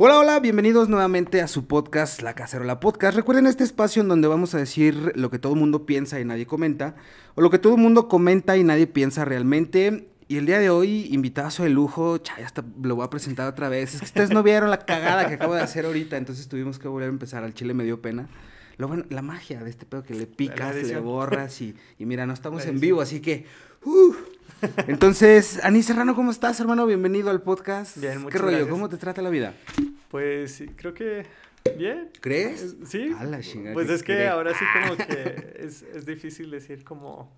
Hola, hola, bienvenidos nuevamente a su podcast, La Cacerola Podcast. Recuerden este espacio en donde vamos a decir lo que todo el mundo piensa y nadie comenta, o lo que todo el mundo comenta y nadie piensa realmente. Y el día de hoy, invitazo de lujo, ya hasta lo voy a presentar otra vez. Es que ustedes no vieron la cagada que acabo de hacer ahorita, entonces tuvimos que volver a empezar. Al chile me dio pena. Lo bueno, la magia de este pedo que le picas, le borras y, y mira, no estamos en vivo, así que... Uh, entonces, Ani Serrano, ¿cómo estás, hermano? Bienvenido al podcast. Bien, muchas ¿Qué rollo? gracias. ¿Cómo te trata la vida? Pues sí, creo que bien. ¿Crees? Eh, Sí. A la chingada, Pues ¿qué es que cree? ahora sí como que es, es difícil decir como,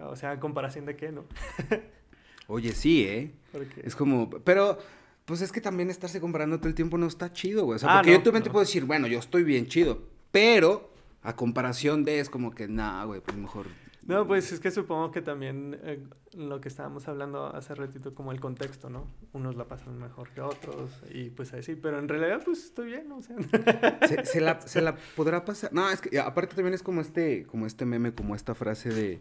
o sea, ¿en comparación de qué, ¿no? Oye, sí, ¿eh? Porque, Es como, pero, pues es que también estarse comparando todo el tiempo no está chido, güey. O sea, Ah, porque no, yo también te puedo decir, bueno, yo estoy bien chido, pero a comparación de es como que, nah, güey, pues mejor. No, pues es que supongo que también eh, lo que estábamos hablando hace ratito, como el contexto, ¿no? Unos la pasan mejor que otros y pues así, pero en realidad pues estoy bien, o sea. Se, se la, se la podrá pasar. No, es que aparte también es como este, como este meme, como esta frase de,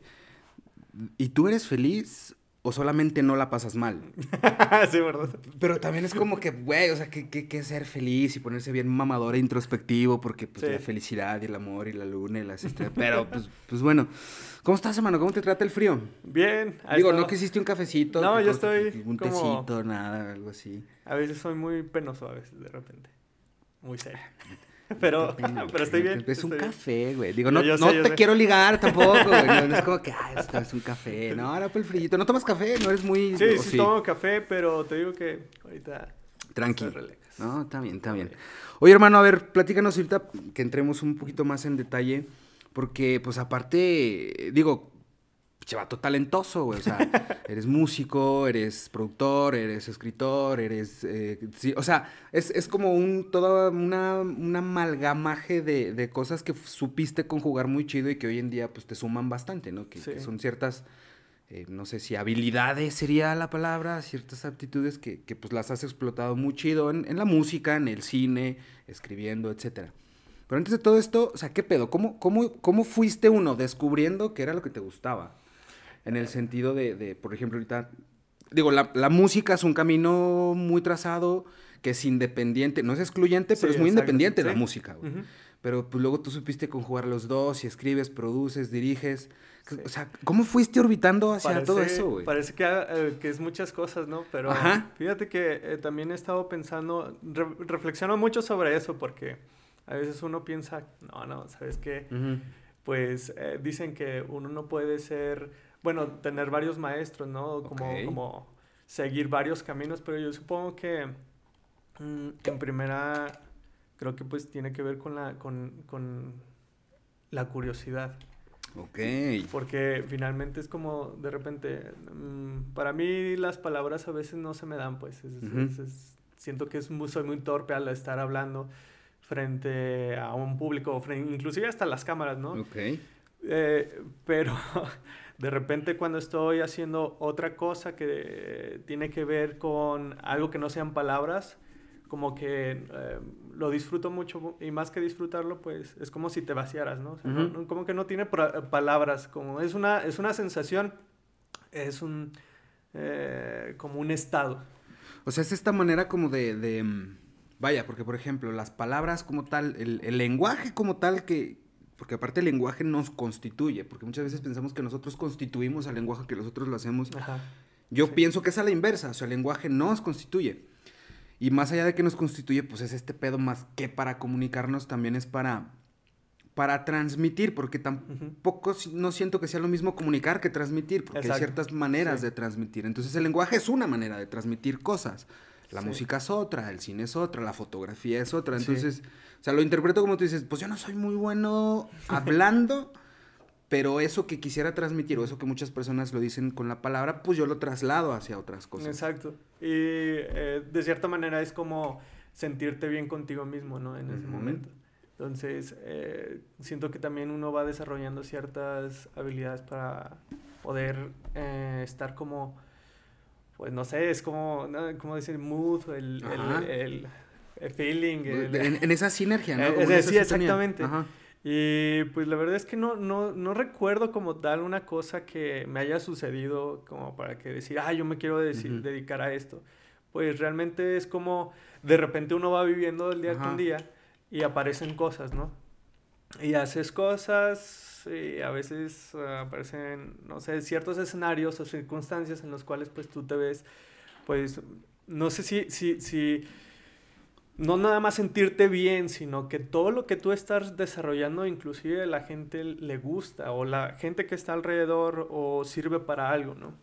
¿y tú eres feliz o solamente no la pasas mal? sí, ¿verdad? Pero también es como que, güey, o sea, que, que, que ser feliz y ponerse bien mamador e introspectivo, porque pues Sí. la felicidad y el amor y la luna y las estrellas. Pero, pues, pues bueno. ¿Cómo estás, hermano? ¿Cómo te trata el frío? Bien. Digo, estado- ¿no quisiste un cafecito? No, ¿Qué yo estoy Un como- tecito, nada, algo así. A veces soy muy penoso, a veces, de repente. Muy serio. Pero, pero estoy bien. Es un café, güey. Digo, no, no te quiero ligar tampoco, güey. No, es como que, ah, esto es un café. No, ahora por el frillito. ¿No tomas café? ¿No eres muy...? Sí, sí, tomo café, pero te digo que ahorita Tranqui. No, está bien, está bien. Oye, hermano, a ver, platícanos ahorita que entremos un poquito más en detalle, porque, pues, aparte, digo, chavato talentoso, güey, o sea, eres músico, eres productor, eres escritor, eres, eh, sí, o sea, es, es como un, toda una, un amalgamaje de, de cosas que supiste conjugar muy chido y que hoy en día, pues, te suman bastante, ¿no? Que, son ciertas eh, no sé si habilidades sería la palabra, ciertas aptitudes que, que, pues las has explotado muy chido en, en la música, en el cine, escribiendo, etcétera. Pero antes de todo esto, o sea, ¿qué pedo? ¿Cómo, cómo, cómo fuiste uno descubriendo que era lo que te gustaba? En el sentido de, de, por ejemplo, ahorita, digo, la, la música es un camino muy trazado, que es independiente, no es excluyente, pero es muy exacto, independiente la sí. música, güey. Ujú. Pero pues luego tú supiste conjugar los dos y escribes, produces, diriges. Sí. O sea, ¿cómo fuiste orbitando hacia todo eso, güey? Parece que, eh, que es muchas cosas, ¿no? Pero Ajá. fíjate que eh, también he estado pensando, re- reflexiono mucho sobre eso porque a veces uno piensa, no, no, ¿sabes qué? Pues eh, dicen que uno no puede ser, bueno, tener varios maestros, ¿no? Como, como seguir varios caminos, pero yo supongo que mm, en primera creo que pues tiene que ver con la, con, con la curiosidad. Ok. Porque finalmente es como de repente, mm, para mí las palabras a veces no se me dan, pues. es- es- Ujú. es- es- siento que es muy, soy muy torpe al estar hablando frente a un público, o fren- inclusive hasta las cámaras, ¿no? Ok. Eh, pero de repente cuando estoy haciendo otra cosa que tiene que ver con algo que no sean palabras, como que eh, lo disfruto mucho y más que disfrutarlo, pues es como si te vaciaras, ¿no? O sea, no- Ujú. no- como que no tiene palabras, como es una, es una sensación, es un, eh, como un estado. O sea, es esta manera como de, de, mm, Vaya, porque por ejemplo, las palabras como tal, el, el lenguaje como tal que... Porque aparte el lenguaje nos constituye, porque muchas veces pensamos que nosotros constituimos al lenguaje que nosotros lo hacemos. Ajá. Yo Sí. pienso que es a la inversa, o sea, el lenguaje nos constituye. Y más allá de que nos constituye, pues es este pedo más que para comunicarnos, también es para, para transmitir, porque tampoco si- no siento que sea lo mismo comunicar que transmitir, porque hay Exacto, ciertas maneras sí. de transmitir. Entonces el lenguaje es una manera de transmitir cosas. La Sí. música es otra, el cine es otra, la fotografía es otra. Sí. Entonces, o sea, lo interpreto como tú dices, pues yo no soy muy bueno hablando, pero eso que quisiera transmitir o eso que muchas personas lo dicen con la palabra, pues yo lo traslado hacia otras cosas. Exacto. Y eh, de cierta manera es como sentirte bien contigo mismo, ¿no? En ese momento. Entonces, eh, siento que también uno va desarrollando ciertas habilidades para poder eh, estar como, pues no sé, es como, ¿no? ¿cómo decir? Mood, el, el, el- el feeling. el- En, en esa sinergia, ¿no? Eh, esa sí, exactamente. Ajá. Y pues la verdad es que no, no, no recuerdo como tal una cosa que me haya sucedido como para que decir, ah, yo me quiero dedicar a esto. pues realmente es como de repente uno va viviendo el día con día y aparecen cosas, ¿no? Y haces cosas y a veces ah, aparecen, no sé, ciertos escenarios o circunstancias en los cuales pues tú te ves, pues, no sé si, si, si no nada más sentirte bien, sino que todo lo que tú estás desarrollando, inclusive la gente le gusta o la gente que está alrededor o sirve para algo, ¿no?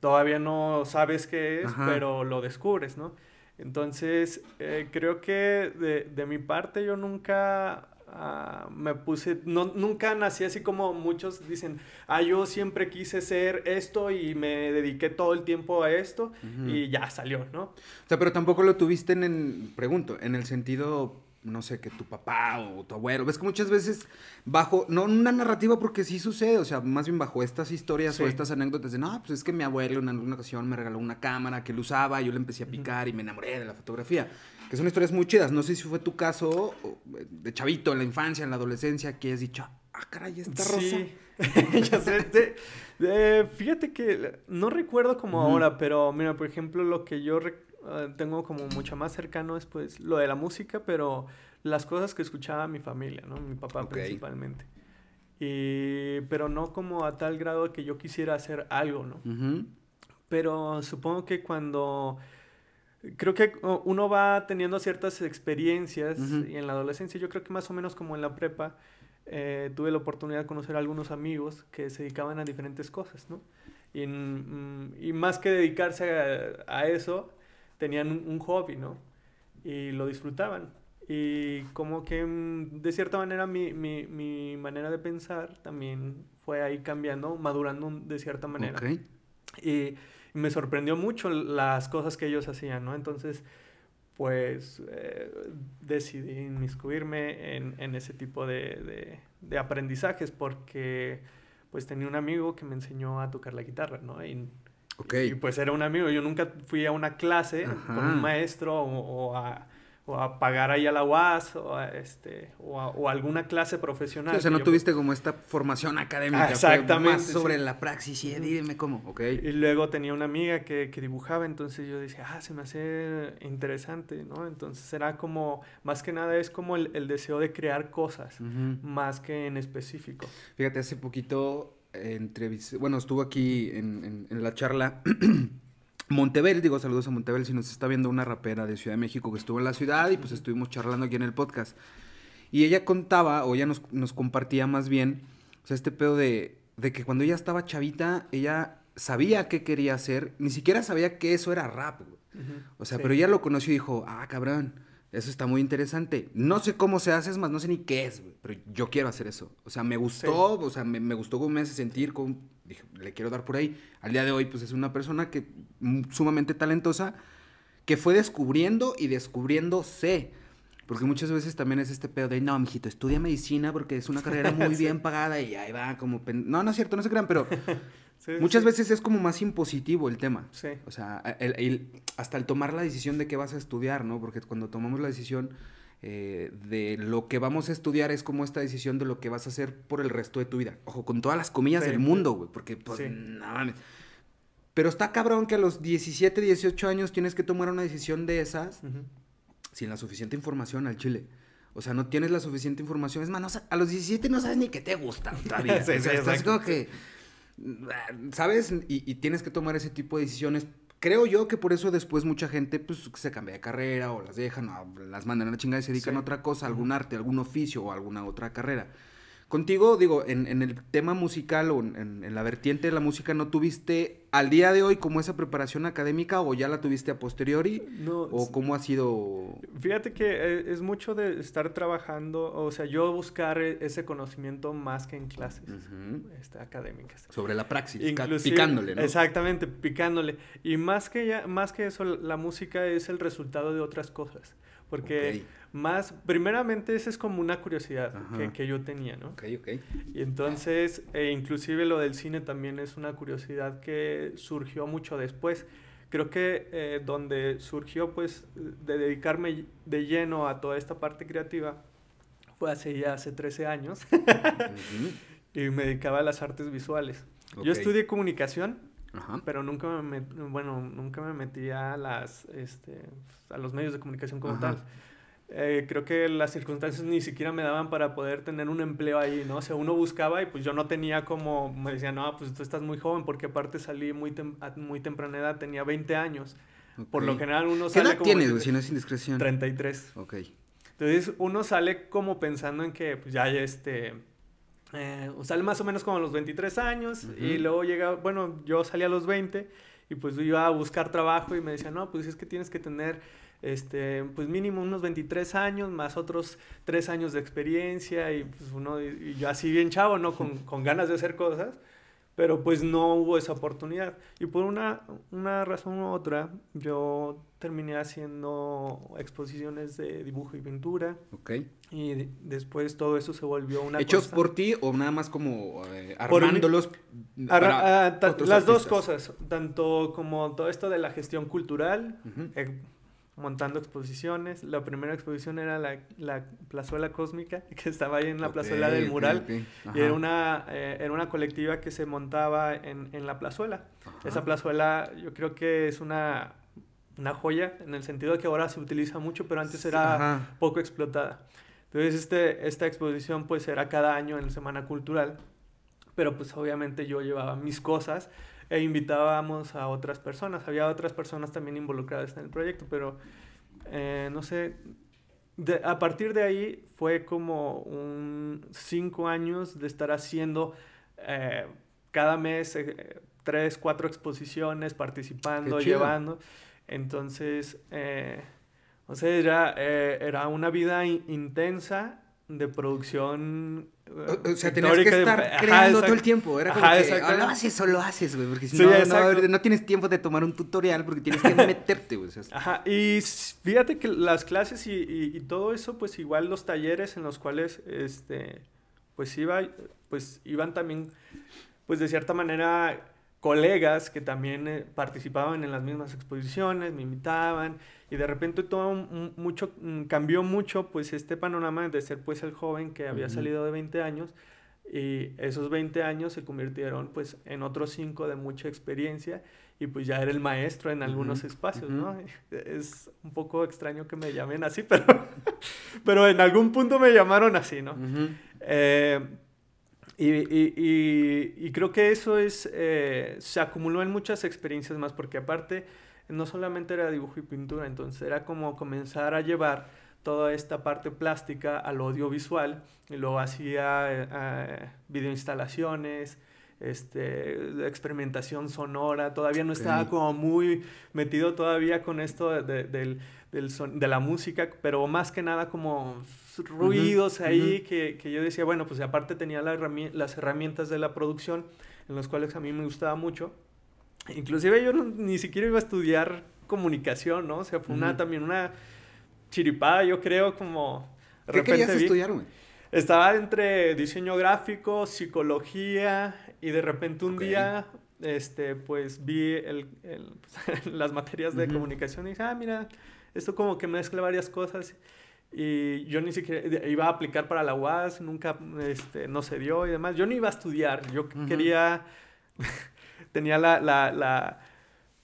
Todavía no sabes qué es, pero lo descubres, ¿no? Entonces, eh, creo que de, de mi parte yo nunca Ah, me puse, no, nunca nací así como muchos dicen, ah, yo siempre quise ser esto y me dediqué todo el tiempo a esto y ya salió, ¿no? O sea, pero tampoco lo tuviste en, pregunto, en el sentido, no sé, que tu papá o tu abuelo, ves que muchas veces bajo, no una narrativa porque sí sucede, o sea, más bien bajo estas historias o estas anécdotas de, no, pues es que mi abuelo en alguna ocasión me regaló una cámara que él usaba, yo le empecé a picar y me enamoré de la fotografía que son historias muy chidas. No sé si fue tu caso de chavito, en la infancia, en la adolescencia, que has dicho, ah, caray, esta rosa. Sí, ya sé. fíjate que no recuerdo como ahora, pero mira, por ejemplo, lo que yo ah, tengo como mucho más cercano es pues lo de la música, pero las cosas que escuchaba mi familia, ¿no? Mi papá principalmente. Y, pero no como a tal grado que yo quisiera hacer algo, ¿no? Pero supongo que cuando creo que uno va teniendo ciertas experiencias y en la adolescencia, yo creo que más o menos como en la prepa, eh, tuve la oportunidad de conocer a algunos amigos que se dedicaban a diferentes cosas, ¿no? Y, mm, y más que dedicarse a, eso, tenían un, hobby, ¿no? Y lo disfrutaban. Y como que mm, de cierta manera mi, mi, mi, manera de pensar también fue ahí cambiando, madurando de cierta manera. Okay. Y me sorprendió mucho las cosas que ellos hacían, ¿no? Entonces, pues eh, decidí inmiscuirme en, en ese tipo de, de, aprendizajes porque pues tenía un amigo que me enseñó a tocar la guitarra, ¿no? Y, y pues era un amigo, yo nunca fui a una clase con un maestro o a o a pagar ahí a la UAS o, este, o, alguna clase profesional. o sea, no tuviste como esta formación académica. exactamente. Más sobre la praxis y dime cómo, ok. Y luego tenía una amiga que, que, dibujaba, entonces yo decía, ah, se me hace interesante, ¿no? Entonces era como, más que nada es como el, el deseo de crear cosas, más que en específico. Fíjate, hace poquito entrevisté, bueno, estuvo aquí en, en, en la charla Montebel, digo saludos a Montebel si nos está viendo una rapera de Ciudad de México que estuvo en la ciudad y pues estuvimos charlando aquí en el podcast. Y ella contaba, o ella nos, nos compartía más bien, o sea, este pedo de, de, que cuando ella estaba chavita, ella sabía qué quería hacer, ni siquiera sabía que eso era rap. O sea, pero ella lo conoció y dijo, ah, cabrón, eso está muy interesante. No sé cómo se hace, es más, no sé ni qué es, pero yo quiero hacer eso. O sea, me gustó, o sea, me, me, gustó cómo me hace sentir, con, dije, le quiero dar por ahí. Al día de hoy, pues es una persona que mm, sumamente talentosa, que fue descubriendo y descubriéndose. Porque muchas veces también es este pedo de, no, mijito, estudia medicina porque es una carrera muy bien pagada y ahí va como... No, no es cierto, no se crean, pero Muchas veces es como más impositivo el tema. Sí. O sea, hasta el tomar la decisión de qué vas a estudiar, ¿no? Porque cuando tomamos la decisión eh, de lo que vamos a estudiar es como esta decisión de lo que vas a hacer por el resto de tu vida. Ojo, con todas las comillas del mundo, güey. Porque, pues, no Pero está cabrón que a los 17, 18 años tienes que tomar una decisión de esas sin la suficiente información al chile. O sea, no tienes la suficiente información. Es más, a los 17 no sabes ni qué te gusta todavía. sí, o sea, estás como que ¿sabes? Y, tienes que tomar ese tipo de decisiones. Creo yo que por eso después mucha gente pues, se cambia de carrera o las dejan o las mandan a la chingada y se dedican a otra cosa, algún arte, algún oficio o alguna otra carrera. Contigo, digo, en, en el tema musical o en, en, la vertiente de la música, ¿no tuviste al día de hoy como esa preparación académica o ya la tuviste a posteriori? No. ¿O cómo ha sido? Fíjate que eh, es mucho de estar trabajando, o sea, yo buscar e, ese conocimiento más que en clases este, académicas. Sobre la praxis, picándole, ¿no? Exactamente, picándole. Y más que, ya, más que eso, la música es el resultado de otras cosas. Porque más, primeramente, esa es como una curiosidad que, que, yo tenía, ¿no? Ok, ok. Y entonces, e inclusive lo del cine también es una curiosidad que surgió mucho después. Creo que eh, donde surgió, pues, de dedicarme de lleno a toda esta parte creativa fue hace ya hace 13 años. y me dedicaba a las artes visuales. Yo estudié comunicación pero nunca me, bueno, nunca me metí a las, este, a los medios de comunicación como tal. Eh, creo que las circunstancias ni siquiera me daban para poder tener un empleo ahí, ¿no? O sea, uno buscaba y pues yo no tenía como, me decían, no, pues tú estás muy joven, porque aparte salí muy, a muy temprana edad, tenía 20 años. Por lo general uno sale ¿Qué edad tienes, si no es indiscreción? 33. Ok. Entonces uno sale como pensando en que pues ya este... Eh, sale más o menos como a los 23 años y luego llega, bueno, yo salí a los 20 y pues iba a buscar trabajo y me decían, no, pues es que tienes que tener este, pues mínimo unos 23 años, más otros 3 años de experiencia y pues uno, y yo así bien chavo, ¿no? Con, con ganas de hacer cosas, pero pues no hubo esa oportunidad. Y por una, una razón u otra, yo terminé haciendo exposiciones de dibujo y pintura. Ok. Y después todo eso se volvió una ¿Hechos por ti o nada más como eh, armándolos? Ah, las dos cosas, tanto como todo esto de la gestión cultural, montando exposiciones. La primera exposición era la, la plazuela cósmica, que estaba ahí en la plazuela del mural. Y era una, eh, era una colectiva que se montaba en, en la plazuela. Esa plazuela yo creo que es una, una joya, en el sentido de que ahora se utiliza mucho, pero antes era poco explotada. Entonces este, esta exposición pues era cada año en Semana Cultural, pero pues obviamente yo llevaba mis cosas e invitábamos a otras personas. Había otras personas también involucradas en el proyecto, pero eh, no sé, a partir de ahí fue como un cinco años de estar haciendo eh, cada mes eh, tres, cuatro exposiciones, participando, llevando. Entonces, o sea, era, era una vida intensa de producción. O, sea, tenías que estar creando todo el tiempo. Era como que, o lo haces o lo haces, güey. Porque si no, no, tienes tiempo de tomar un tutorial porque tienes que meterte, güey. Ajá, y fíjate que las clases y, y, todo eso, pues igual los talleres en los cuales, este, pues iba, pues iban también, pues de cierta manera, colegas que también eh, participaban en las mismas exposiciones, me invitaban y de repente todo mucho, mm, cambió mucho pues este panorama de ser pues el joven que había salido de 20 años y esos 20 años se convirtieron pues en otros 5 de mucha experiencia y pues ya era el maestro en algunos espacios, ¿no? Es un poco extraño que me llamen así, pero, pero en algún punto me llamaron así, ¿no? Eh, y, y, y, creo que eso es, eh, se acumuló en muchas experiencias más, porque aparte no solamente era dibujo y pintura, entonces era como comenzar a llevar toda esta parte plástica al audiovisual y luego hacía eh, eh, videoinstalaciones, este, experimentación sonora, todavía no estaba como muy metido todavía con esto de, del, del son, de la música, pero más que nada como ruidos ahí que, que, yo decía, bueno, pues aparte tenía la las herramientas de la producción en las cuales a mí me gustaba mucho. Inclusive yo ni siquiera iba a estudiar comunicación, ¿no? O sea, fue una, también una chiripada, yo creo, como... ¿Qué querías estudiar, güey? Estaba entre diseño gráfico, psicología, y de repente un día, este, pues vi el, el, las materias de comunicación y dije, ah, mira, esto como que mezcla varias cosas. Y yo ni siquiera iba a aplicar para la UAS, nunca, este, no se dio y demás. Yo no iba a estudiar, yo quería tenía la, la, la,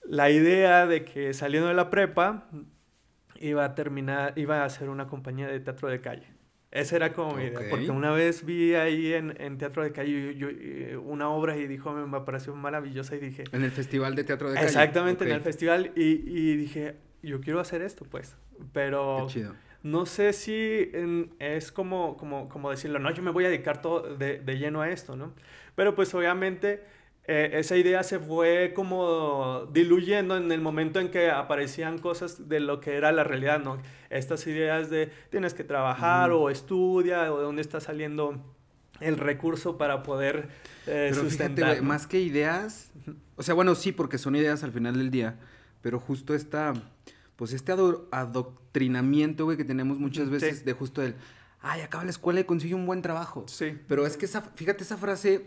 la, idea de que saliendo de la prepa iba a terminar, iba a hacer una compañía de teatro de calle. Esa era como mi idea, porque una vez vi ahí en, en Teatro de Calle yo, eh, una obra y dijo, me pareció maravillosa y dije... En el Festival de Teatro de Calle. Exactamente, en el festival y, y, dije, yo quiero hacer esto, pues, pero... No sé si es como, como, como decirlo, no, yo me voy a dedicar todo de, de lleno a esto, ¿no? Pero pues obviamente eh, esa idea se fue como diluyendo en el momento en que aparecían cosas de lo que era la realidad, ¿no? Estas ideas de tienes que trabajar o estudia o de dónde está saliendo el recurso para poder eh, pero sustentar. más que ideas, o sea, bueno, sí, porque son ideas al final del día, pero justo esta, pues este adoctrinamiento, güey, que tenemos muchas veces de justo el, ay, acaba la escuela y consigue un buen trabajo. Sí. Pero es que esa, fíjate esa frase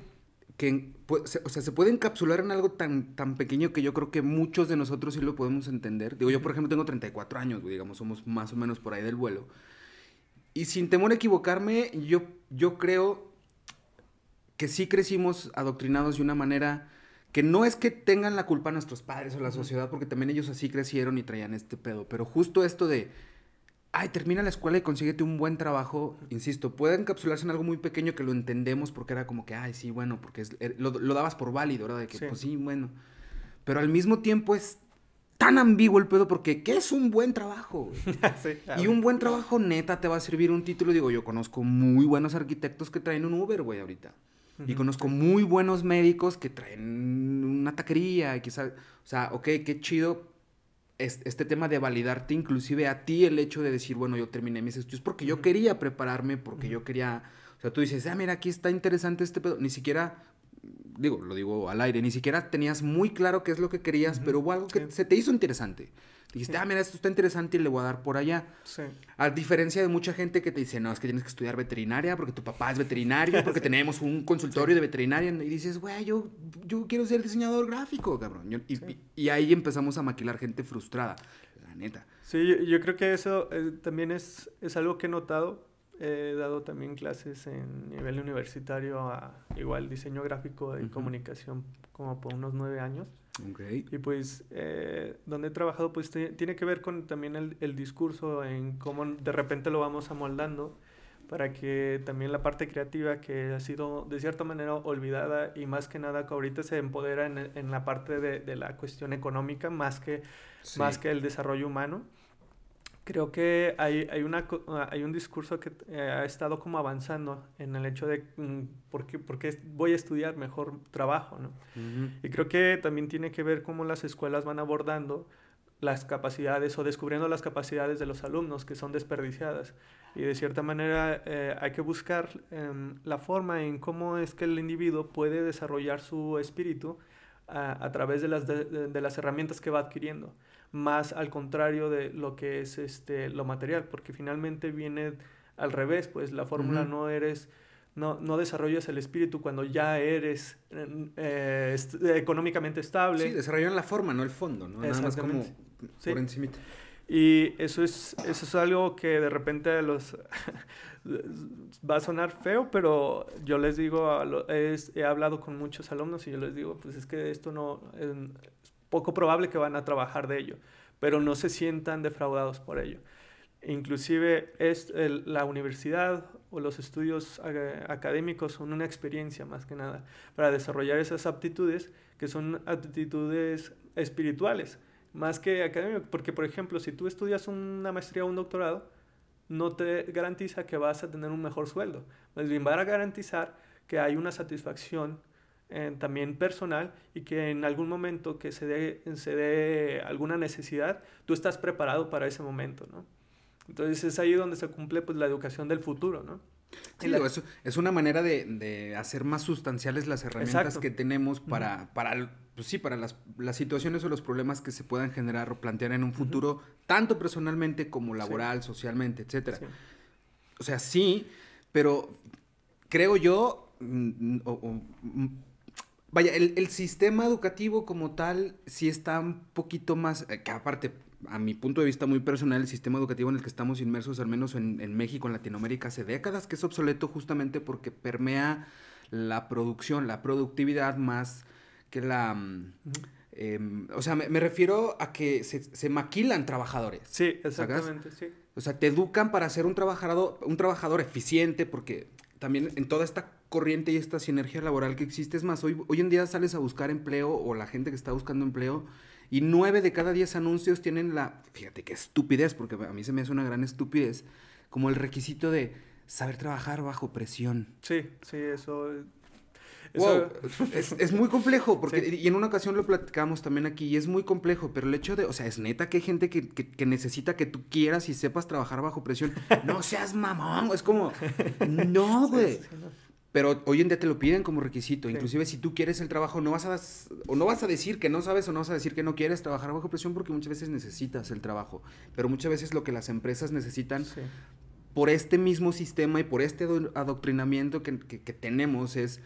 que, o sea, se puede encapsular en algo tan, tan pequeño que yo creo que muchos de nosotros sí lo podemos entender. Digo, yo por ejemplo tengo 34 años, digamos, somos más o menos por ahí del vuelo. Y sin temor a equivocarme, yo, yo creo que sí crecimos adoctrinados de una manera que no es que tengan la culpa nuestros padres o la sociedad, porque también ellos así crecieron y traían este pedo, pero justo esto de, ay, termina la escuela y consíguete un buen trabajo, insisto, puede encapsularse en algo muy pequeño que lo entendemos porque era como que, ay, sí, bueno, porque er, lo, dabas por válido, ¿verdad? De que, pues sí, bueno. Pero al mismo tiempo es tan ambiguo el pedo porque ¿qué es un buen trabajo? y un buen trabajo neta te va a servir un título. Digo, yo conozco muy buenos arquitectos que traen un Uber, güey, ahorita. Y conozco muy buenos médicos que traen una taquería, que o sea, ok, qué chido este tema de validarte inclusive a ti el hecho de decir, bueno, yo terminé mis estudios porque yo quería prepararme, porque yo quería, o sea, tú dices, ah, mira, aquí está interesante este pedo, ni siquiera, digo, lo digo al aire, ni siquiera tenías muy claro qué es lo que querías, pero hubo algo que se te hizo interesante. Dijiste, ah, mira, esto está interesante y le voy a dar por allá. Sí. A diferencia de mucha gente que te dice, no, es que tienes que estudiar veterinaria porque tu papá es veterinario, porque tenemos un consultorio de veterinaria. Y dices, güey, yo, yo quiero ser diseñador gráfico, cabrón. y, ahí empezamos a maquilar gente frustrada, la neta. Sí, yo, creo que eso eh, también es, es algo que he notado. He dado también clases en nivel universitario a igual diseño gráfico y comunicación como por unos nueve años. Y pues eh, donde he trabajado pues tiene que ver con también el, el, discurso, en cómo de repente lo vamos amoldando para que también la parte creativa que ha sido de cierta manera olvidada y más que nada que ahorita se empodera en, en la parte de, de, la cuestión económica más que, más que el desarrollo humano creo que hay, hay, una, hay un discurso que eh, ha estado como avanzando en el hecho de mm, por, qué, por, qué, voy a estudiar mejor trabajo, ¿no? Y creo que también tiene que ver cómo las escuelas van abordando las capacidades o descubriendo las capacidades de los alumnos que son desperdiciadas. Y de cierta manera eh, hay que buscar em, la forma en cómo es que el individuo puede desarrollar su espíritu a, a través de las, de, de las herramientas que va adquiriendo más al contrario de lo que es este, lo material, porque finalmente viene al revés, pues la fórmula no eres, no, no desarrollas el espíritu cuando ya eres eh, económicamente estable. Sí, desarrollan la forma, no el fondo, ¿no? Nada más como por encima. Y eso es, eso es algo que de repente los va a sonar feo, pero yo les digo, he hablado con muchos alumnos y yo les digo, pues es que esto no, poco probable que van a trabajar de ello, pero no se sientan defraudados por ello. Inclusive es la universidad o los estudios académicos son una experiencia más que nada para desarrollar esas aptitudes que son aptitudes espirituales, más que académicas, porque por ejemplo, si tú estudias una maestría o un doctorado, no te garantiza que vas a tener un mejor sueldo, más bien va a garantizar que hay una satisfacción eh, también personal y que en algún momento que se dé, se dé alguna necesidad, tú estás preparado para ese momento, ¿no? Entonces es ahí donde se cumple pues, la educación del futuro, ¿no? Sí, es, es, una manera de, de, hacer más sustanciales las herramientas que tenemos para, para, pues sí, para las, las, situaciones o los problemas que se puedan generar o plantear en un futuro, tanto personalmente como laboral, socialmente, etc. O sea, sí, pero creo yo, mm, mm, Vaya, el, sistema educativo como tal sí está un poquito más, eh, que aparte, a mi punto de vista muy personal, el sistema educativo en el que estamos inmersos, al menos en, México, en Latinoamérica, hace décadas, que es obsoleto justamente porque permea la producción, la productividad más que la... Mm, em, o sea, me, refiero a que se, maquilan trabajadores. Sí, exactamente, sí. O sea, te educan para ser un trabajador, un trabajador eficiente porque también en toda esta corriente y esta sinergia laboral que existe. Es más, hoy, hoy en día sales a buscar empleo o la gente que está buscando empleo y nueve de cada diez anuncios tienen la, fíjate qué estupidez, porque a mí se me hace una gran estupidez, como el requisito de saber trabajar bajo presión. Sí, sí, eso... es, muy complejo, porque y en una ocasión lo platicamos también aquí, y es muy complejo, pero el hecho de, o sea, es neta que hay gente que, que necesita que tú quieras y sepas trabajar bajo presión. No seas mamón, es como, no, güey. Pero hoy en día te lo piden como requisito. Inclusive si tú quieres el trabajo, no vas a o no vas a decir que no sabes o no vas a decir que no quieres trabajar bajo presión porque muchas veces necesitas el trabajo. Pero muchas veces lo que las empresas necesitan por este mismo sistema y por este adoctrinamiento que, tenemos es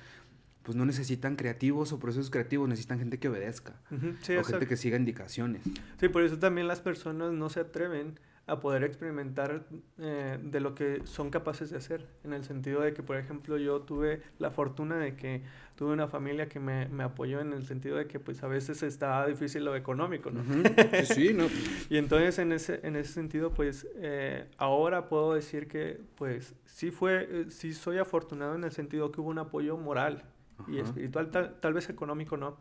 pues no necesitan creativos o procesos creativos, necesitan gente que obedezca o gente que siga indicaciones. Sí, por eso también las personas no se atreven a poder experimentar eh, de lo que son capaces de hacer. En el sentido de que, por ejemplo, yo tuve la fortuna de que tuve una familia que me, me apoyó en el sentido de que pues a veces estaba difícil lo económico, ¿no? Sí, sí, ¿no? y entonces en ese, en ese sentido, pues eh, ahora puedo decir que pues sí fue, eh, sí soy afortunado en el sentido que hubo un apoyo moral y espiritual, tal, tal vez económico no,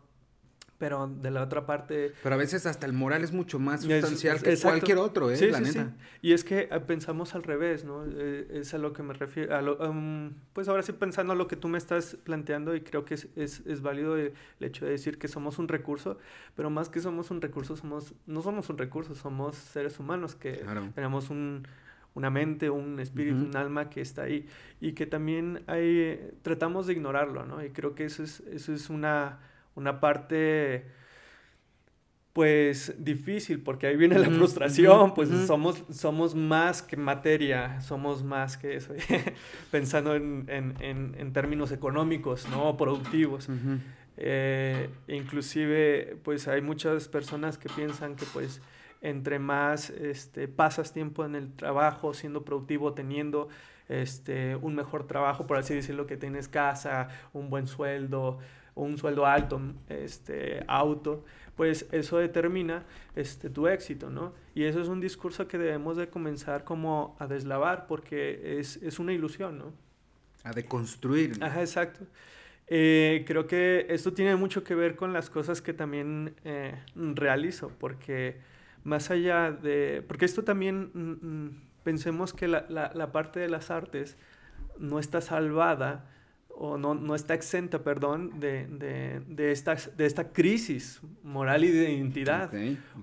pero de la otra parte... Pero a veces hasta el moral es mucho más sustancial que cualquier otro, ¿eh? Sí, la sí, neta. Y es que eh, pensamos al revés, ¿no? Eh, es a lo que me refiero. Um, pues ahora sí pensando a lo que tú me estás planteando y creo que es, es, es, válido el hecho de decir que somos un recurso, pero más que somos un recurso, somos no somos un recurso, somos seres humanos que tenemos un una mente, un espíritu, un alma que está ahí y que también hay, tratamos de ignorarlo, ¿no? Y creo que eso es, eso es una una parte pues difícil porque ahí viene la frustración, pues somos, somos más que materia, somos más que eso, pensando en, en, en, términos económicos, ¿no? Productivos. Eh, inclusive, pues hay muchas personas que piensan que pues entre más este, pasas tiempo en el trabajo, siendo productivo, teniendo este, un mejor trabajo, por así decirlo, que tienes casa, un buen sueldo, un sueldo alto, este, auto, pues eso determina este, tu éxito, ¿no? Y eso es un discurso que debemos de comenzar como a deslavar porque es, es una ilusión, ¿no? A deconstruir. Ajá, exacto. Eh, creo que esto tiene mucho que ver con las cosas que también eh, realizo, porque más allá de... Porque esto también, mm, mm, pensemos que la, la, la parte de las artes no está salvada o no, no está exenta, perdón, de, de, de, esta, de esta crisis moral y de identidad.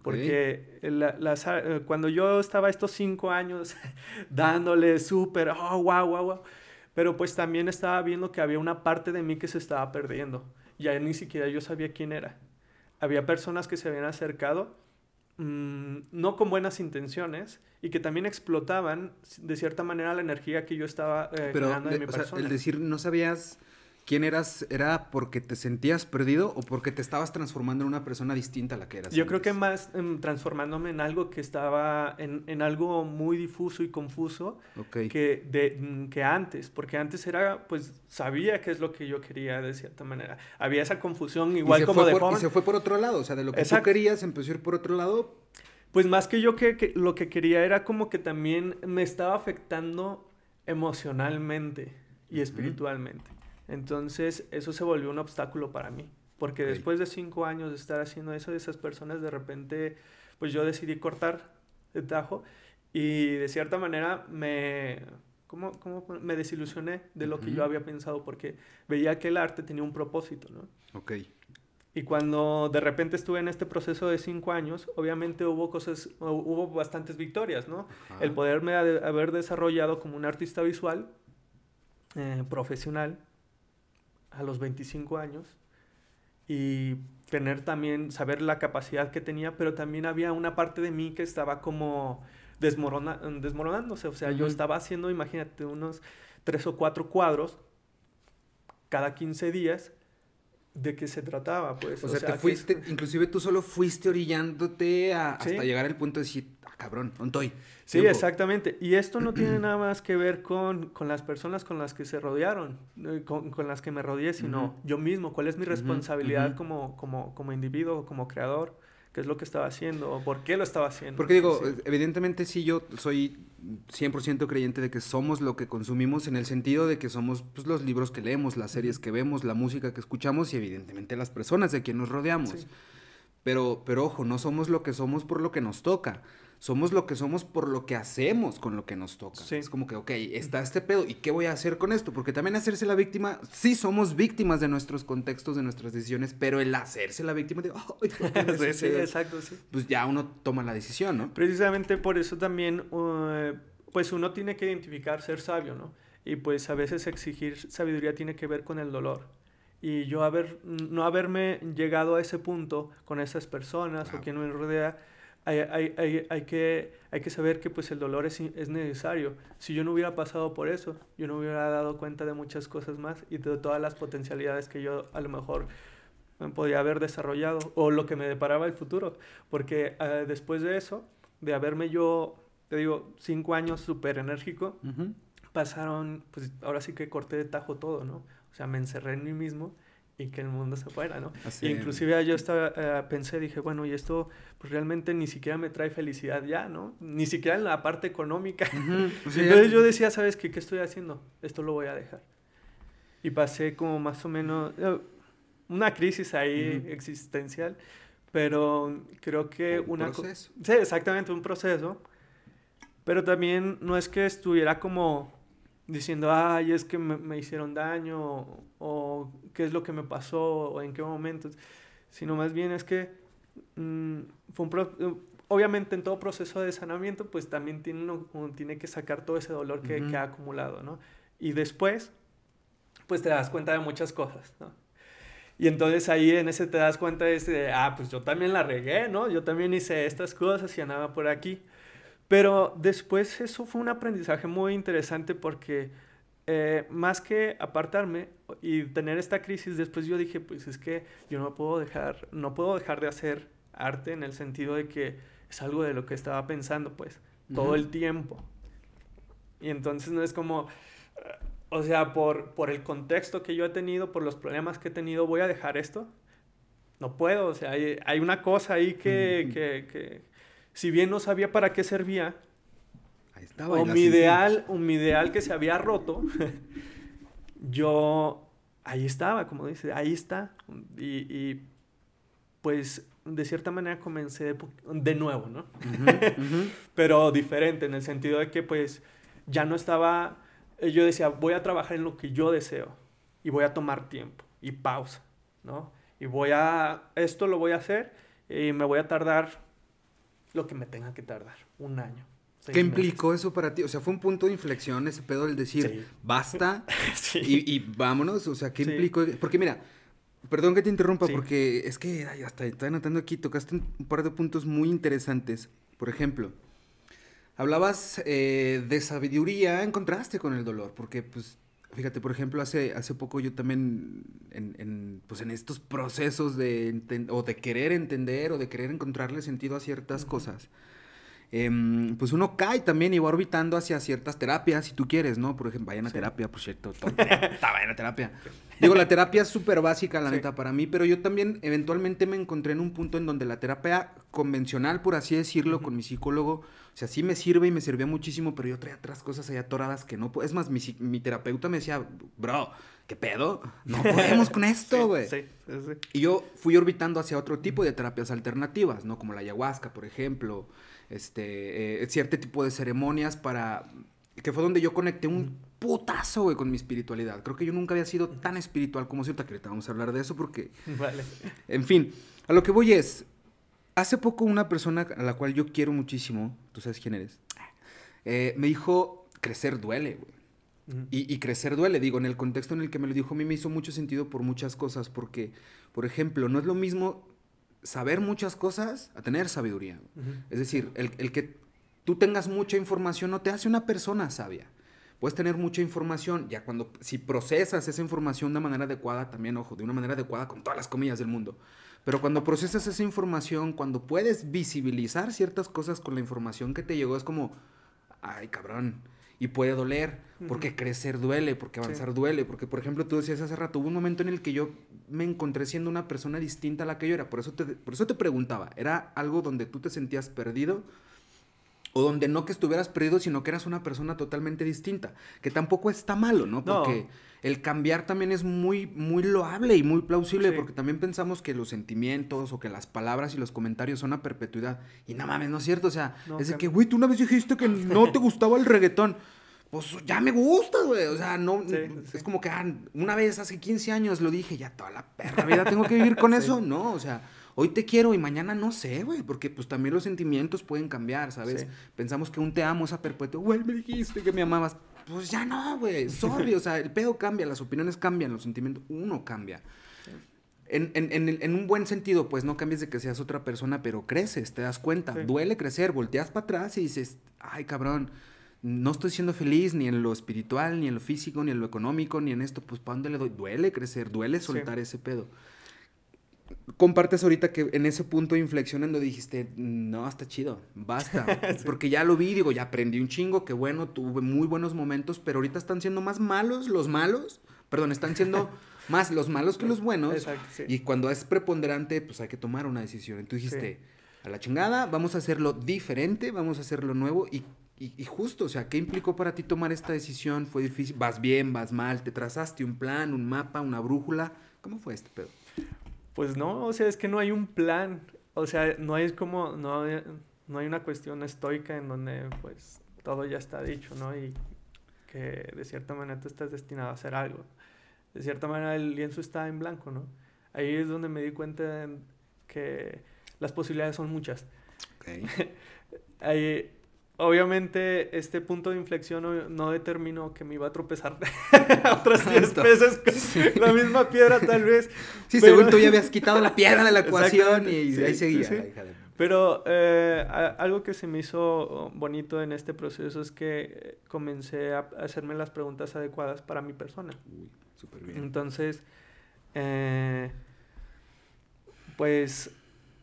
Porque eh, cuando yo estaba estos cinco años dándole súper, oh, wow, wow, wow, pero pues también estaba viendo que había una parte de mí que se estaba perdiendo. Ya ni siquiera yo sabía quién era. Había personas que se habían acercado Mm, no con buenas intenciones y que también explotaban de cierta manera la energía que yo estaba eh, generando en mi persona. el decir no sabías quién eras, ¿era porque te sentías perdido o porque te estabas transformando en una persona distinta a la que eras? Yo creo que más em, transformándome en algo que estaba, en, en algo muy difuso y confuso que, de, mm, que antes, porque antes era, pues sabía qué es lo que yo quería de cierta manera. Había esa confusión igual como de Y se fue por otro lado, o sea, de lo que tú querías empezó a ir por otro lado. Pues más que yo que, lo que quería era como que también me estaba afectando emocionalmente y espiritualmente. Entonces, eso se volvió un obstáculo para mí. Porque después de cinco años de estar haciendo eso, de esas personas, de repente, pues yo decidí cortar el tajo y de cierta manera me, ¿cómo, cómo me desilusioné de lo que yo había pensado porque veía que el arte tenía un propósito, ¿no? Ok. Y cuando de repente estuve en este proceso de cinco años, obviamente hubo cosas, hubo bastantes victorias, ¿no? El poderme haber desarrollado como un artista visual eh, profesional, a los 25 años y tener también, saber la capacidad que tenía, pero también había una parte de mí que estaba como desmorona, desmoronándose, o sea, yo estaba haciendo, imagínate, unos tres o cuatro cuadros cada 15 días de qué se trataba, pues. O, sea, te fuiste, inclusive tú solo fuiste orillándote hasta llegar al punto de decir, ah, cabrón, estoy. Sí, exactamente. Y esto no tiene nada más que ver con, con las personas con las que se rodearon, eh, con, con las que me rodeé, sino yo mismo, cuál es mi responsabilidad como, como, como individuo, como creador qué es lo que estaba haciendo o por qué lo estaba haciendo. Porque digo, evidentemente sí yo soy 100% creyente de que somos lo que consumimos en el sentido de que somos pues, los libros que leemos, las series que vemos, la música que escuchamos y evidentemente las personas de quien nos rodeamos. Pero, pero ojo, no somos lo que somos por lo que nos toca somos lo que somos por lo que hacemos con lo que nos toca. Es como que, ok, está este pedo, ¿y qué voy a hacer con esto? Porque también hacerse la víctima, sí somos víctimas de nuestros contextos, de nuestras decisiones, pero el hacerse la víctima de, sí, sí, exacto, sí. Pues ya uno toma la decisión, ¿no? Precisamente por eso también, uh, pues uno tiene que identificar ser sabio, ¿no? Y pues a veces exigir sabiduría tiene que ver con el dolor. Y yo haber, no haberme llegado a ese punto con esas personas o quien me rodea, hay, hay, hay, que, hay que saber que pues el dolor es, es, necesario. Si yo no hubiera pasado por eso, yo no hubiera dado cuenta de muchas cosas más y de todas las potencialidades que yo a lo mejor podía haber desarrollado o lo que me deparaba el futuro. Porque uh, después de eso, de haberme yo te digo, cinco años súper enérgico. Pasaron, pues ahora sí que corté de tajo todo, ¿no? O sea, me encerré en mí mismo y que el mundo se fuera, ¿no? inclusive yo estaba, eh, pensé, dije, bueno, y esto pues realmente ni siquiera me trae felicidad ya, ¿no? Ni siquiera en la parte económica. Entonces yo decía, ¿sabes qué? ¿Qué estoy haciendo? Esto lo voy a dejar. Y pasé como más o menos eh, una crisis ahí existencial, pero creo que un una... proceso. Sí, exactamente, un proceso. Pero también no es que estuviera como diciendo, ay, es que me, hicieron daño, o, qué es lo que me pasó, o en qué momento, sino más bien es que mm, fue un obviamente en todo proceso de sanamiento, pues también tiene, uno, tiene que sacar todo ese dolor que, que, ha acumulado, ¿no? Y después, pues te das cuenta de muchas cosas, ¿no? Y entonces ahí en ese te das cuenta de, ah, pues yo también la regué, ¿no? Yo también hice estas cosas y andaba por aquí. Pero después eso fue un aprendizaje muy interesante porque eh, más que apartarme y tener esta crisis, después yo dije, pues es que yo no puedo dejar, no puedo dejar de hacer arte en el sentido de que es algo de lo que estaba pensando, pues, todo el tiempo. Y entonces no es como, o sea, por, por el contexto que yo he tenido, por los problemas que he tenido, voy a dejar esto. No puedo, o sea, hay, hay una cosa ahí que, que si bien no sabía para qué servía, Ahí estaba, o, mi ideal, o mi ideal que se había roto, yo ahí estaba, como dice, ahí está. Y, pues de cierta manera comencé de, nuevo, ¿no? Pero diferente, en el sentido de que pues ya no estaba, yo decía, voy a trabajar en lo que yo deseo y voy a tomar tiempo y pausa, ¿no? Y voy a, esto lo voy a hacer y me voy a tardar lo que me tenga que tardar, un año. ¿Qué implicó eso para ti? O sea, fue un punto de inflexión ese pedo del decir, basta y, vámonos. O sea, ¿qué implicó? Porque mira, perdón que te interrumpa, porque es que hasta estoy anotando aquí, tocaste un par de puntos muy interesantes. Por ejemplo, hablabas eh, de sabiduría en contraste con el dolor, porque pues Fíjate, por ejemplo, hace, hace poco yo también, en, pues en estos procesos de, o de querer entender o de querer encontrarle sentido a ciertas cosas, Em, pues uno cae también y va orbitando hacia ciertas terapias, si tú quieres, ¿no? Por ejemplo, vayan a terapia, por cierto. vayan a terapia. Digo, la terapia es súper básica, la neta, para mí, pero yo también eventualmente me encontré en un punto en donde la terapia convencional, por así decirlo, con mi psicólogo, o sea, sí me sirve y me sirvió muchísimo, pero yo traía otras cosas ahí atoradas que no... Es más, mi, mi terapeuta me decía, bro, ¿qué pedo? No podemos con esto, güey. Sí, sí, sí, y yo fui orbitando hacia otro tipo de terapias alternativas, ¿no? Como la ayahuasca, por ejemplo este, eh, cierto tipo de ceremonias para... que fue donde yo conecté un putazo, güey, con mi espiritualidad. Creo que yo nunca había sido tan espiritual como cierta, que ahorita vamos a hablar de eso porque... Vale. En fin, a lo que voy es, hace poco una persona a la cual yo quiero muchísimo, tú sabes quién eres, eh, me dijo, crecer duele, güey. y, y, crecer duele, digo, en el contexto en el que me lo dijo, a mí me hizo mucho sentido por muchas cosas, porque, por ejemplo, no es lo mismo saber muchas cosas a tener sabiduría. Es decir, el, que tú tengas mucha información no te hace una persona sabia. Puedes tener mucha información, ya cuando, si procesas esa información de manera adecuada, también, ojo, de una manera adecuada con todas las comillas del mundo. Pero cuando procesas esa información, cuando puedes visibilizar ciertas cosas con la información que te llegó, es como, ay, cabrón, y puede doler, porque crecer duele, porque avanzar duele, porque por ejemplo tú decías hace rato, hubo un momento en el que yo me encontré siendo una persona distinta a la que yo era, por eso te, por eso te preguntaba, ¿era algo donde tú te sentías perdido? O donde no que estuvieras perdido, sino que eras una persona totalmente distinta, que tampoco está malo, ¿no? Porque el cambiar también es muy, muy loable y muy plausible, porque también pensamos que los sentimientos o que las palabras y los comentarios son a perpetuidad. Y no mames, no es cierto, o sea, es de que, güey, tú una vez dijiste que no te gustaba el reggaetón. Pues ya me gusta, güey. O sea, no. es como que ah, una vez hace 15 años lo dije, ya toda la perra vida tengo que vivir con eso. No, o sea, hoy te quiero y mañana no sé, güey. Porque pues también los sentimientos pueden cambiar, ¿sabes? Pensamos que un te amo es a perpetuo. Güey, me dijiste que me amabas. Pues ya no, güey. Sorry, o sea, el pedo cambia, las opiniones cambian, los sentimientos, uno cambia. En, en, en, un buen sentido, pues no cambies de que seas otra persona, pero creces, te das cuenta. Duele crecer, volteas para atrás y dices, ay, cabrón no estoy siendo feliz ni en lo espiritual, ni en lo físico, ni en lo económico, ni en esto, pues ¿para dónde le doy? Duele crecer, duele soltar ese pedo. Compartes ahorita que en ese punto de inflexión en donde dijiste, no, está chido, basta. Porque ya lo vi, digo, ya aprendí un chingo, que bueno, tuve muy buenos momentos, pero ahorita están siendo más malos los malos. Perdón, están siendo más los malos que los buenos. Exacto, sí. Y cuando es preponderante, pues hay que tomar una decisión. Entonces dijiste, a la chingada, vamos a hacerlo diferente, vamos a hacerlo nuevo y y, justo, o sea, ¿qué implicó para ti tomar esta decisión? ¿Fue difícil? ¿Vas bien, vas mal? ¿Te trazaste un plan, un mapa, una brújula? ¿Cómo fue este pedo? Pues no, o sea, es que no hay un plan. O sea, no es como, no, no hay una cuestión estoica en donde pues todo ya está dicho, ¿no? Y que de cierta manera tú estás destinado a hacer algo. De cierta manera el lienzo está en blanco, ¿no? Ahí es donde me di cuenta que las posibilidades son muchas. Okay. Ahí, Obviamente, este punto de inflexión no, determinó que me iba a tropezar otras 10 veces con la misma piedra, tal vez. Sí, según tú ya habías quitado la piedra de la ecuación y ahí seguía. Pero eh, algo que se me hizo bonito en este proceso es que comencé a hacerme las preguntas adecuadas para mi persona. Uy, súper bien. Entonces, eh, pues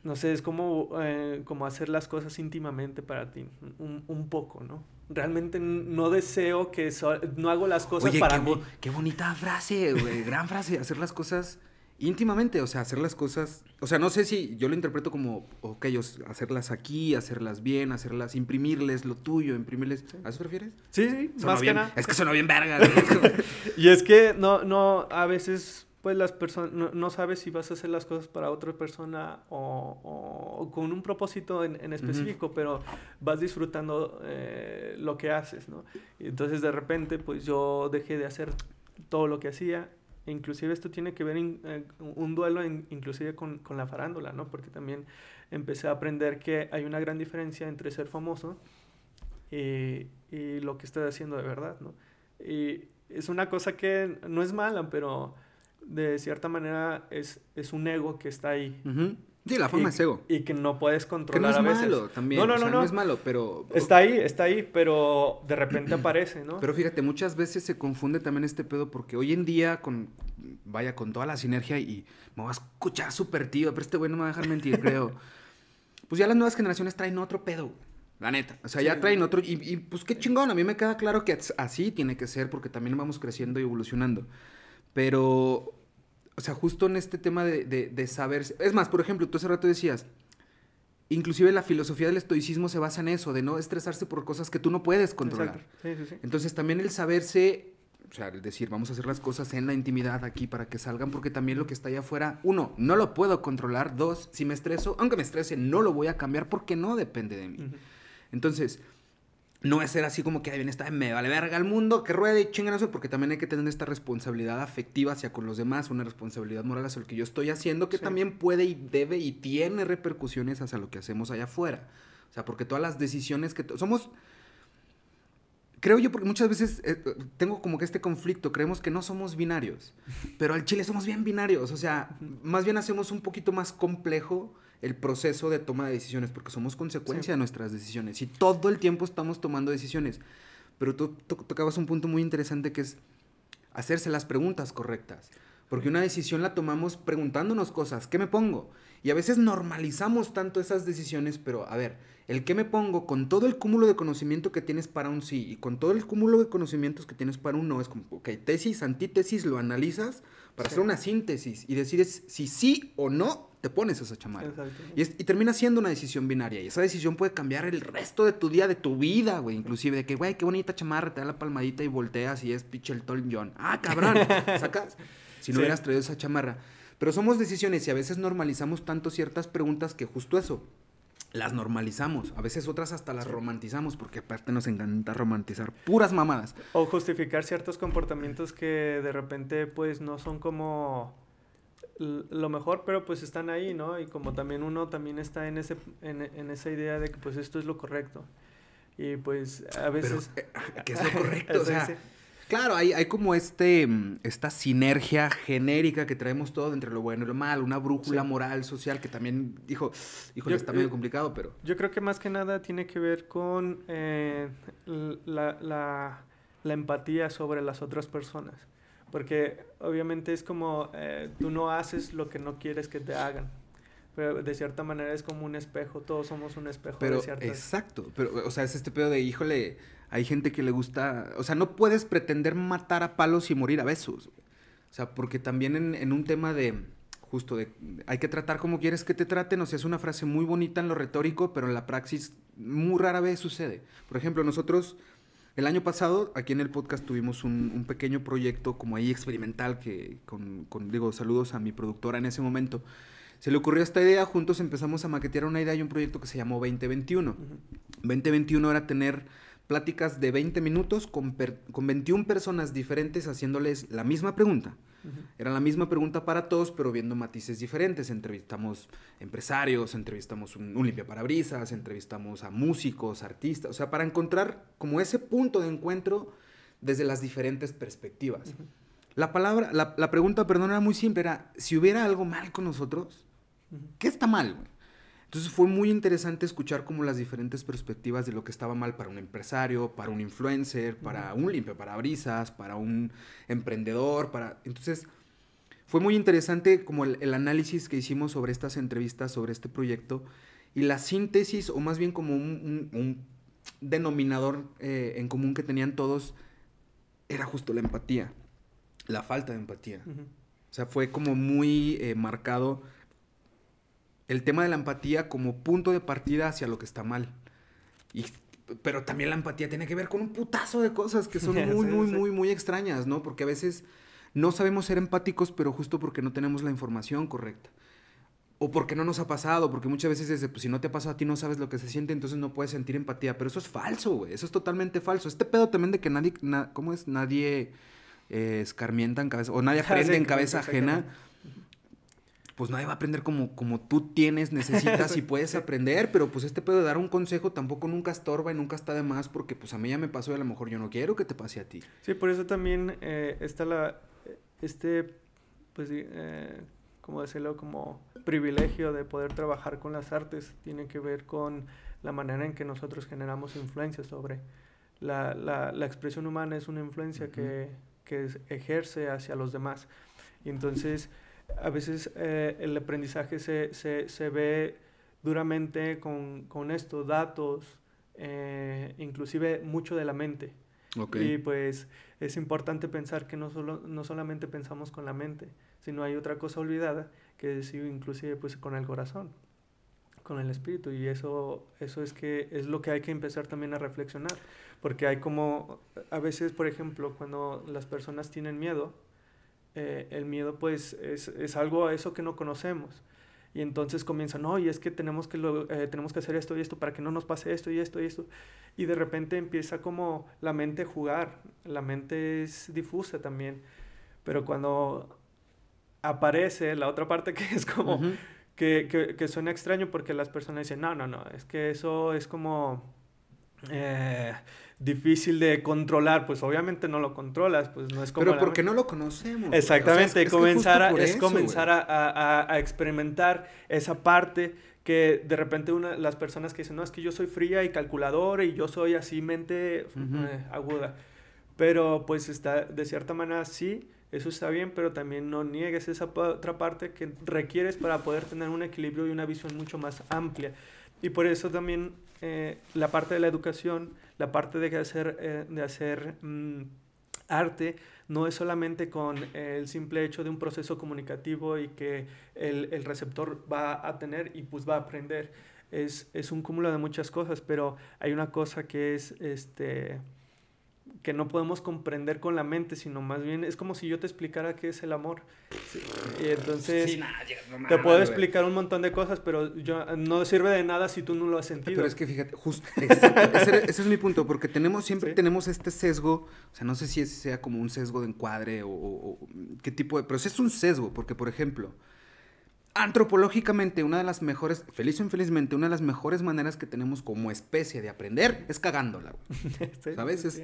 no sé, es como, eh, como hacer las cosas íntimamente para ti, un, un poco, ¿no? Realmente no deseo que, no hago las cosas para qué qué bonita frase, güey, gran frase, hacer las cosas íntimamente, o sea, hacer las cosas, o sea, no sé si yo lo interpreto como, ok, hacerlas aquí, hacerlas bien, hacerlas, imprimirles lo tuyo, imprimirles, ¿a eso te refieres? Sí, sí, más que nada. Es que suena bien verga, güey. y es que no, no, a veces pues las personas, no, sabes si vas a hacer las cosas para otra persona o, con un propósito en, específico, pero vas disfrutando eh, lo que haces, ¿no? Y entonces de repente, pues yo dejé de hacer todo lo que hacía, inclusive esto tiene que ver eh, un duelo inclusive con, con, la farándula, ¿no? Porque también empecé a aprender que hay una gran diferencia entre ser famoso y, y lo que estoy haciendo de verdad, ¿no? Y es una cosa que no es mala, pero de cierta manera es, es un ego que está ahí. Sí, la forma es ego. Y que no puedes controlar que no es malo también. No, no, no, no. es malo, pero... Está ahí, está ahí, pero de repente aparece, ¿no? Pero fíjate, muchas veces se confunde también este pedo porque hoy en día con... Vaya, con toda la sinergia y me va a escuchar súper tío, pero este güey no me va a dejar mentir, creo. Pues ya las nuevas generaciones traen otro pedo, la neta. O sea, ya traen otro... Y, y pues qué chingón, a mí me queda claro que así tiene que ser porque también vamos creciendo y evolucionando. Pero o sea, justo en este tema de, de, saber... Es más, por ejemplo, tú hace rato decías, inclusive la filosofía del estoicismo se basa en eso, de no estresarse por cosas que tú no puedes controlar. Sí, sí, sí. Entonces también el saberse, o sea, el decir, vamos a hacer las cosas en la intimidad aquí para que salgan, porque también lo que está allá afuera, uno, no lo puedo controlar, dos, si me estreso, aunque me estrese, no lo voy a cambiar porque no depende de mí. Entonces, no es ser así como que ahí viene esta, me vale verga el mundo, que ruede y chingan eso, porque también hay que tener esta responsabilidad afectiva hacia con los demás, una responsabilidad moral hacia lo que yo estoy haciendo, que también puede y debe y tiene repercusiones hacia lo que hacemos allá afuera. O sea, porque todas las decisiones que somos, creo yo, porque muchas veces eh, tengo como que este conflicto, creemos que no somos binarios, pero al chile somos bien binarios, o sea, más bien hacemos un poquito más complejo el proceso de toma de decisiones, porque somos consecuencia de nuestras decisiones y todo el tiempo estamos tomando decisiones. Pero tú tocabas un punto muy interesante que es hacerse las preguntas correctas, porque una decisión la tomamos preguntándonos cosas, ¿qué me pongo? Y a veces normalizamos tanto esas decisiones, pero a ver, el qué me pongo con todo el cúmulo de conocimiento que tienes para un sí y con todo el cúmulo de conocimientos que tienes para un no, es como, ok, tesis, antítesis, lo analizas para hacer una síntesis y decides si sí o no te pones esa chamarra. Y, y, termina siendo una decisión binaria. Y esa decisión puede cambiar el resto de tu día, de tu vida, güey. Inclusive de que, güey, qué bonita chamarra, te da la palmadita y volteas y es pinche el John. Ah, cabrón, sacas. Si no hubieras traído esa chamarra. Pero somos decisiones y a veces normalizamos tanto ciertas preguntas que justo eso, las normalizamos. A veces otras hasta las romantizamos porque aparte nos encanta romantizar puras mamadas. O justificar ciertos comportamientos que de repente pues no son como lo mejor, pero pues están ahí, ¿no? Y como también uno también está en, ese, en, esa idea de que pues esto es lo correcto. Y pues a veces... Pero, eh, ¿Qué es lo correcto? o sea, claro, hay, hay como este, mm, esta sinergia genérica que traemos todo entre lo bueno y lo malo, una brújula moral, social, que también, dijo, híjole, está medio complicado, pero... Yo creo que más que nada tiene que ver con eh, la, la, la empatía sobre las otras personas. Porque obviamente es como eh, tú no haces lo que no quieres que te hagan. Pero de cierta manera es como un espejo, todos somos un espejo pero, de ciertas... Exacto, pero o sea, es este pedo de, híjole, hay gente que le gusta, o sea, no puedes pretender matar a palos y morir a besos. O sea, porque también en, en un tema de, justo de, hay que tratar como quieres que te traten, o sea, es una frase muy bonita en lo retórico, pero en la praxis muy rara vez sucede. Por ejemplo, nosotros el año pasado, aquí en el podcast tuvimos un, un pequeño proyecto como ahí experimental que, con, con, digo, saludos a mi productora en ese momento, se le ocurrió esta idea, juntos empezamos a maquetear una idea y un proyecto que se llamó 2021. Uh -huh. 2021 era tener pláticas de 20 minutos con, per, con 21 personas diferentes haciéndoles la misma pregunta. Uh -huh. Era la misma pregunta para todos, pero viendo matices diferentes. Entrevistamos empresarios, entrevistamos un, un limpiaparabrisas, entrevistamos a músicos, artistas, o sea, para encontrar como ese punto de encuentro desde las diferentes perspectivas. Uh -huh. La palabra, la, la, pregunta, perdón, era muy simple, era, si hubiera algo mal con nosotros, ¿qué está mal, güey? Entonces fue muy interesante escuchar como las diferentes perspectivas de lo que estaba mal para un empresario, para un influencer, para un limpiaparabrisas, para un emprendedor, para... Entonces fue muy interesante como el, el, análisis que hicimos sobre estas entrevistas, sobre este proyecto, y la síntesis, o más bien como un, un, un denominador eh, en común que tenían todos, era justo la empatía, la falta de empatía. Uh -huh. O sea, fue como muy eh, marcado el tema de la empatía como punto de partida hacia lo que está mal. Y, pero también la empatía tiene que ver con un putazo de cosas que son muy, sí, muy, sí. muy, muy extrañas, ¿no? Porque a veces no sabemos ser empáticos, pero justo porque no tenemos la información correcta. O porque no nos ha pasado, porque muchas veces es de, pues si no te ha pasado a ti no sabes lo que se siente, entonces no puedes sentir empatía. Pero eso es falso, güey. Eso es totalmente falso. Este pedo también de que nadie, na, ¿cómo es? Nadie eh, escarmienta en cabeza, o nadie aprende sí, en cabeza ajena pues nadie va a aprender como, como tú tienes, necesitas y puedes aprender, pero pues este pedo de dar un consejo tampoco nunca estorba y nunca está de más porque pues a mí ya me pasó y a lo mejor yo no quiero que te pase a ti. Sí, por eso también eh, está la, este, pues, eh, como decirlo, como privilegio de poder trabajar con las artes, tiene que ver con la manera en que nosotros generamos influencia sobre. La, la, la expresión humana es una influencia uh -huh. que, que ejerce hacia los demás. Y entonces a veces eh, el aprendizaje se, se, se, ve duramente con, con estos datos, eh, inclusive mucho de la mente. Okay. Y pues es importante pensar que no, solo, no solamente pensamos con la mente, sino hay otra cosa olvidada, que es inclusive pues con el corazón, con el espíritu. Y eso, eso es, que, es lo que hay que empezar también a reflexionar. Porque hay como, a veces, por ejemplo, cuando las personas tienen miedo, eh, el miedo pues es, es, algo a eso que no conocemos. Y entonces comienzan, no, y es que tenemos que, lo, eh, tenemos que hacer esto y esto para que no nos pase esto y esto y esto. Y de repente empieza como la mente a jugar, la mente es difusa también. Pero cuando aparece la otra parte que es como, uh -huh. que, que, que, suena extraño porque las personas dicen, no, no, no, es que eso es como... Eh, difícil de controlar, pues obviamente no lo controlas, pues no es como... Pero porque no lo conocemos. Exactamente, o sea, comenzar, a, es eso, comenzar a, a, a, experimentar esa parte que de repente una, las personas que dicen, no, es que yo soy fría y calculadora y yo soy así mente uh -huh. eh, aguda. Pero pues está, de cierta manera sí, eso está bien, pero también no niegues esa otra parte que requieres para poder tener un equilibrio y una visión mucho más amplia. Y por eso también eh, la parte de la educación, la parte de hacer, eh, de hacer mmm, arte, no es solamente con el simple hecho de un proceso comunicativo y que el, el receptor va a tener y pues va a aprender. Es, es, un cúmulo de muchas cosas, pero hay una cosa que es este que no podemos comprender con la mente, sino más bien es como si yo te explicara qué es el amor. Sí, y entonces sí, no, te puedo explicar un montón de cosas, pero yo, no sirve de nada si tú no lo has sentido. Pero es que fíjate, justo, ese, ese, es mi punto, porque tenemos siempre sí. tenemos este sesgo, o sea, no sé si ese sea como un sesgo de encuadre o, o, o qué tipo de, pero es un sesgo, porque por ejemplo, antropológicamente una de las mejores, feliz o infelizmente, una de las mejores maneras que tenemos como especie de aprender es cagándola, ¿sabes? Es,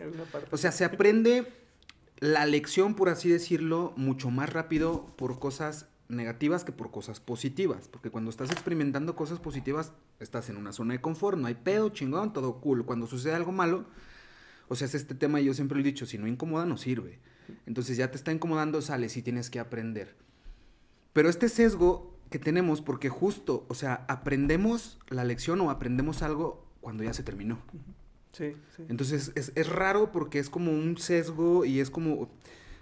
o sea, se aprende la lección, por así decirlo, mucho más rápido por cosas negativas que por cosas positivas, porque cuando estás experimentando cosas positivas, estás en una zona de confort, no hay pedo, chingón, todo cool. Cuando sucede algo malo, O sea, es este tema y yo siempre lo he dicho, si no incomoda no sirve. Entonces ya te está incomodando, sales y tienes que aprender. Pero este sesgo que tenemos, porque justo, o sea, aprendemos la lección o aprendemos algo cuando ya se terminó. Sí, sí. Entonces es, es raro porque es como un sesgo y es como,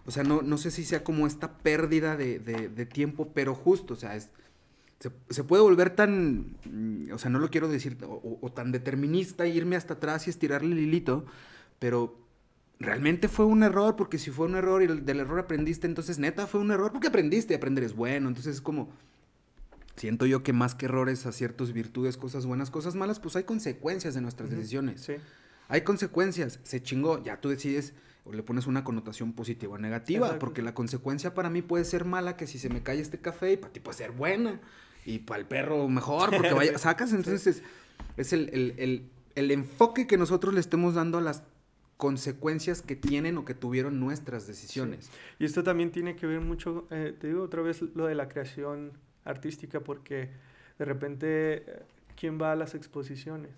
o sea, no, no sé si sea como esta pérdida de, de- de tiempo, pero justo, o sea, es, se, se puede volver tan, mm, o sea, no lo quiero decir, o, o- tan determinista, irme hasta atrás y estirarle el hilito, pero realmente fue un error, porque si fue un error y el- del error aprendiste, entonces neta fue un error porque aprendiste, aprender es bueno, entonces es como... Siento yo que más que errores, aciertos, virtudes, cosas buenas, cosas malas, pues hay consecuencias de nuestras decisiones. Sí. Hay consecuencias, se chingó, ya tú decides o le pones una connotación positiva o negativa, Exacto. porque la consecuencia para mí puede ser mala, que si se me cae este café, y para ti puede ser buena, y para el perro mejor, porque vaya, sacas, entonces es, es el, el- el- el enfoque que nosotros le estemos dando a las consecuencias que tienen o que tuvieron nuestras decisiones. Y esto también tiene que ver mucho, eh, te digo otra vez, lo de la creación artística, porque de repente, eh, ¿quién va a las exposiciones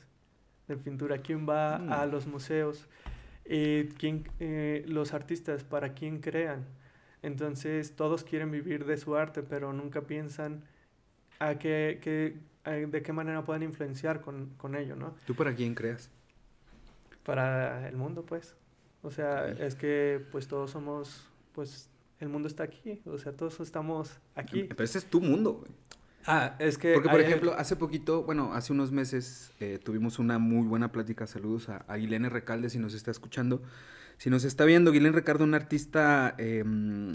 de pintura? ¿Quién va Mm. a los museos? Eh, ¿quién, eh, los artistas, ¿para quién crean? Entonces, todos quieren vivir de su arte, pero nunca piensan a qué, qué- a- de qué manera pueden influenciar con, con ello, ¿no? ¿Tú para quién creas? para el mundo, pues. O sea, es que pues todos somos, pues el mundo está aquí, o sea, todos estamos aquí. Pero ese es tu mundo, güey. Ah, es que... Porque, por hay- ejemplo, hace poquito, bueno, hace unos meses eh, tuvimos una muy buena plática. Saludos a, a Guilene Recalde, si nos está escuchando. Si nos está viendo, Guilén Recalde, un artista, eh,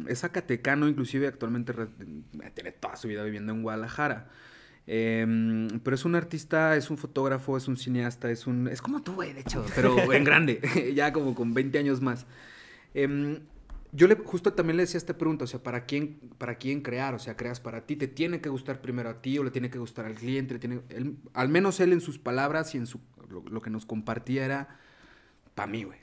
es zacatecano, inclusive actualmente re- tiene toda su vida viviendo en Guadalajara. Eh, pero es un artista, es un fotógrafo, es un cineasta, es un... Es como tú, güey, de hecho, pero en grande, ya como con 20 años más. Em, yo le, justo también le decía esta pregunta, o sea, ¿para quién, ¿para quién crear? O sea, creas para ti, te tiene que gustar primero a ti o le tiene que gustar al cliente, le tiene, él- al menos él en sus palabras y en su, lo, lo que nos compartía era, para mí, güey.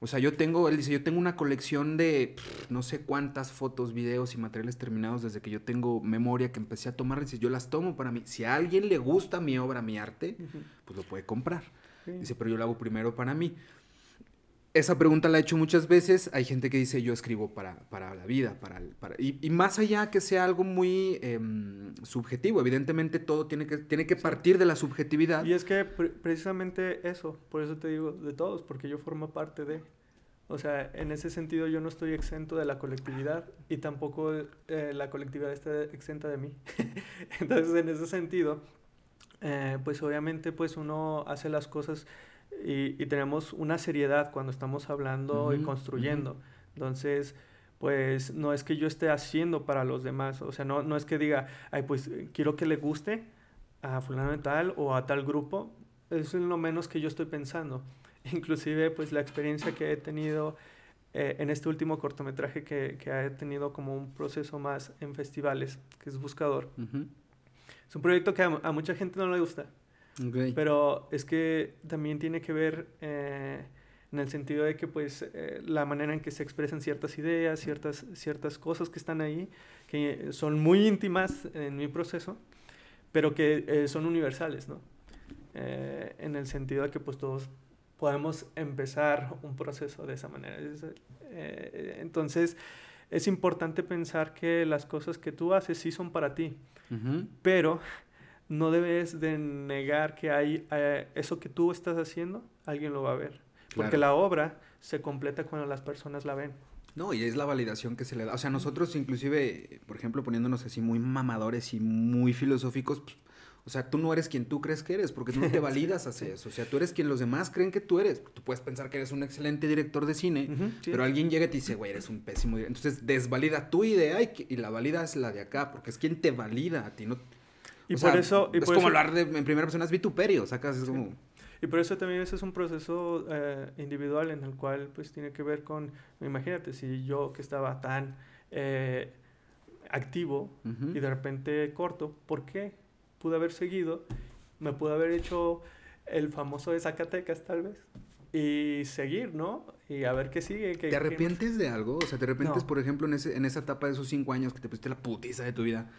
O sea, yo tengo, él dice, yo tengo una colección de pff, no sé cuántas fotos, videos y materiales terminados desde que yo tengo memoria que empecé a tomar. Dice, yo las tomo para mí. Si a alguien le gusta mi obra, mi arte, pues lo puede comprar. sí. Dice, pero yo lo hago primero para mí. Esa pregunta la he hecho muchas veces. Hay gente que dice, yo escribo para, para la vida. Para, el- para... Y, y más allá que sea algo muy em, subjetivo, evidentemente todo tiene que, tiene que partir de la subjetividad. Y es que pre- precisamente eso, por eso te digo de todos, porque yo formo parte de... O sea, en ese sentido yo no estoy exento de la colectividad y tampoco eh, la colectividad está exenta de mí. Entonces, en ese sentido, eh, pues obviamente pues uno hace las cosas y, y tenemos una seriedad cuando estamos hablando y Ujú, construyendo. Entonces, pues no es que yo esté haciendo para los demás, o sea, no, no es que diga, ay, pues quiero que le guste a fulano de tal o a tal grupo, eso es lo menos que yo estoy pensando. Inclusive, pues la experiencia que he tenido eh, en este último cortometraje que, que he tenido como un proceso más en festivales, que es Buscador. Ujú. Es un proyecto que a, a mucha gente no le gusta, Ok. pero es que también tiene que ver eh, en el sentido de que pues eh, la manera en que se expresan ciertas ideas, ciertas, ciertas cosas que están ahí, que son muy íntimas en mi proceso, pero que eh, son universales, ¿no? Eh, en el sentido de que pues todos podemos empezar un proceso de esa manera. Es, eh, entonces es importante pensar que las cosas que tú haces sí son para ti, Ujú. pero no debes de negar que hay eh, eso que tú estás haciendo, alguien lo va a ver. Porque Claro. la obra se completa cuando las personas la ven. No, y es la validación que se le da. O sea, nosotros inclusive, por ejemplo, poniéndonos así muy mamadores y muy filosóficos, pues, o sea, tú no eres quien tú crees que eres, porque tú no te validas hacia eso. O sea, tú eres quien los demás creen que tú eres. Tú puedes pensar que eres un excelente director de cine, sí. pero alguien llega y te dice, güey, eres un pésimo director. Entonces, desvalida tu idea y, que- y la valida es la de acá, porque es quien te valida a ti. No, Y o por sea, eso... Y es por como eso- hablar de, en primera persona, es vituperio, sacas, es Sí. como... Y por eso también ese es un proceso eh, individual en el cual pues tiene que ver con, imagínate, si yo que estaba tan eh, activo y de repente corto, ¿por qué? Pude haber seguido, me pude haber hecho el famoso de Zacatecas tal vez y seguir, ¿no? Y a ver qué sigue. qué- ¿Te qué- arrepientes de algo? O sea, ¿te arrepientes, No. por ejemplo, en, ese, en esa etapa de esos cinco años que te pusiste la putiza de tu vida?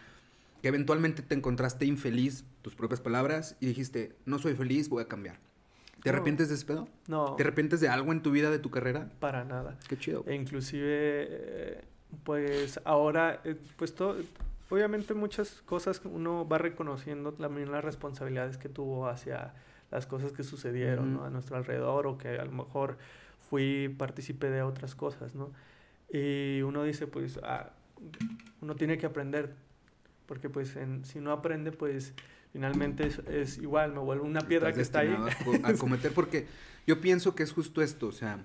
Que eventualmente te encontraste infeliz, tus propias palabras, y dijiste, no soy feliz, voy a cambiar. ¿Te arrepientes de ese pedo? No. ¿Te arrepientes de algo en tu vida, de tu carrera? Para nada. Qué chido. E inclusive, eh, pues ahora, eh, pues todo, obviamente muchas cosas uno va reconociendo también las responsabilidades que tuvo hacia las cosas que sucedieron ¿no? a nuestro alrededor o que a lo mejor fui partícipe de otras cosas, ¿no? Y uno dice, pues, ah, uno tiene que aprender, porque pues en, si no aprende, pues finalmente es, igual, me vuelve una piedra que está ahí. A, a cometer, porque yo pienso que es justo esto, o sea,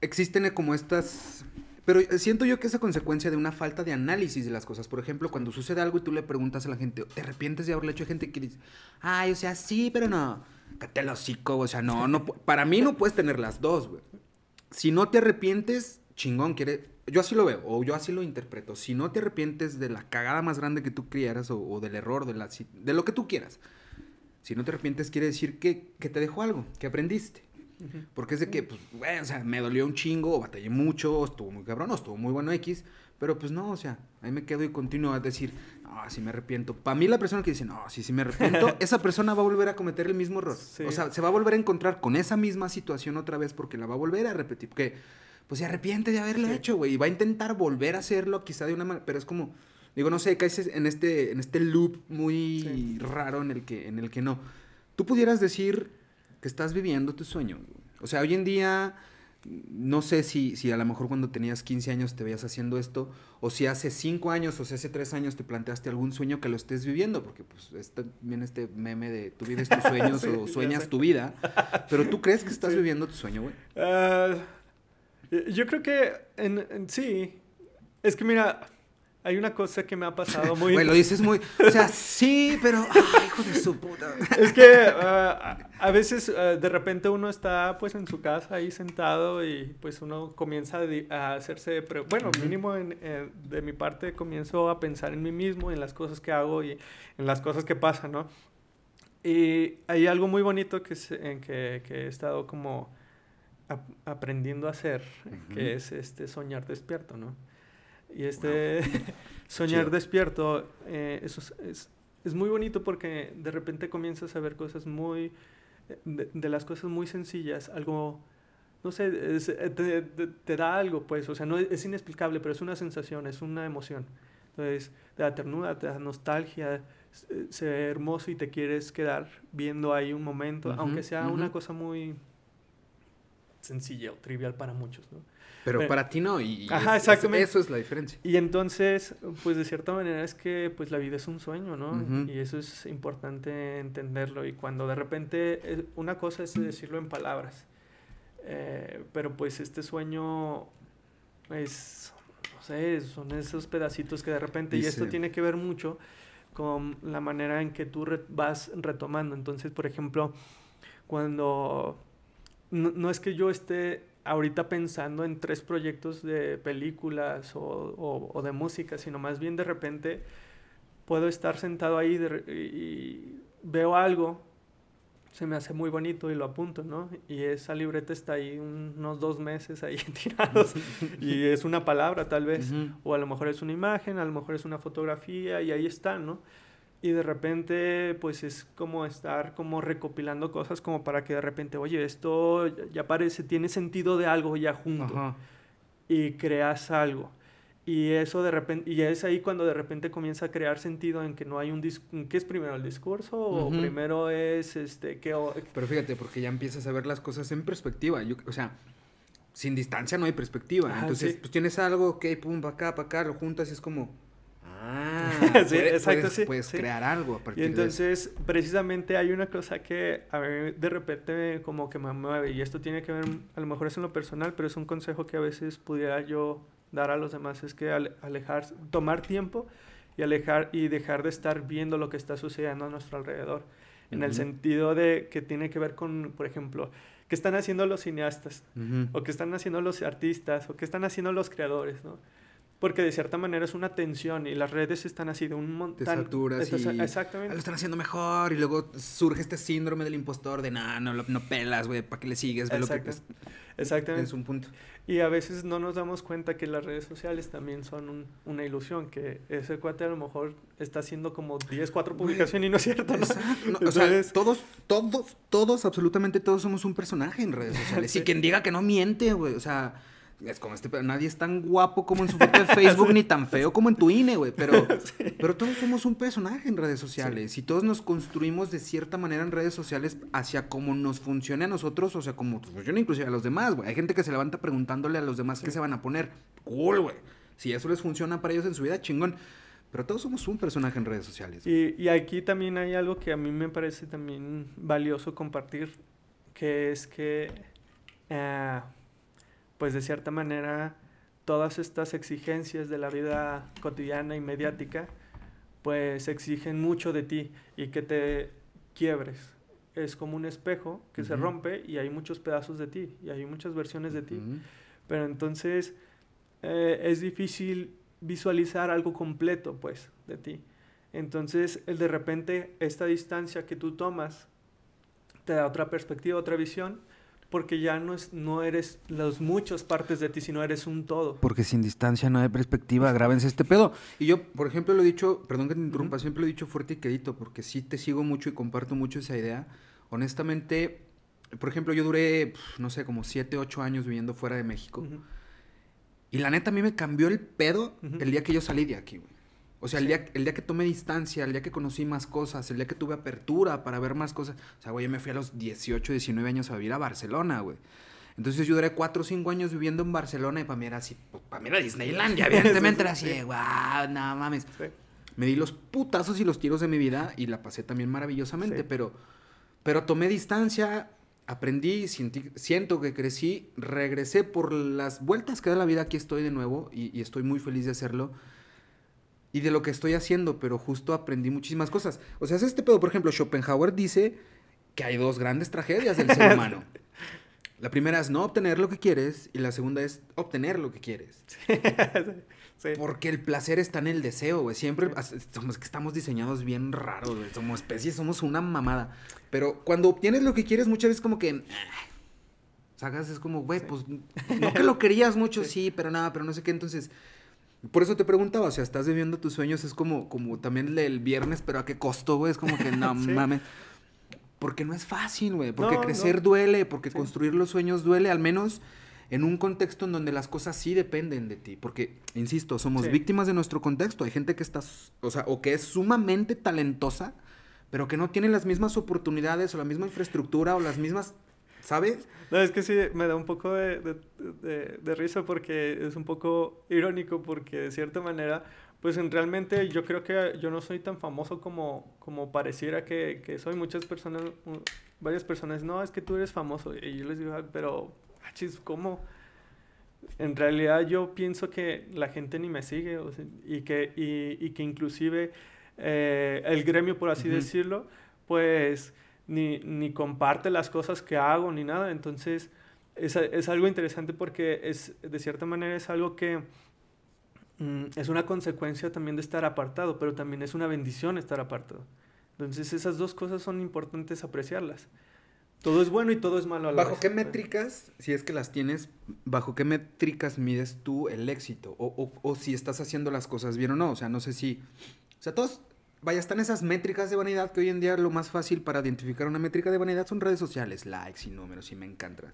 existen como estas pero siento yo que es a consecuencia de una falta de análisis de las cosas. Por ejemplo, cuando sucede algo y tú le preguntas a la gente, ¿te arrepientes de haberle hecho? Hay gente que dice, ay, o sea, sí, pero no. Cate el hocico, o sea, no, no. Para mí no puedes tener las dos, güey. Si no te arrepientes, chingón, quiere. Yo así lo veo, o yo así lo interpreto. Si no te arrepientes de la cagada más grande que tú criaras, o, del error, de, la, de lo que tú quieras. Si no te arrepientes, quiere decir que, que te dejó algo, que aprendiste. Porque es de que, pues, bueno, o sea, me dolió un chingo, o batallé mucho, estuvo muy cabrón, estuvo muy bueno X, pero pues no, o sea, ahí me quedo y continúo a decir, no, sí me arrepiento. Para mí la persona que dice, no, sí, sí me arrepiento, esa persona va a volver a cometer el mismo error. O sea, se va a volver a encontrar con esa misma situación otra vez porque la va a volver a repetir. Porque, pues se arrepiente de haberlo hecho, güey, y va a intentar volver a hacerlo quizá de una manera, pero es como, digo, no sé, caes en este, en este loop muy raro en el, que, en el que no. Tú pudieras decir que estás viviendo tu sueño. O sea, hoy en día, no sé si, si a lo mejor cuando tenías 15 años te veías haciendo esto, o si hace 5 años o si hace 3 años te planteaste algún sueño que lo estés viviendo, porque pues está bien este meme de tú vives tus sueños o sueñas tu vida, pero tú crees que estás viviendo tu sueño, güey. Ah, yo creo que en, sí, es que mira, hay una cosa que me ha pasado muy... Güey, lo dices muy... O sea, sí, pero... Ay, hijo de su puta! Es que ah, a veces ah, de repente uno está pues en su casa ahí sentado y pues uno comienza a, hacerse... Bueno, mínimo eh, de mi parte comienzo a pensar en mí mismo, en las cosas que hago y en las cosas que pasan, ¿no? Y hay algo muy bonito que, en que, que, he estado como aprendiendo a hacer, que es este soñar despierto, ¿no? Y este soñar despierto, eh, eso es, es, muy bonito porque de repente comienzas a ver cosas muy, de, las cosas muy sencillas, algo, no sé, te, te, da algo, pues, o sea, no es, inexplicable, pero es una sensación, es una emoción. Entonces, te da ternura, te da nostalgia, se, ve hermoso y te quieres quedar viendo ahí un momento, aunque sea una cosa muy sencilla o trivial para muchos, ¿no? Pero, para ti no, y, Ajá, exactamente. eso es la diferencia. Y entonces, pues de cierta manera es que pues la vida es un sueño, ¿no? Y eso es importante entenderlo. Y cuando de repente, eh, una cosa es decirlo en palabras, eh, pero pues este sueño es, no sé, son esos pedacitos que de repente, y esto tiene que ver mucho con la manera en que tú vas retomando. Entonces, por ejemplo, cuando no, es que yo esté ahorita pensando en tres proyectos de películas o, de música, sino más bien de repente puedo estar sentado ahí y veo algo, se me hace muy bonito y lo apunto, ¿no? Y esa libreta está ahí unos dos meses ahí tirados y es una palabra tal vez, o a lo mejor es una imagen, a lo mejor es una fotografía y ahí está, ¿no? Y de repente pues es como estar como recopilando cosas como para que de repente, oye, esto ya parece, tiene sentido de algo ya junto y creas algo. Y eso de repente, y es ahí cuando de repente comienza a crear sentido en que no hay un ¿qué es primero el discurso o primero es este que Pero fíjate, porque ya empiezas a ver las cosas en perspectiva, yo, o sea, sin distancia no hay perspectiva. Entonces, pues tienes algo, ok, pum, para acá, para acá, lo juntas y es como Ah, sí, exacto, sí. Puedes crear algo a partir Y entonces, precisamente hay una cosa que a mí de repente como que me mueve, y esto tiene que ver, a lo mejor es en lo personal, pero es un consejo que a veces pudiera yo dar a los demás, es que alejar, tomar tiempo y alejar y dejar de estar viendo lo que está sucediendo a nuestro alrededor. En el sentido de que tiene que ver con, por ejemplo, qué están haciendo los cineastas, o qué están haciendo los artistas, o qué están haciendo los creadores, ¿no? Porque de cierta manera es una tensión y las redes están así de un montón. Te y... Exactamente. Lo están haciendo mejor y luego surge este síndrome del impostor de, nah, no, no pelas, güey, ¿para qué le sigues? Ve lo que... Exactamente. Es un punto. Y a veces no nos damos cuenta que las redes sociales también son una ilusión, que ese cuate a lo mejor está haciendo como 10, 4 publicaciones y no es cierto, ¿no? o sea, todos, todos, todos, absolutamente todos somos un personaje en redes sociales. Y quien diga que no miente, güey, o sea es como este, nadie es tan guapo como en su foto de Facebook, ni tan feo como en tu INE, güey. Pero, pero todos somos un personaje en redes sociales. Y todos nos construimos de cierta manera en redes sociales hacia cómo nos funcione a nosotros, o sea, como funciona inclusive a los demás, güey. Hay gente que se levanta preguntándole a los demás qué se van a poner. Cool, güey. Si eso les funciona para ellos en su vida, chingón. Pero todos somos un personaje en redes sociales. Y, y aquí también hay algo que a mí me parece también valioso compartir, que es que... Uh, pues de cierta manera todas estas exigencias de la vida cotidiana y mediática, pues exigen mucho de ti y que te quiebres. Es como un espejo que se rompe y hay muchos pedazos de ti y hay muchas versiones de ti. Pero entonces eh, es difícil visualizar algo completo, pues, de ti. Entonces, el de repente, esta distancia que tú tomas te da otra perspectiva, otra visión, porque ya no, es, no eres las muchas partes de ti, sino eres un todo. Porque sin distancia no hay perspectiva, grábense este pedo. Y yo, por ejemplo, lo he dicho, perdón que te interrumpa, siempre lo he dicho fuerte y quedito, porque sí te sigo mucho y comparto mucho esa idea. Honestamente, por ejemplo, yo duré, no sé, como 7, 8 años viviendo fuera de México. Y la neta a mí me cambió el pedo el día que yo salí de aquí, güey. O sea, el, día, el día que tomé distancia, el día que conocí más cosas, el día que tuve apertura para ver más cosas. O sea, güey, yo me fui a los 18, 19 años a vivir a Barcelona, güey. Entonces yo duré 4 o 5 años viviendo en Barcelona y para mí era así, para mí era Disneylandia, evidentemente era así, wow, no mames. Me di los putazos y los tiros de mi vida y la pasé también maravillosamente, pero, pero tomé distancia, aprendí, siento que crecí, regresé por las vueltas que da la vida, aquí estoy de nuevo y, y estoy muy feliz de hacerlo y de lo que estoy haciendo, pero justo aprendí muchísimas cosas. O sea, es este pedo, por ejemplo, Schopenhauer dice que hay dos grandes tragedias del ser humano. La primera es no obtener lo que quieres y la segunda es obtener lo que quieres. Sí. Porque el placer está en el deseo, güey. Siempre somos que estamos diseñados bien raros, güey. Somos especies, somos una mamada. Pero cuando obtienes lo que quieres, muchas veces como que... Sacas, es como, güey, pues no que lo querías mucho, sí, pero nada, pero no sé qué. Entonces, por eso te preguntaba, o sea, estás viviendo tus sueños, es como, como también el viernes, pero ¿a qué costo, güey? Es como que no mames. Porque no es fácil, güey. Porque crecer duele, porque construir los sueños duele, al menos en un contexto en donde las cosas sí dependen de ti. Porque, insisto, somos víctimas de nuestro contexto. Hay gente que está, o sea, o que es sumamente talentosa, pero que no tiene las mismas oportunidades o la misma infraestructura o las mismas ¿sabes? No, es que sí, me da un poco de, de, risa porque es un poco irónico porque de cierta manera, pues en realmente yo creo que yo no soy tan famoso como, como pareciera que, que soy. Muchas personas, varias personas, no, es que tú eres famoso. Y yo les digo, ah, pero, chis, ¿cómo? En realidad yo pienso que la gente ni me sigue y, que, y, y, que inclusive eh, el gremio, por así decirlo, pues ni, ni comparte las cosas que hago, ni nada. Entonces, es, es algo interesante porque es, de cierta manera es algo que mm, es una consecuencia también de estar apartado, pero también es una bendición estar apartado. Entonces, esas dos cosas son importantes apreciarlas. Todo es bueno y todo es malo a la ¿Bajo qué métricas, si es que las tienes, bajo qué métricas mides tú el éxito? O, o, o si estás haciendo las cosas bien o no. O sea, no sé si... O sea, todos vaya, están esas métricas de vanidad que hoy en día lo más fácil para identificar una métrica de vanidad son redes sociales, likes y números, y me encantan.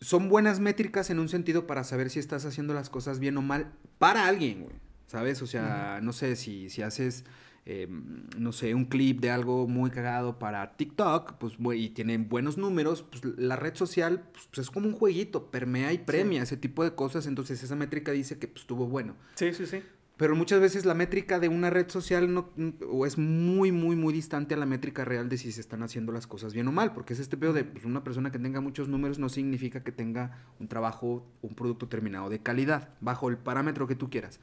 Son buenas métricas en un sentido para saber si estás haciendo las cosas bien o mal para alguien, güey. ¿Sabes? O sea, no sé, si, si haces, em, no sé, un clip de algo muy cagado para TikTok, pues, y tienen buenos números, pues la red social pues, pues, es como un jueguito, permea y premia ese tipo de cosas, entonces esa métrica dice que pues, estuvo bueno. Sí, sí, sí. Pero muchas veces la métrica de una red social no, o es muy, muy, muy distante a la métrica real de si se están haciendo las cosas bien o mal. Porque es este pedo de pues, una persona que tenga muchos números no significa que tenga un trabajo, un producto terminado de calidad, bajo el parámetro que tú quieras.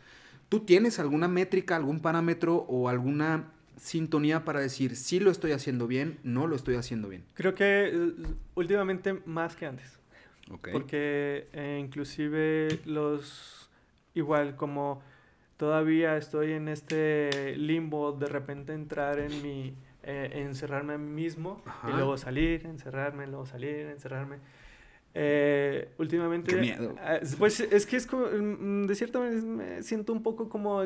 ¿Tú tienes alguna métrica, algún parámetro o alguna sintonía para decir si lo estoy haciendo bien, no lo estoy haciendo bien? Creo que eh, últimamente más que antes. Okay. Porque eh, inclusive los igual como todavía estoy en este limbo de repente entrar en mi eh, encerrarme a mí mismo y luego salir, encerrarme, luego salir, encerrarme. Eh, últimamente. Qué miedo. Ah, pues es que es como, mm, de cierta manera me siento un poco como,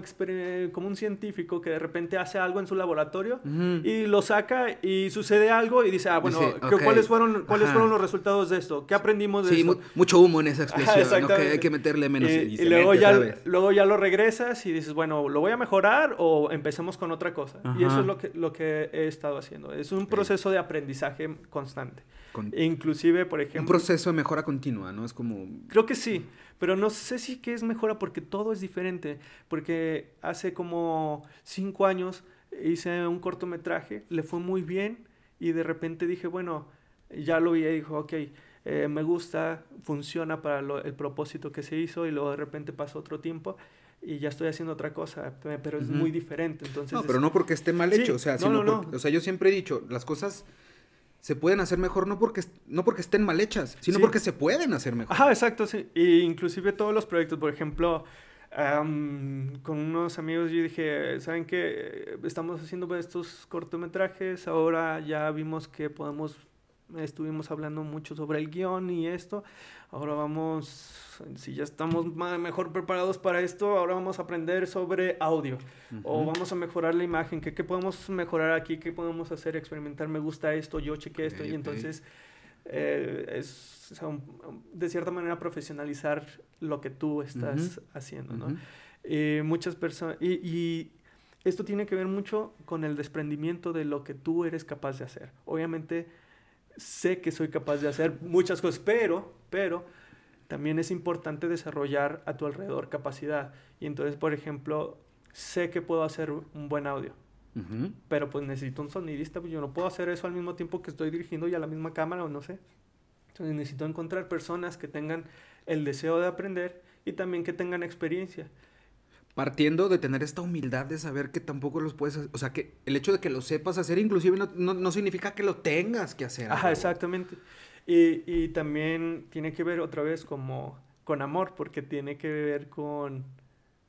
como un científico que de repente hace algo en su laboratorio y lo saca y sucede algo y dice, ah, bueno, ¿cuáles, fueron, ¿cuáles fueron los resultados de esto? ¿Qué aprendimos de sí, mucho humo en esa expresión, ¿no? que hay que meterle menos. Y, y, luego, ya, luego ya lo regresas y dices, bueno, ¿lo voy a mejorar o empecemos con otra cosa? Y eso es lo que, lo que he estado haciendo. Es un proceso de aprendizaje constante. Inclusive, por ejemplo... Un proceso de mejora continua, ¿no? Es como... Creo que sí, pero no sé si que es mejora porque todo es diferente. Porque hace como cinco años hice un cortometraje, le fue muy bien y de repente dije, bueno, ya lo vi y dijo, ok, eh, me gusta, funciona para el propósito que se hizo y luego de repente pasó otro tiempo y ya estoy haciendo otra cosa, pero es muy diferente. Entonces, no, pero no porque esté mal hecho, o sea, no, no, o sea, yo siempre he dicho, las cosas se pueden hacer mejor no porque, no porque estén mal hechas, sino porque se pueden hacer mejor. Ajá, exacto, sí. Y inclusive todos los proyectos, por ejemplo, con unos amigos yo dije, ¿saben qué? Estamos haciendo estos cortometrajes, ahora ya vimos que podemos, estuvimos hablando mucho sobre el guion y esto, ahora vamos si ya estamos mejor preparados para esto, ahora vamos a aprender sobre audio o vamos a mejorar la imagen, ¿Qué, ¿qué, podemos mejorar aquí? ¿Qué podemos hacer? Experimentar, me gusta esto, yo chequé esto y entonces eh, es de cierta manera profesionalizar lo que tú estás haciendo, ¿no? Y muchas personas, y, y esto tiene que ver mucho con el desprendimiento de lo que tú eres capaz de hacer. Obviamente sé que soy capaz de hacer muchas cosas, pero, pero también es importante desarrollar a tu alrededor capacidad. Y entonces, por ejemplo, sé que puedo hacer un buen audio, pero pues necesito un sonidista, pues yo no puedo hacer eso al mismo tiempo que estoy dirigiendo y a la misma cámara o no sé. Entonces necesito encontrar personas que tengan el deseo de aprender y también que tengan experiencia. Partiendo de tener esta humildad de saber que tampoco los puedes, o sea, que el hecho de que lo sepas hacer inclusive no, no, significa que lo tengas que hacer. Ajá, exactamente. Y, y también tiene que ver otra vez como con amor, porque tiene que ver con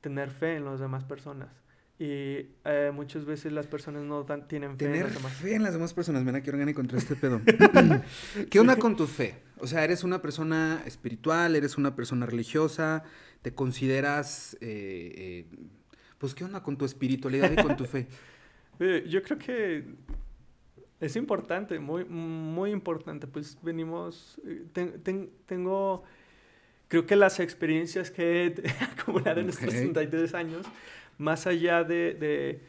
tener fe en las demás personas. Y eh, muchas veces las personas no tienen fe en las demás. fe en las demás personas. Mira, qué orgánico contra este pedo. ¿Qué onda con tu fe? O sea, ¿eres una persona espiritual? ¿Eres una persona religiosa? ¿Te consideras... Eh, eh, pues, ¿qué onda con tu espiritualidad y con tu fe? Yo creo que es importante, muy, muy importante. Pues venimos, eh, tengo, creo que las experiencias que he acumulado en estos 33 años, más allá de,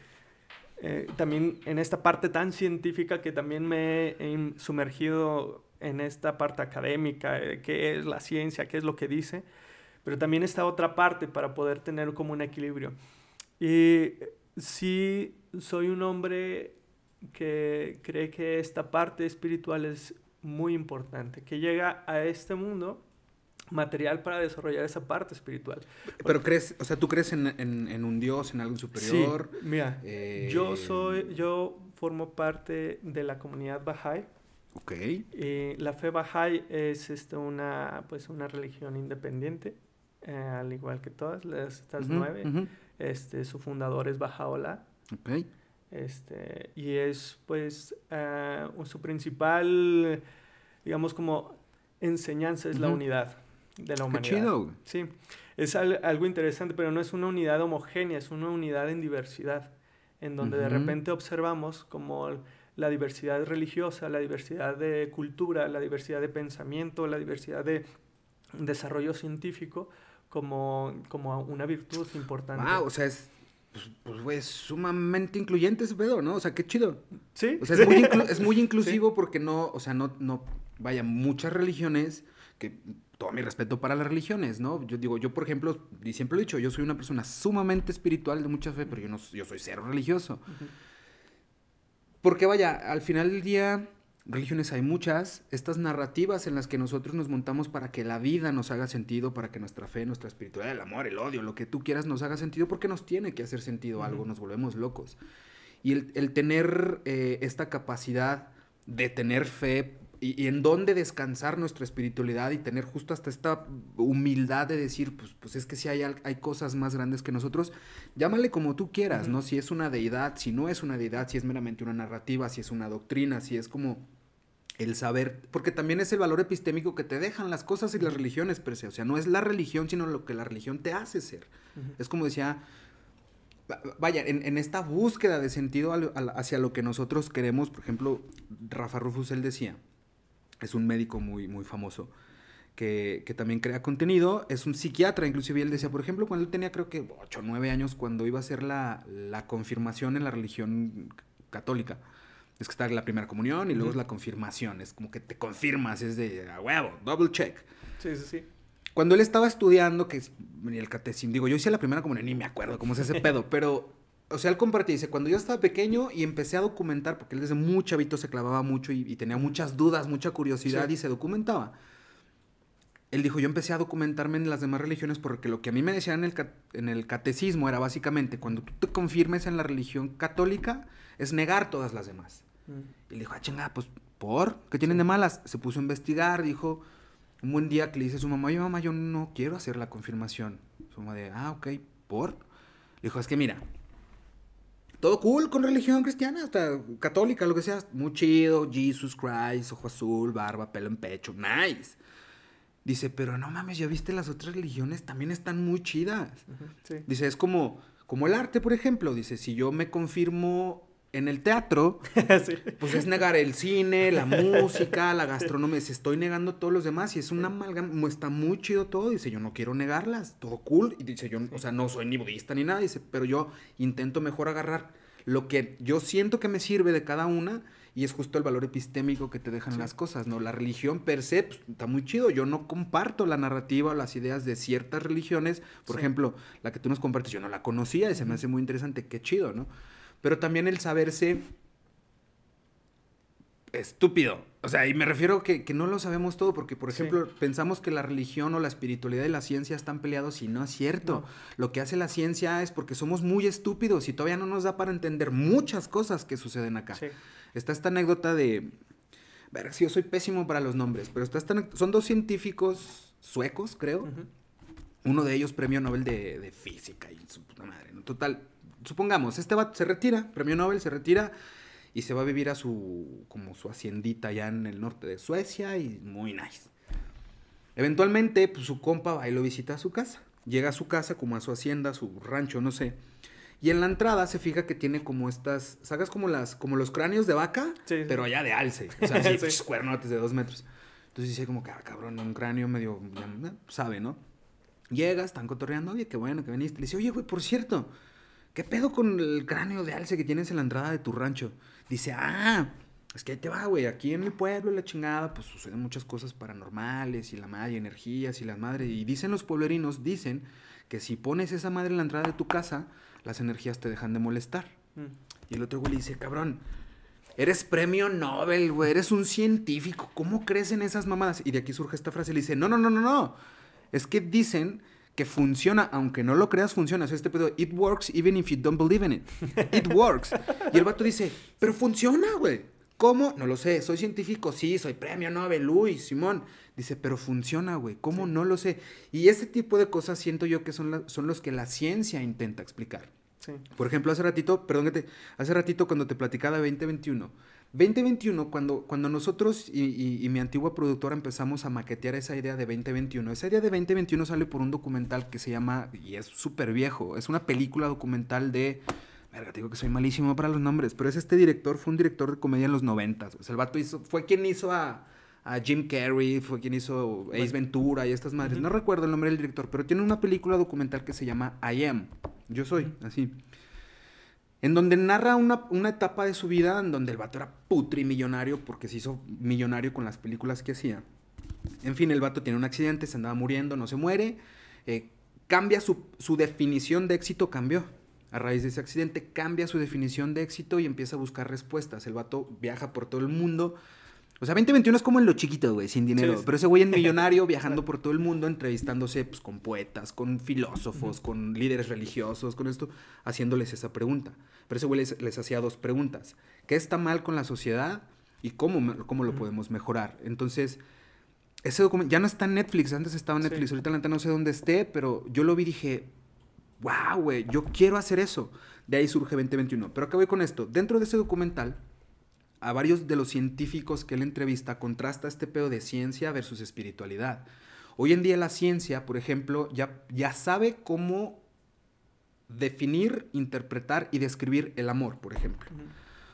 eh, también en esta parte tan científica que también me he sumergido en esta parte académica, eh, qué es la ciencia, qué es lo que dice, pero también esta otra parte para poder tener como un equilibrio. Y sí soy un hombre que cree que esta parte espiritual es muy importante, que llega a este mundo material para desarrollar esa parte espiritual. Pero crees, o sea, ¿tú crees en, en, un Dios, en algo superior? Sí, mira, eh, yo soy, yo formo parte de la comunidad Bahá'í. Ok. Y la fe Bahá'í es este, una, pues, una religión independiente, eh, al igual que todas las, estas nueve. este, su fundador es Bahá'u'lláh. Ok. Este, y es pues eh, su principal, digamos como enseñanza es la unidad de la humanidad. Qué chido. Sí, es algo interesante, pero no es una unidad homogénea, es una unidad en diversidad, en donde de repente observamos como la diversidad religiosa, la diversidad de cultura, la diversidad de pensamiento, la diversidad de desarrollo científico como, como una virtud importante. Wow, o sea, es pues, pues, güey, sumamente incluyente ese pedo, ¿no? O sea, qué chido. Sí. O sea, es muy, es muy inclusivo porque no, o sea, no, no, vaya, muchas religiones, que todo mi respeto para las religiones, ¿no? Yo digo, yo por ejemplo, y siempre lo he dicho, yo soy una persona sumamente espiritual de mucha fe, pero yo no, yo soy cero religioso. Porque vaya, al final del día, religiones hay muchas, estas narrativas en las que nosotros nos montamos para que la vida nos haga sentido, para que nuestra fe, nuestra espiritualidad, el amor, el odio, lo que tú quieras nos haga sentido, porque nos tiene que hacer sentido algo, nos volvemos locos. Y el, tener eh, esta capacidad de tener fe y, en dónde descansar nuestra espiritualidad y tener justo hasta esta humildad de decir, pues, pues es que si hay, hay cosas más grandes que nosotros, llámale como tú quieras, ¿no? Si es una deidad, si no es una deidad, si es meramente una narrativa, si es una doctrina, si es como el saber, porque también es el valor epistémico que te dejan las cosas y las religiones per se, o sea, no es la religión, sino lo que la religión te hace ser. Es como decía vaya, en, esta búsqueda de sentido hacia lo que nosotros queremos, por ejemplo, Rafa Rufus, él decía, es un médico muy, muy famoso, que, también crea contenido, es un psiquiatra, inclusive él decía, por ejemplo, cuando él tenía creo que 8 o 9 años, cuando iba a hacer la, confirmación en la religión católica, es que está la primera comunión y luego es la confirmación, es como que te confirmas, es de a huevo, double check. Sí, sí, sí. Cuando él estaba estudiando, que ni el catecismo, digo, yo hice la primera comunión, ni me acuerdo cómo es ese pedo, pero, o sea, él compartía, dice, cuando yo estaba pequeño y empecé a documentar, porque él desde muy chavito se clavaba mucho y, tenía muchas dudas, mucha curiosidad y se documentaba. Él dijo, yo empecé a documentarme en las demás religiones porque lo que a mí me decían en el, en el catecismo era básicamente, cuando tú te confirmes en la religión católica, es negar todas las demás. Mm. Y le dijo, ah, chinga, pues, ¿por? ¿Qué tienen de malas? Se puso a investigar, dijo, un buen día que le dice a su mamá, oye mamá, yo no quiero hacer la confirmación. Su mamá de, ah, ok, ¿por? Le dijo, es que mira, todo cool con religión cristiana, hasta católica, lo que sea, muy chido, Jesus Christ, ojo azul, barba, pelo en pecho, nice. Dice, pero no mames, ya viste las otras religiones, también están muy chidas. Dice, es como, como el arte, por ejemplo. Dice, si yo me confirmo en el teatro, pues es negar el cine, la música, la gastronomía. Se estoy negando todos los demás y es una amalgama. Está muy chido todo. Dice, yo no quiero negarlas. Todo cool. Y dice, yo, o sea, no soy ni budista ni nada. Dice, pero yo intento mejor agarrar lo que yo siento que me sirve de cada una. Y es justo el valor epistémico que te dejan las cosas, ¿no? La religión per se pues, está muy chido. Yo no comparto la narrativa o las ideas de ciertas religiones. Por ejemplo, la que tú nos compartes, yo no la conocía y se me hace muy interesante. Qué chido, ¿no? Pero también el saberse estúpido. O sea, y me refiero que, que no lo sabemos todo, porque, por ejemplo, pensamos que la religión o la espiritualidad y la ciencia están peleados y no es cierto. Lo que hace la ciencia es porque somos muy estúpidos y todavía no nos da para entender muchas cosas que suceden acá. Está esta anécdota de... Ver, si yo soy pésimo para los nombres, pero está son dos científicos suecos, creo. Uno de ellos premio Nobel de, de física y su puta madre. ¿no? Total, supongamos, este va, se retira, premio Nobel, se retira y se va a vivir a su, como su haciendita allá en el norte de Suecia y muy nice. Eventualmente, pues su compa va y lo visita a su casa. Llega a su casa, como a su hacienda, a su rancho, no sé. Y en la entrada se fija que tiene como estas, ¿sacas como las, como los cráneos de vaca? Pero allá de alce. O sea, así, sí. cuernotes de dos metros. Entonces dice como que, ah, cabrón, un cráneo medio, sabe, ¿no? Llega, están cotorreando, oye, qué bueno que viniste. Le dice, oye, güey, por cierto, ¿qué pedo con el cráneo de alce que tienes en la entrada de tu rancho? Dice, ah, es que ahí te va, güey, aquí en mi pueblo, la chingada, pues suceden muchas cosas paranormales y la madre, energías y las madres. Y dicen los pueblerinos, dicen que si pones esa madre en la entrada de tu casa, las energías te dejan de molestar. Mm. Y el otro güey le dice, cabrón, eres premio Nobel, güey, eres un científico, ¿cómo crees en esas mamadas? Y de aquí surge esta frase, le dice, no, no, no, no, no, es que dicen que funciona, aunque no lo creas, funciona. O sea, este pedo, it works even if you don't believe in it. It works. Y el vato dice, pero funciona, güey. ¿Cómo? No lo sé. Soy científico, sí, soy premio Nobel, Luis, Simón. Dice, pero funciona, güey. ¿Cómo? No lo sé. Y ese tipo de cosas siento yo que son, son los que la ciencia intenta explicar. Sí. Por ejemplo, hace ratito, perdón que te, hace ratito cuando te platicaba de 2021, 2021, cuando, cuando nosotros y, mi antigua productora empezamos a maquetear esa idea de 2021, esa idea de 2021 sale por un documental que se llama, y es súper viejo, es una película documental de... Verga, te digo que soy malísimo para los nombres, pero es este director, fue un director de comedia en los 90. O sea, el vato hizo, fue quien hizo a, Jim Carrey, fue quien hizo Ace Ventura y estas madres. No recuerdo el nombre del director, pero tiene una película documental que se llama I Am. Yo soy, así en donde narra una, etapa de su vida en donde el vato era putrimillonario porque se hizo millonario con las películas que hacía. En fin, el vato tiene un accidente, se andaba muriendo, no se muere, eh, cambia su, su, definición de éxito, cambió. A raíz de ese accidente cambia su definición de éxito y empieza a buscar respuestas. El vato viaja por todo el mundo o sea, 2021 es como en lo chiquito, güey, sin dinero. Pero ese güey es millonario viajando por todo el mundo, entrevistándose pues, con poetas, con filósofos, con líderes religiosos, con esto, haciéndoles esa pregunta. Pero ese güey les, hacía dos preguntas. ¿Qué está mal con la sociedad? y cómo, cómo lo podemos mejorar. Entonces, ese documento ya no está en Netflix, antes estaba en Netflix, ahorita no sé dónde esté, pero yo lo vi y dije, wow, güey, yo quiero hacer eso. De ahí surge 2021. Pero acá voy con esto. Dentro de ese documental, a varios de los científicos que él entrevista contrasta este pedo de ciencia versus espiritualidad. Hoy en día la ciencia, por ejemplo, ya, ya sabe cómo definir, interpretar y describir el amor, por ejemplo.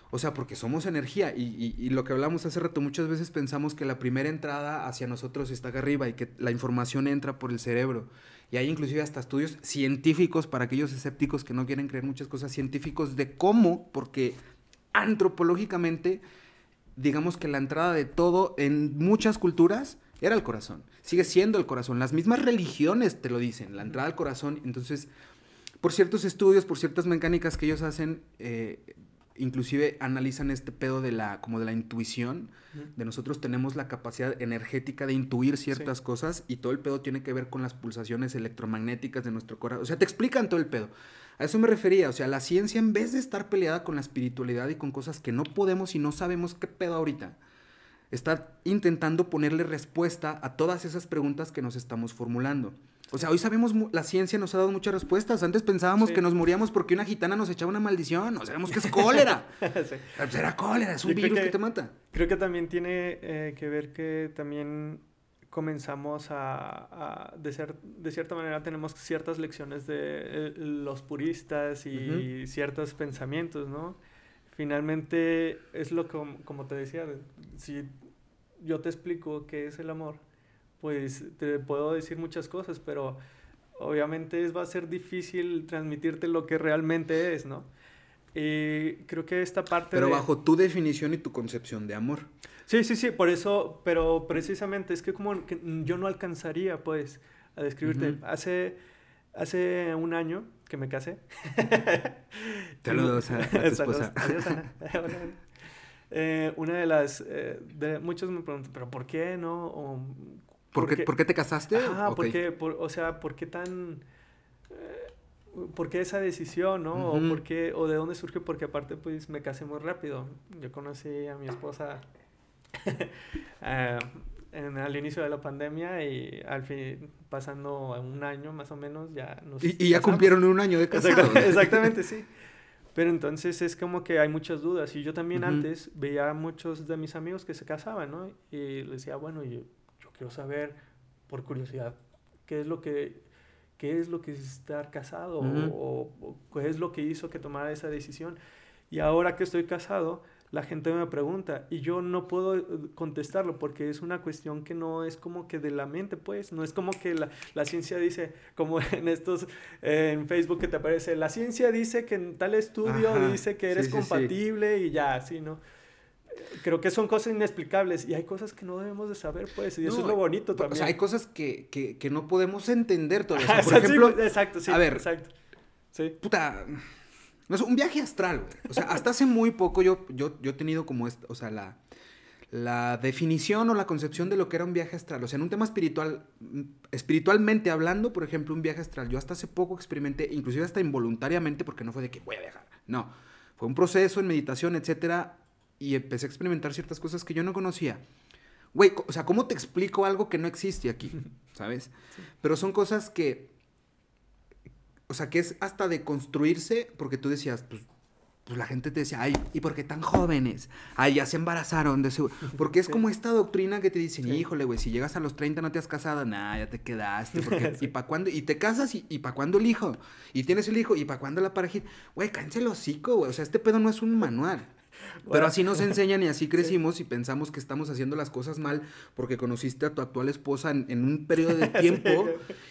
O sea, porque somos energía y, lo que hablamos hace rato, muchas veces pensamos que la primera entrada hacia nosotros está acá arriba y que la información entra por el cerebro. Y hay inclusive hasta estudios científicos para aquellos escépticos que no quieren creer muchas cosas científicos de cómo, porque antropológicamente, digamos que la entrada de todo en muchas culturas era el corazón. Sigue siendo el corazón. Las mismas religiones te lo dicen, la entrada al corazón. Entonces, por ciertos estudios, por ciertas mecánicas que ellos hacen, eh, inclusive analizan este pedo de la, como de la intuición, de nosotros tenemos la capacidad energética de intuir ciertas cosas y todo el pedo tiene que ver con las pulsaciones electromagnéticas de nuestro corazón. O sea, te explican todo el pedo. A eso me refería, o sea, la ciencia en vez de estar peleada con la espiritualidad y con cosas que no podemos y no sabemos qué pedo ahorita, está intentando ponerle respuesta a todas esas preguntas que nos estamos formulando. O sea, hoy sabemos, la ciencia nos ha dado muchas respuestas. Antes pensábamos que nos moríamos porque una gitana nos echaba una maldición. No sabemos que es cólera. sí. Pues era cólera, es un virus que, te mata. Creo que también tiene eh, que ver que también comenzamos a, de, ser, de cierta manera tenemos ciertas lecciones de eh, los puristas y ciertos pensamientos, ¿no? Finalmente es lo que, como te decía, si yo te explico qué es el amor, pues te puedo decir muchas cosas, pero obviamente va a ser difícil transmitirte lo que realmente es, ¿no? Y creo que esta parte... Pero bajo tu definición y tu concepción de amor. Sí, sí, sí, por eso, pero precisamente es que como que yo no alcanzaría, pues, a describirte. Hace, hace un año que me casé. Saludos a, a tu esposa. eh, una de las, eh, de, muchos me preguntan, pero ¿por qué no? O, ¿Por, qué, ¿Por qué te casaste? Ah, porque, por, o sea, ¿por qué tan... Eh, ¿Por qué esa decisión, no? o, por qué, o de dónde surge, porque aparte, pues, me casé muy rápido. Yo conocí a mi esposa uh, en, al inicio de la pandemia y al fin, pasando un año más o menos, ya nos... Y, y ya cumplieron un año de casado. Exactamente, exactamente, sí. Pero entonces es como que hay muchas dudas. Y yo también antes veía a muchos de mis amigos que se casaban, ¿no? Y les decía, bueno, yo quiero saber, por curiosidad, qué es lo que, qué es, lo que es estar casado o, qué es lo que hizo que tomara esa decisión. Y ahora que estoy casado, la gente me pregunta y yo no puedo eh, contestarlo porque es una cuestión que no es como que de la mente, pues, no es como que la, la ciencia dice, como en estos, en Facebook que te aparece, la ciencia dice que en tal estudio dice que eres compatible y ya, así, ¿no? creo que son cosas inexplicables y hay cosas que no debemos de saber, pues, y eso es lo bonito también. O sea, hay cosas que, que, que no podemos entender todavía. por ejemplo, exacto, sí, a ver, exacto. Sí. Puta, no un viaje astral, güey. O sea, hasta hace muy poco yo, yo, yo he tenido como, o sea, la, la definición o la concepción de lo que era un viaje astral. O sea, en un tema espiritual, espiritualmente hablando, por ejemplo, un viaje astral. Yo hasta hace poco experimenté, inclusive hasta involuntariamente, porque no fue de que voy a viajar. No, fue un proceso en meditación, etcétera, y empecé a experimentar ciertas cosas que yo no conocía. Güey, o sea, ¿cómo te explico algo que no existe aquí? ¿Sabes? Pero son cosas que, o sea, que es hasta de construirse, porque tú decías, pues, pues la gente te decía, ay, ¿y por qué tan jóvenes? Ay, ya se embarazaron. De Porque es como esta doctrina que te dicen, híjole, güey, si llegas a los 30 no te has casado, nah, ya te quedaste. ¿Y para cuándo? Y te casas y, y para cuándo el hijo. Y tienes el hijo y para cuándo la pareja. Güey, cállense el hocico, güey. O sea, este pedo no es un manual. Pero así nos enseñan y así crecimos y pensamos que estamos haciendo las cosas mal porque conociste a tu actual esposa en, un periodo de tiempo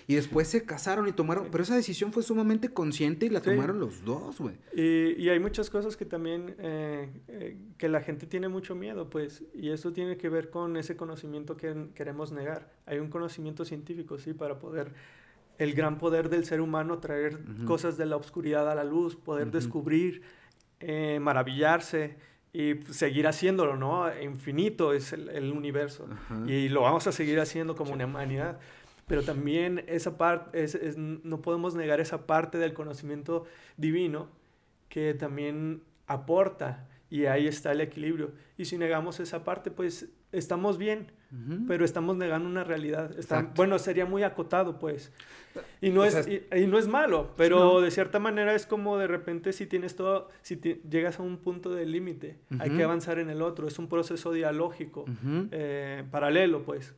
y después se casaron y tomaron, pero esa decisión fue sumamente consciente y la tomaron los dos, güey. Y, y, hay muchas cosas que también, eh, eh, que la gente tiene mucho miedo, pues, y eso tiene que ver con ese conocimiento que queremos negar. Hay un conocimiento científico, sí, para poder el gran poder del ser humano traer cosas de la oscuridad a la luz, poder descubrir eh, maravillarse y seguir haciéndolo, ¿no? Infinito es el, universo y lo vamos a seguir haciendo como una humanidad. Pero también esa parte, es, no podemos negar esa parte del conocimiento divino que también aporta Y ahí está el equilibrio. Y si negamos esa parte, pues estamos bien, pero estamos negando una realidad. bueno, sería muy acotado, pues. Y no, es, y, no es malo, pero de cierta manera es como de repente si tienes todo, si llegas a un punto de límite, hay que avanzar en el otro. Es un proceso dialógico, eh, paralelo, pues.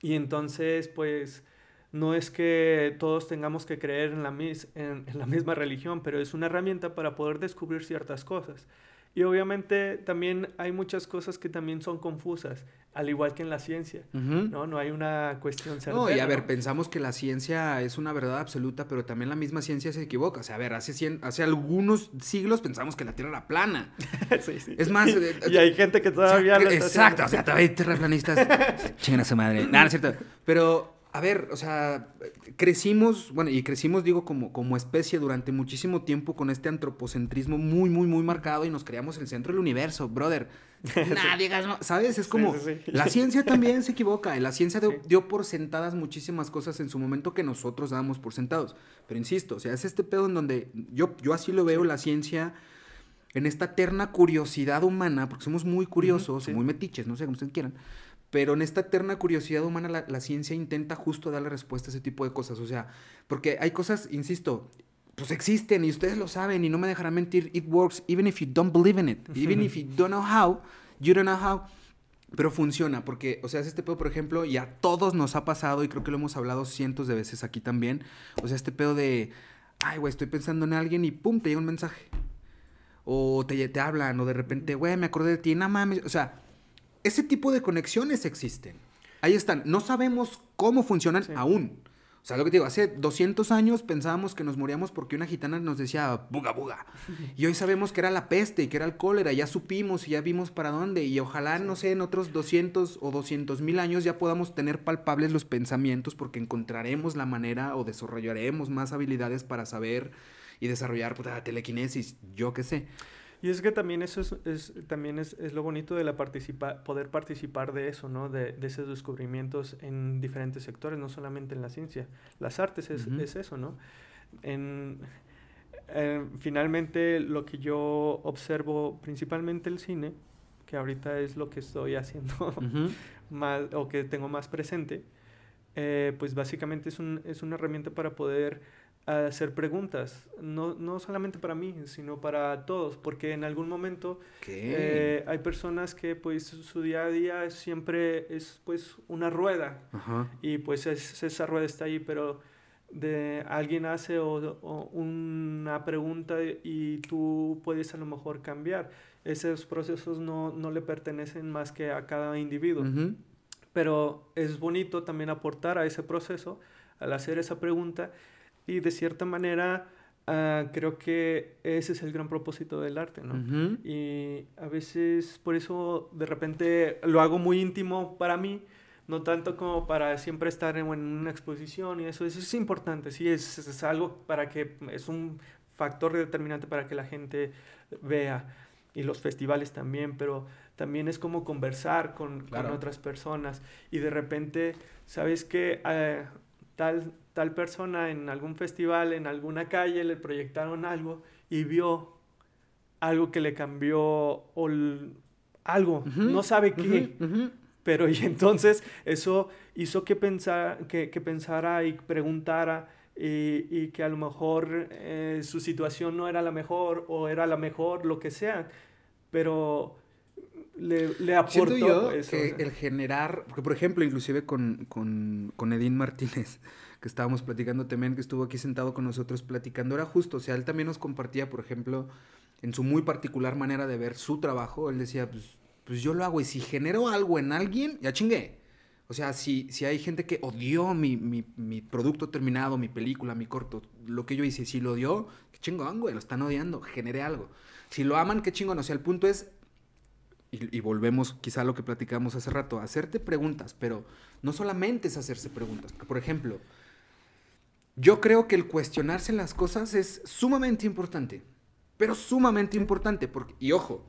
Y entonces, pues no es que todos tengamos que creer en la, en, la misma religión, pero es una herramienta para poder descubrir ciertas cosas. Y obviamente también hay muchas cosas que también son confusas, al igual que en la ciencia, ¿no? No hay una cuestión certera. No, y a ver, pensamos que la ciencia es una verdad absoluta, pero también la misma ciencia se equivoca. O sea, a ver, hace, hace algunos siglos pensamos que la Tierra era plana. sí, sí. Es más... Eh, y, hay gente que todavía lo está Exacto, o sea, todavía hay terraplanistas. Chingan a su madre. Nada, no es cierto. Pero a ver, o sea, crecimos, bueno, y crecimos, digo, como, como especie durante muchísimo tiempo con este antropocentrismo muy, muy, muy marcado y nos creamos el centro del universo, brother. Nadie, ¿sabes? Es como, la ciencia también se equivoca, la ciencia dio, por sentadas muchísimas cosas en su momento que nosotros dábamos por sentados. Pero insisto, o sea, es este pedo en donde yo, yo así lo veo, la ciencia en esta eterna curiosidad humana, porque somos muy curiosos, muy metiches, no sé cómo ustedes quieran, pero en esta eterna curiosidad humana la, ciencia intenta justo darle respuesta a ese tipo de cosas. O sea, porque hay cosas, insisto, pues existen y ustedes lo saben y no me dejarán mentir. It works even if you don't believe in it. Even if you don't know how, you don't know how. Pero funciona, porque, o sea, este pedo, por ejemplo, y a todos nos ha pasado, y creo que lo hemos hablado cientos de veces aquí también. O sea, este pedo de, ay, güey, estoy pensando en alguien y pum, te llega un mensaje. O te, te hablan, o de repente, güey, me acordé de ti, no mames. O sea, ese tipo de conexiones existen. Ahí están. No sabemos cómo funcionan aún. O sea, lo que te digo, hace 200 años pensábamos que nos moríamos porque una gitana nos decía buga buga. Y hoy sabemos que era la peste y que era el cólera. Ya supimos y ya vimos para dónde. Y ojalá, no sé, en otros 200 o 200 mil años ya podamos tener palpables los pensamientos porque encontraremos la manera o desarrollaremos más habilidades para saber y desarrollar puta, telequinesis, yo qué sé. Y es que también eso es, también es, lo bonito de la participa poder participar de eso, ¿no? De, esos descubrimientos en diferentes sectores, no solamente en la ciencia. Las artes es, eso, ¿no? En, eh, finalmente, lo que yo observo, principalmente el cine, que ahorita es lo que estoy haciendo más, o que tengo más presente, eh, pues básicamente es, un, es una herramienta para poder a hacer preguntas, no, no, solamente para mí, sino para todos, porque en algún momento eh, hay personas que pues su día a día siempre es pues una rueda y pues esa rueda está ahí, pero de alguien hace una pregunta y tú puedes a lo mejor cambiar. Esos procesos no, no le pertenecen más que a cada individuo. Pero es bonito también aportar a ese proceso al hacer esa pregunta y de cierta manera, uh, creo que ese es el gran propósito del arte, ¿no? Y a veces, por eso, de repente, lo hago muy íntimo para mí, no tanto como para siempre estar en, una exposición y eso, eso es importante, sí, es, es, algo para que, es un factor determinante para que la gente vea y los festivales también, pero también es como conversar con, con otras personas y de repente, ¿sabes qué? Uh, tal, tal persona en algún festival, en alguna calle, le proyectaron algo y vio algo que le cambió algo, no sabe qué. Pero y entonces eso hizo que, pensara, que, pensara y preguntara y, que a lo mejor eh, su situación no era la mejor o era la mejor, lo que sea. Pero le, le aportó yo que el generar, porque por ejemplo, inclusive con, con, con Edín Martínez, que estábamos platicando también, que estuvo aquí sentado con nosotros platicando, era justo, o sea, él también nos compartía, por ejemplo, en su muy particular manera de ver su trabajo, él decía, pues, pues yo lo hago y si genero algo en alguien, ya chingué. O sea, si, si hay gente que odió mi, mi, mi, producto terminado, mi película, mi corto, lo que yo hice, si lo odió, qué chingón, güey, lo están odiando, generé algo. Si lo aman, qué chingón. O sea, el punto es y, volvemos quizá a lo que platicamos hace rato, hacerte preguntas, pero no solamente es hacerse preguntas. Por ejemplo, yo creo que el cuestionarse las cosas es sumamente importante, pero sumamente importante, porque, y ojo,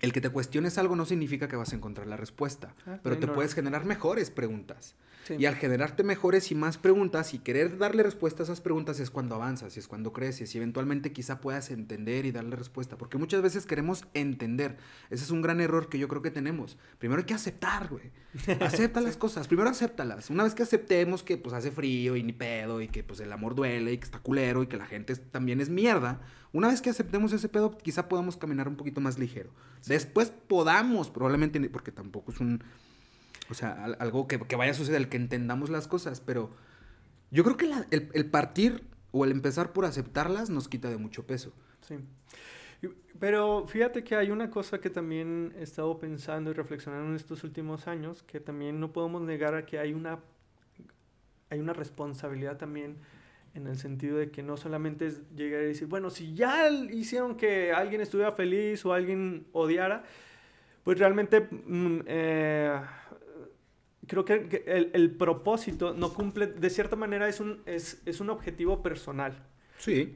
el que te cuestiones algo no significa que vas a encontrar la respuesta, Ah, pero te puedes generar mejores preguntas. Sí. Y al generarte mejores y más preguntas y querer darle respuesta a esas preguntas es cuando avanzas, y es cuando creces y eventualmente quizá puedas entender y darle respuesta. Porque muchas veces queremos entender. Ese es un gran error que yo creo que tenemos. Primero hay que aceptar, güey. Acepta las cosas. Primero acéptalas. Una vez que aceptemos que pues hace frío y ni pedo y que pues el amor duele y que está culero y que la gente también es mierda. Una vez que aceptemos ese pedo, quizá podamos caminar un poquito más ligero. Después podamos, probablemente, porque tampoco es un... O sea, al- algo que, que vaya a suceder, el que entendamos las cosas, pero yo creo que el, el partir o el empezar por aceptarlas nos quita de mucho peso. Sí. Pero fíjate que hay una cosa que también he estado pensando y reflexionando en estos últimos años, que también no podemos negar a que hay una, hay una responsabilidad también en el sentido de que no solamente es llegar y decir, bueno, si ya hicieron que alguien estuviera feliz o alguien odiara, pues realmente mm, eh, creo que, que el, el propósito no cumple, de cierta manera es un, es, es un objetivo personal Sí.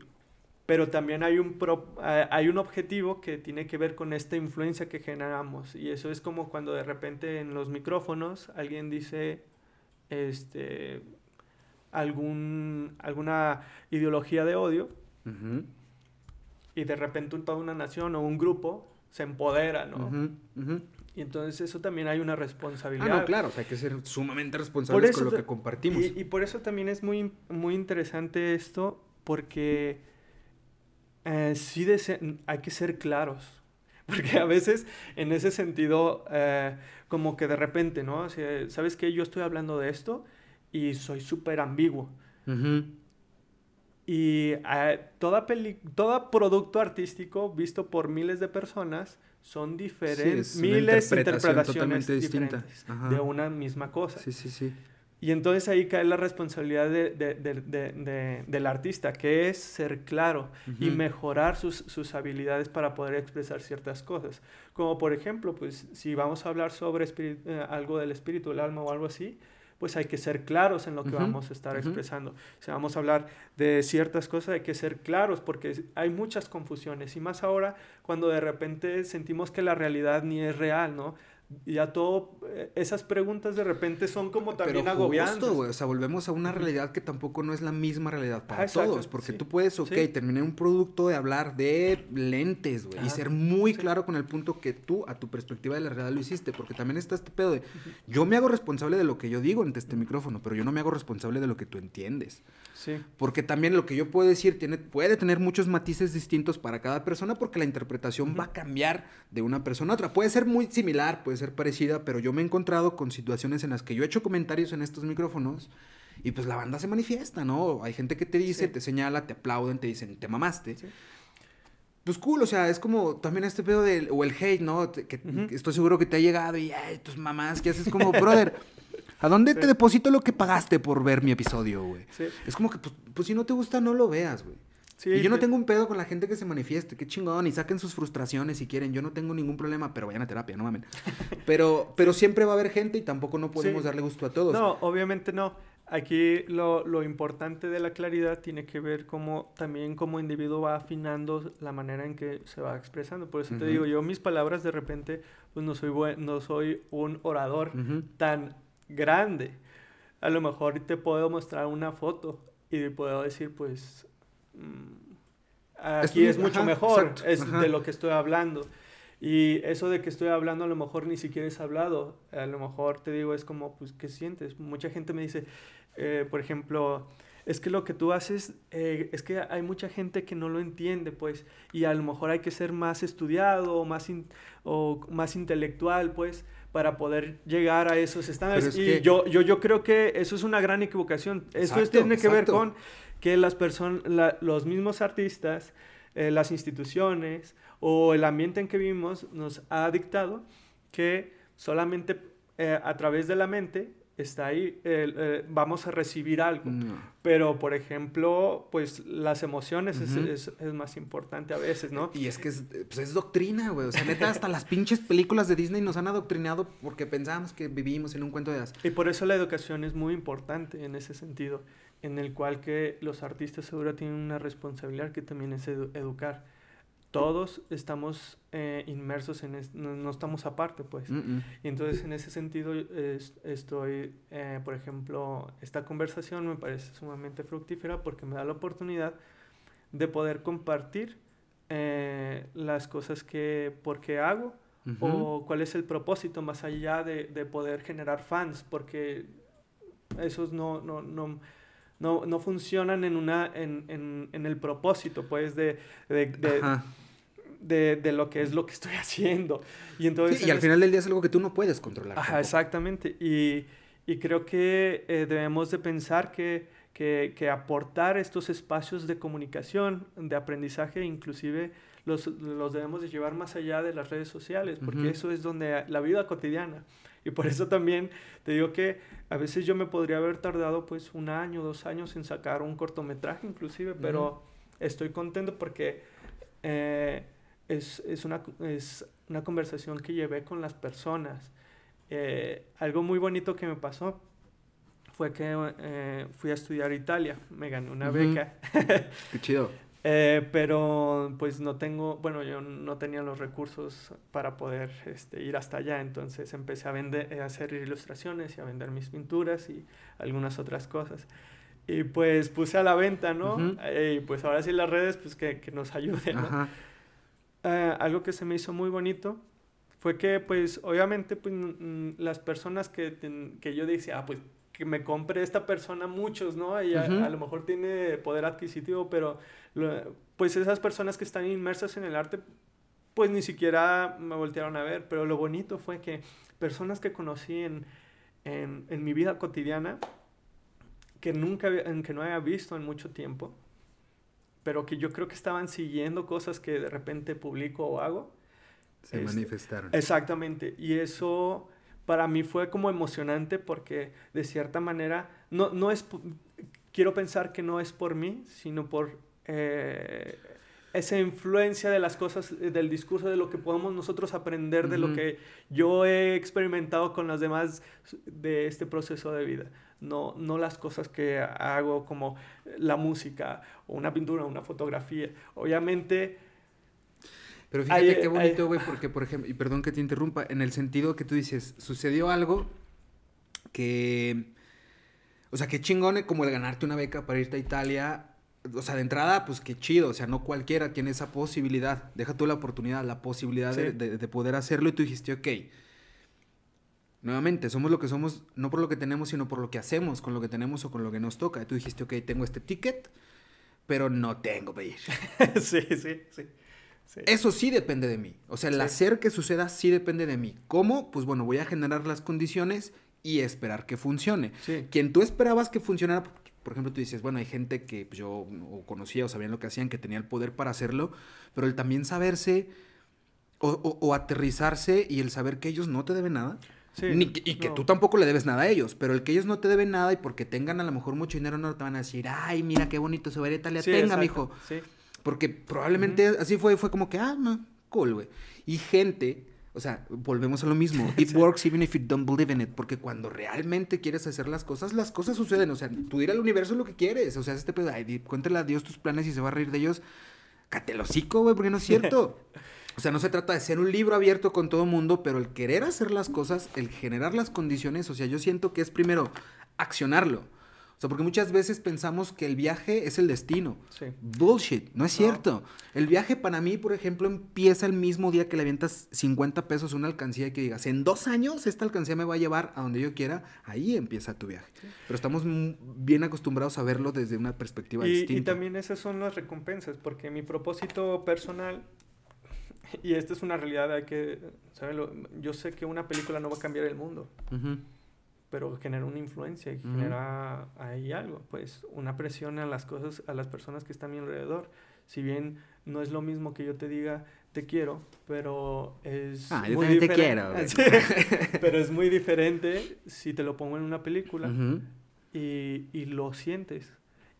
pero también hay un, pro- eh, hay un objetivo que tiene que ver con esta influencia que generamos. Y eso es como cuando de repente en los micrófonos alguien dice este, algún, alguna ideología de odio y de repente toda una nación o un grupo se empodera, ¿no? ujú. Y entonces eso también hay una Ah, responsabilidad. no, claro, o sea, hay que ser sumamente responsables eso con lo que compartimos. Y, y por eso también es muy, muy interesante esto, porque eh, sí hay que ser claros. Porque a veces, en ese sentido, eh, como que de repente, ¿no? O sea, ¿Sabes qué? Yo estoy hablando de esto y soy súper ambiguo. Ujú. Y eh, toda peli todo producto artístico visto por miles de personas son diferentes, miles de interpretaciones diferentes de una misma cosa. Sí, sí, sí. Y entonces ahí cae la responsabilidad de- de- de- de- de- del artista, que es ser claro y mejorar sus, sus habilidades para poder expresar ciertas cosas. Como por ejemplo, pues si vamos a hablar sobre eh, algo del espíritu, el alma o algo así, pues hay que ser claros en lo que vamos a estar expresando. Si vamos a hablar de ciertas cosas, hay que ser claros porque hay muchas confusiones. Y más ahora cuando de repente sentimos que la realidad ni es real, ¿no? Ya todo, eh, esas preguntas de repente son como también Pero agobiantes. justo, o sea, volvemos a una realidad que tampoco no es la misma realidad para Ah, exacto, todos, porque sí. tú puedes, ok, Sí. terminar un producto de hablar de lentes, güey, y ser muy Sí. claro con el punto que tú, a tu perspectiva de la realidad, lo hiciste, porque también está este pedo de, yo me hago responsable de lo que yo digo ante este micrófono, pero yo no me hago responsable de lo que tú entiendes. Sí. Porque también lo que yo puedo decir tiene, puede tener muchos matices distintos para cada persona porque la interpretación va a cambiar de una persona a otra. Puede ser muy similar, puede ser parecida, pero yo me he encontrado con situaciones en las que yo he hecho comentarios en estos micrófonos y pues la banda se manifiesta, ¿no? Hay gente que te dice, Sí. te señala, te aplauden, te dicen, te mamaste. Sí. Pues cool, o sea, es como también este pedo del, o el hate, ¿no? Que, Ujú. que estoy seguro que te ha llegado y, ay, tus mamás, que haces como, brother, ¿a dónde te deposito lo que pagaste por ver mi episodio, güey? Sí. Es como que, pues, pues, si no te gusta, no lo veas, güey. Sí, y yo no te- tengo un pedo con la gente que se manifieste, qué chingón, y saquen sus frustraciones si quieren, yo no tengo ningún problema, pero vayan a terapia, no mamen. Pero, pero siempre va a haber gente y tampoco no podemos darle gusto a todos. No, obviamente no. Aquí lo, lo importante de la claridad tiene que ver cómo también como individuo va afinando la manera en que se va expresando. Por eso te digo, yo mis palabras de repente, pues no soy, buen, no soy un orador tan grande. A lo mejor te puedo mostrar una foto y puedo decir, pues, mm, aquí es mucho ajá, mejor, exacto, es ajá. de lo que estoy hablando. Y eso de que estoy hablando a lo mejor ni siquiera es hablado. A lo mejor te digo, es como, pues, ¿qué sientes? Mucha gente me dice, eh, por ejemplo, es que lo que tú haces, eh, es que hay mucha gente que no lo entiende, pues, y a lo mejor hay que ser más estudiado o más, in- o más intelectual, pues, para poder llegar a esos estándares. es y que- yo, yo, yo creo que eso es una gran equivocación. Eso Exacto, tiene que ver con que las personas, los mismos artistas, eh, las instituciones o el ambiente en que vivimos nos ha dictado que solamente eh, a través de la mente está ahí, eh, vamos a recibir algo. No. Pero, por ejemplo, pues las emociones es- es, es más importante a veces, ¿no? Y es que es, pues es doctrina, güey. O sea, neta, hasta las pinches películas de Disney nos han adoctrinado porque pensábamos que vivimos en un cuento de hadas. Y por eso la educación es muy importante en ese sentido, en el cual que los artistas seguro tienen una responsabilidad que también es edu- educar. Todos estamos eh, inmersos en esto, no, estamos aparte, pues. Y entonces, en ese sentido, estoy, eh, por ejemplo, esta conversación me parece sumamente fructífera porque me da la oportunidad de poder compartir eh, las cosas que, por qué hago o cuál es el propósito más allá de, de poder generar fans, porque esos no, no, no no, no funcionan en, una, en, en, en el propósito, pues, de, de, de, de, lo que es lo que estoy haciendo. Y, entonces, y al final del día es algo que tú no puedes controlar. Ajá, exactamente. Y, y, creo que eh, debemos de pensar que, que, que, aportar estos espacios de comunicación, de aprendizaje, inclusive los, los debemos de llevar más allá de las redes sociales, porque eso es donde la vida cotidiana. Y por eso también te digo que a veces yo me podría haber tardado pues un año, dos años en sacar un cortometraje inclusive, pero estoy contento porque eh, es, es, una, es una conversación que llevé con las personas. Eh, algo muy bonito que me pasó fue que eh, fui a estudiar a Italia, me gané una beca. Qué chido. Eh, pero pues no tengo, bueno, yo no tenía los recursos para poder este, ir hasta allá, entonces empecé a vender, a hacer ilustraciones y a vender mis pinturas y algunas otras cosas. Y pues puse a la venta, ¿no? Y pues ahora sí las redes, pues que, que nos ayuden, ¿no? Eh, algo que se me hizo muy bonito fue que pues obviamente pues las personas que, que yo decía, ah, pues que me compre esta persona muchos, ¿no? Ella a, lo mejor tiene poder adquisitivo, pero pues esas personas que están inmersas en el arte, pues ni siquiera me voltearon a ver, pero lo bonito fue que personas que conocí en, en, en mi vida cotidiana, que nunca, que no había visto en mucho tiempo, pero que yo creo que estaban siguiendo cosas que de repente publico o hago. Se este, manifestaron. Exactamente, y eso para mí fue como emocionante porque de cierta manera, no, no es, quiero pensar que no es por mí, sino por eh, esa influencia de las cosas, del discurso, de lo que podemos nosotros aprender, de lo que yo he experimentado con los demás de este proceso de vida. No, no las cosas que hago como la música o una pintura, una fotografía. Obviamente pero fíjate qué bonito, güey, porque, por ejemplo, y perdón que te interrumpa, en el sentido que tú dices, sucedió algo que. O sea, qué chingón como el ganarte una beca para irte a Italia. O sea, de entrada, pues qué chido. O sea, no cualquiera tiene esa posibilidad. Deja tú la oportunidad, la posibilidad de, de, poder hacerlo. Y tú dijiste, ok. Nuevamente, somos lo que somos, no por lo que tenemos, sino por lo que hacemos, con lo que tenemos o con lo que nos toca. Tú dijiste, ok, tengo este ticket, pero no tengo para ir. sí, sí, sí. Eso sí depende de mí. O sea, el hacer que suceda sí depende de mí. ¿Cómo? Pues bueno, voy a generar las condiciones y esperar que funcione. Quien tú esperabas que funcionara, por ejemplo, tú dices, bueno, hay gente que yo o conocía o sabían lo que hacían, que tenía el poder para hacerlo, pero el también saberse o, aterrizarse y el saber que ellos no te deben nada. Y que tú tampoco le debes nada a ellos, pero el que ellos no te deben nada y porque tengan a lo mejor mucho dinero no te van a decir, ay, mira qué bonito se va a ir a Italia, tenga, mijo. Sí. Porque probablemente así fue, fue como que, ah, no, cool, güey. Y gente, o sea, volvemos a lo mismo. It works even if you don't believe in it. Porque cuando realmente quieres hacer las cosas, las cosas suceden. O sea, tú ir al universo lo que quieres. O sea, este pedo, ay, cuéntale a Dios tus planes y se va a reír de ellos. Catelocico, güey, porque no es cierto. O sea, no se trata de ser un libro abierto con todo el mundo, pero el querer hacer las cosas, el generar las condiciones, o sea, yo siento que es primero accionarlo sea, porque muchas veces pensamos que el viaje es el destino. Sí. Bullshit, no es cierto. El viaje para mí, por ejemplo, empieza el mismo día que le avientas 50 pesos a una alcancía y que digas, en dos años esta alcancía me va a llevar a donde yo quiera, ahí empieza tu viaje. Pero estamos bien acostumbrados a verlo desde una perspectiva distinta. Y también esas son las recompensas, porque mi propósito personal, y esta es una realidad, hay que, Yo sé que una película no va a cambiar el mundo pero genera una influencia y genera ahí algo, pues una presión a las cosas, a las personas que están a mi alrededor. Si bien no es lo mismo que yo te diga te quiero, pero es ah, muy diferente. te quiero. pero es muy diferente si te lo pongo en una película y, y, lo sientes.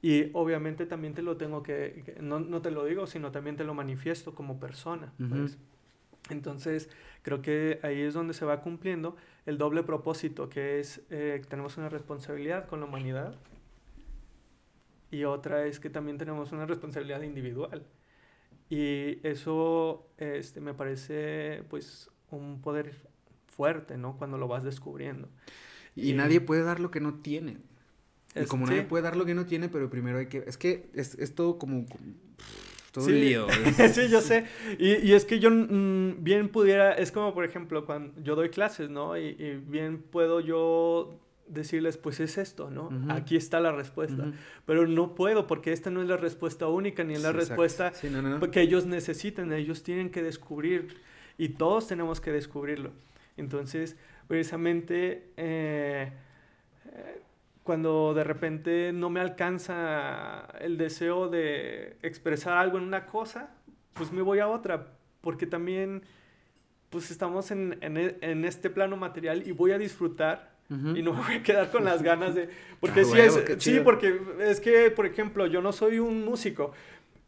Y obviamente también te lo tengo que, no, no, te lo digo, sino también te lo manifiesto como persona. pues. Entonces, creo que ahí es donde se va cumpliendo el doble propósito, que es eh, tenemos una responsabilidad con la humanidad y otra es que también tenemos una responsabilidad individual. Y eso este, me parece pues un poder fuerte, ¿no? Cuando lo vas descubriendo. Y, nadie puede dar lo que no tiene. Y como nadie puede dar lo que no tiene, pero primero hay que... Es que es, es todo como... Todo sí. lío. sí, yo sé. Y, y es que yo mm, bien pudiera... Es como, por ejemplo, cuando yo doy clases, ¿no? Y, y bien puedo yo decirles, pues es esto, ¿no? Aquí está la respuesta. Pero no puedo porque esta no es la respuesta única ni es la respuesta que ellos necesitan. Ellos tienen que descubrir y todos tenemos que descubrirlo. Entonces, precisamente, eh, cuando de repente no me alcanza el deseo de expresar algo en una cosa, pues me voy a otra, porque también, pues estamos en, en, e, en este plano material y voy a disfrutar y no me voy a quedar con las ganas de... Porque ah, sí, es, sí, porque es que, por ejemplo, yo no soy un músico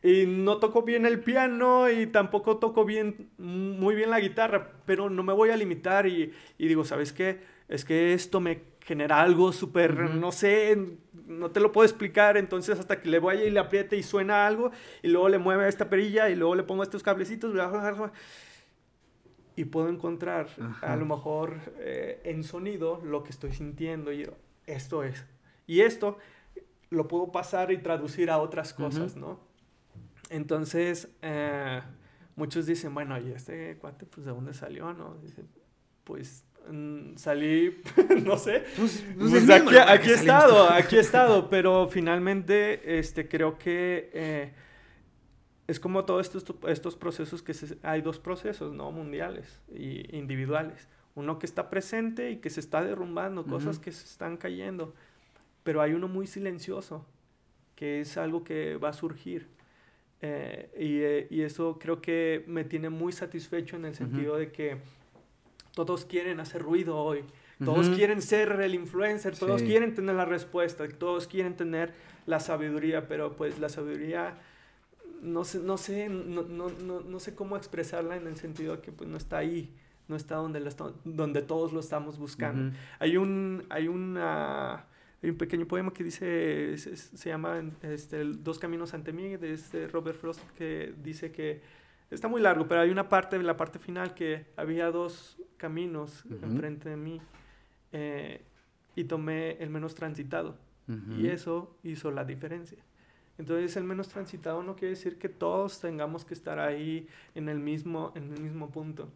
y no toco bien el piano y tampoco toco bien, muy bien la guitarra, pero no me voy a limitar y, y digo, ¿sabes qué? Es que esto me genera algo súper, no sé, no te lo puedo explicar, entonces hasta que le vaya y le apriete y suena algo y luego le mueve esta perilla y luego le pongo estos cablecitos, bla, bla, bla, y puedo encontrar a lo mejor eh, en sonido lo que estoy sintiendo y esto es. Y esto lo puedo pasar y traducir a otras cosas, ¿no? Entonces, eh, muchos dicen, bueno, ¿y este cuate, pues, de dónde salió, no? pues, mm, salí, no sé, pues, pues, pues aquí, aquí he estado, aquí he estado, pero finalmente, este, creo que... Eh, es como todos estos, estos procesos que hay dos procesos, ¿no? Mundiales y individuales. Uno que está presente y que se está derrumbando, cosas que se están cayendo. Pero hay uno muy silencioso, que es algo que va a surgir. Eh, eh, y, eso creo que me tiene muy satisfecho en el sentido de que todos quieren hacer ruido hoy. Todos quieren ser el influencer, todos quieren tener la respuesta, todos quieren tener la sabiduría, pero pues la sabiduría no sé, no sé, no, no, no, no, sé cómo expresarla en el sentido de que pues no está ahí, no está donde, donde todos lo estamos buscando. Hay un, hay una, hay un pequeño poema que dice, se, llama este, Dos caminos ante mí, de este Robert Frost, que dice que, está muy largo, pero hay una parte, la parte final, que había dos caminos enfrente de mí eh, y tomé el menos transitado. Y eso hizo la diferencia. Entonces el menos transitado no quiere decir que todos tengamos que estar ahí en el mismo, en el mismo punto.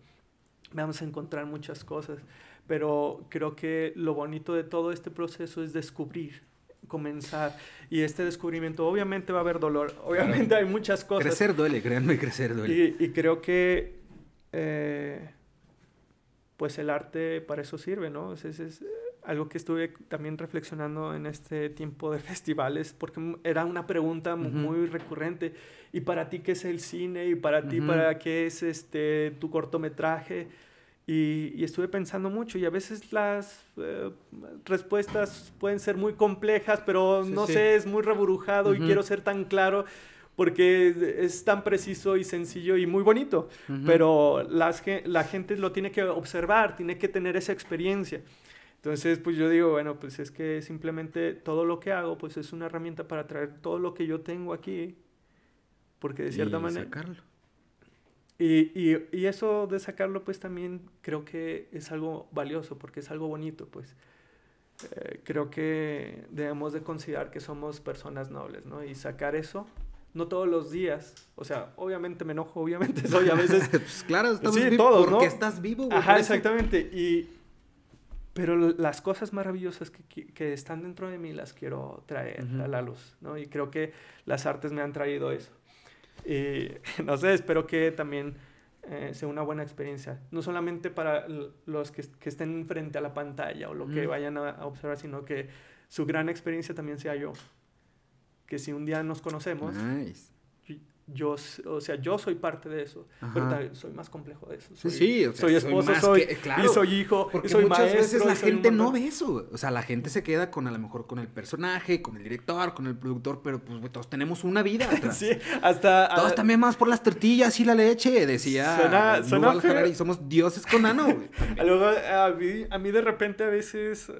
Vamos a encontrar muchas cosas, pero creo que lo bonito de todo este proceso es descubrir, comenzar. Y este descubrimiento, obviamente va a haber dolor, obviamente hay muchas cosas. Crecer duele, créanme, crecer duele. Y, creo que, eh, pues el arte para eso sirve, ¿no? es, es, algo que estuve también reflexionando en este tiempo de festivales, porque era una pregunta muy recurrente. ¿Y para ti qué es el cine? ¿Y para ti para qué es este, tu cortometraje? Y, estuve pensando mucho y a veces las eh, respuestas pueden ser muy complejas, pero no sé, es muy reburujado y quiero ser tan claro porque es tan preciso y sencillo y muy bonito, pero las, la gente lo tiene que observar, tiene que tener esa experiencia. Entonces, pues yo digo, bueno, pues es que simplemente todo lo que hago, pues es una herramienta para traer todo lo que yo tengo aquí, porque de cierta manera... Sacarlo. Y, y, y, eso de sacarlo, pues también creo que es algo valioso, porque es algo bonito, pues. Eh, creo que debemos de considerar que somos personas nobles, ¿no? Y sacar eso, no todos los días, o sea, obviamente me enojo, obviamente soy a veces... pues claro, estamos sí, todos, porque estás vivo. Ajá, exactamente. Y, pero las cosas maravillosas que, que, están dentro de mí las quiero traer a la luz, ¿no? Y creo que las artes me han traído eso. Y no sé, espero que también eh, sea una buena experiencia, no solamente para los que, que, estén frente a la pantalla o lo que vayan a, observar, sino que su gran experiencia también sea yo. Que si un día nos conocemos, yo, o sea, yo soy parte de eso, pero soy más complejo de eso. Soy, sí, o sea, soy esposo, soy, y soy hijo, porque soy muchas veces la gente no ve eso. O sea, la gente se queda con a lo mejor con el personaje, con el director, con el productor, pero pues todos tenemos una vida atrás. sí, hasta todos también más por las tortillas y la leche, decía suena, suena y somos dioses con ano. Luego a mí, a mí de repente a veces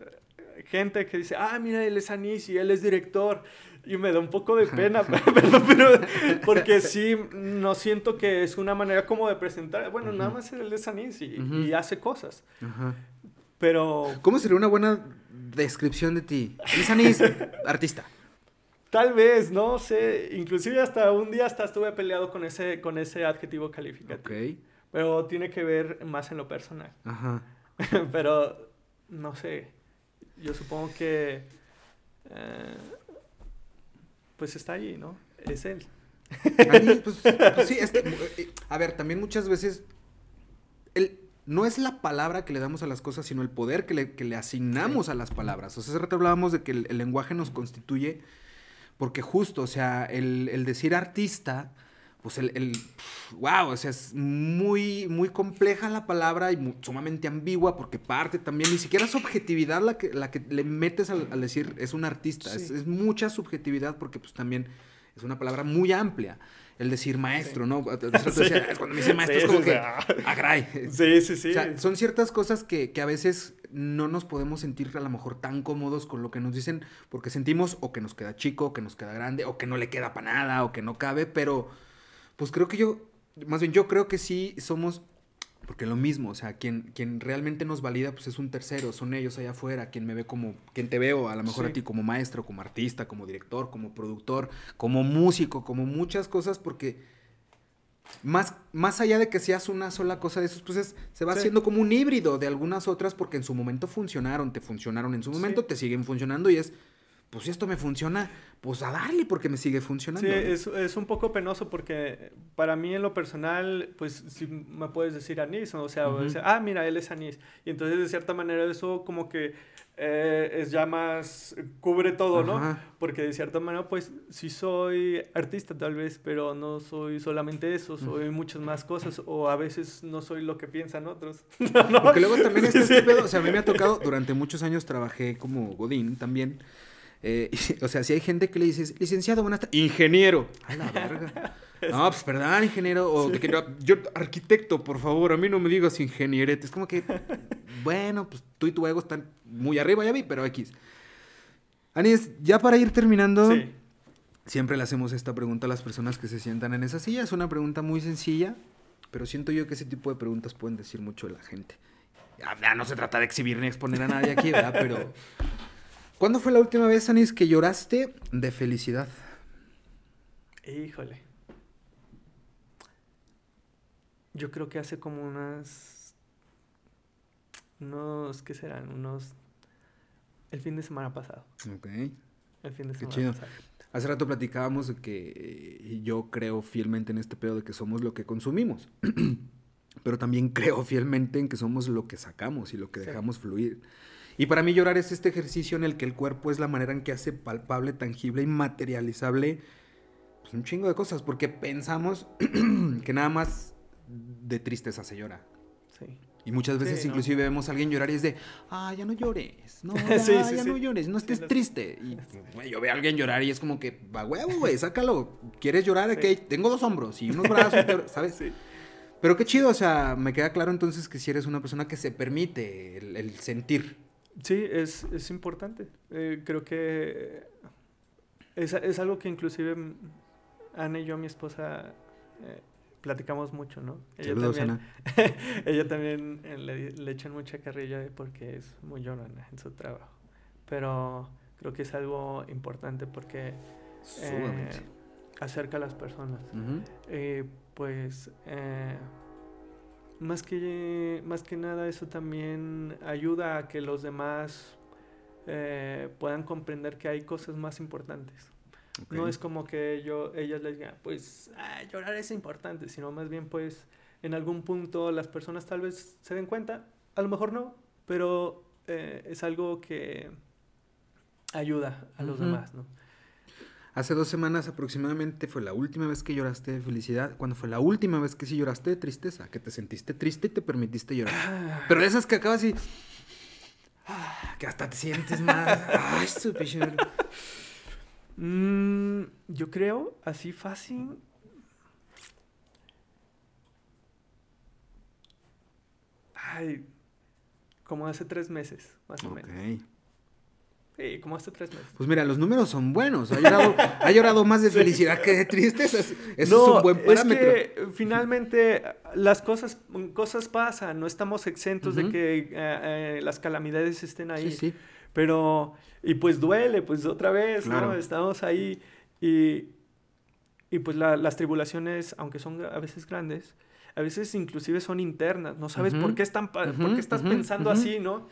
gente que dice, "Ah, mira, él es Anis y él es director." Y me da un poco de pena, pero, pero, porque sí, no siento que es una manera como de presentar. Bueno, nada más él es anís y, y hace cosas. Pero. ¿Cómo sería una buena descripción de ti? Es anís, artista. Tal vez, no sé. Inclusive hasta un día hasta estuve peleado con ese, con ese adjetivo calificativo. Ok. Pero tiene que ver más en lo personal. Ajá. pero, no sé. Yo supongo que. Eh, pues está allí, ¿no? Es él. Pues, pues, sí, es que, eh, a ver, también muchas veces el, no es la palabra que le damos a las cosas, sino el poder que le, que le asignamos a las palabras. O sea, hace rato hablábamos de que el, el lenguaje nos constituye, porque justo, o sea, el, el decir artista pues el, el, wow, o sea, es muy, muy compleja la palabra y sumamente ambigua porque parte también, ni siquiera es subjetividad la que, la que le metes al, decir es un artista, es, mucha subjetividad porque pues también es una palabra muy amplia. El decir maestro, ¿no? Cuando me dice maestro es como que, ah, Sí, sí, sí. O sea, son ciertas cosas que, que a veces no nos podemos sentir a lo mejor tan cómodos con lo que nos dicen porque sentimos o que nos queda chico, o que nos queda grande, o que no le queda para nada, o que no cabe, pero pues creo que yo, más bien yo creo que sí somos, porque lo mismo, o sea, quien, quien realmente nos valida, pues es un tercero, son ellos allá afuera, quien me ve como, quien te veo, a lo mejor a ti como maestro, como artista, como director, como productor, como músico, como muchas cosas, porque más, más allá de que seas una sola cosa de esos, pues se va haciendo como un híbrido de algunas otras porque en su momento funcionaron, te funcionaron en su momento, te siguen funcionando y es pues si esto me funciona, pues a darle porque me sigue funcionando. Sí, es, es, un poco penoso porque para mí en lo personal, pues si me puedes decir anís, o sea, ah, mira, él es anís. Y entonces de cierta manera eso como que eh, es ya más, cubre todo, ¿no? Porque de cierta manera, pues sí soy artista tal vez, pero no soy solamente eso, soy muchas más cosas, o a veces no soy lo que piensan otros. Porque luego también este pedo, o sea, a mí me ha tocado, durante muchos años trabajé como Godín también. Eh, o sea, si hay gente que le dices, licenciado, buenas tardes, ingeniero. A la verga. No, pues perdón, ingeniero. O yo, arquitecto, por favor, a mí no me digas ingenierete. Es como que, bueno, pues tú y tu ego están muy arriba, ya vi, pero X. Anis, ya para ir terminando, siempre le hacemos esta pregunta a las personas que se sientan en esa silla. Es una pregunta muy sencilla, pero siento yo que ese tipo de preguntas pueden decir mucho de la gente. Ya, no se trata de exhibir ni exponer a nadie aquí, ¿verdad? Pero ¿Cuándo fue la última vez, Anis, que lloraste de felicidad? Híjole. Yo creo que hace como unas. Unos. ¿Qué serán? Unos. El fin de semana pasado. Ok. El fin de semana Qué chido. pasado. Hace rato platicábamos de que eh, yo creo fielmente en este pedo de que somos lo que consumimos. Pero también creo fielmente en que somos lo que sacamos y lo que dejamos fluir. Y para mí llorar es este ejercicio en el que el cuerpo es la manera en que hace palpable, tangible y materializable pues, un chingo de cosas, porque pensamos que nada más de tristeza se llora. Sí. Y muchas veces inclusive vemos a alguien llorar y es de, ah, ya no llores, no, ya, ya no llores, no estés triste. Y yo veo a alguien llorar y es como que, va huevo, güey, sácalo. ¿Quieres llorar? Ok, tengo dos hombros y unos brazos, ¿sabes? Pero qué chido, o sea, me queda claro entonces que si eres una persona que se permite el sentir. Sí, es, es importante. Eh, creo que es, es, algo que inclusive Ana y yo, mi esposa, eh, platicamos mucho, ¿no? Ella también, ella también eh, le, le, echan mucha carrilla porque es muy llorona en su trabajo. Pero creo que es algo importante porque acerca a las personas. pues más que, más que nada eso también ayuda a que los demás eh, puedan comprender que hay cosas más importantes. No es como que yo, ellas les digan, pues llorar es importante, sino más bien pues en algún punto las personas tal vez se den cuenta, a lo mejor no, pero eh, es algo que ayuda a los demás, ¿no? Hace dos semanas aproximadamente fue la última vez que lloraste de felicidad. Cuando fue la última vez que sí lloraste de tristeza? Que te sentiste triste y te permitiste llorar. Ah. Pero esas que acabas y. Ah, que hasta te sientes más. Ay, mm, yo creo, así fácil. Ay, como hace tres meses, más o menos. Sí, como hace tres meses. Pues mira, los números son buenos. Ha llorado, ha llorado más de felicidad que de tristeza. Eso es un buen parámetro. Es que finalmente las cosas, cosas pasan. No estamos exentos de que eh, eh, las calamidades estén ahí. Sí, sí. Pero, y pues duele, pues otra vez, ¿no? Estamos ahí y, y pues las tribulaciones, aunque son a veces grandes, a veces inclusive son internas. No sabes por qué, están, por qué estás pensando así, ¿no?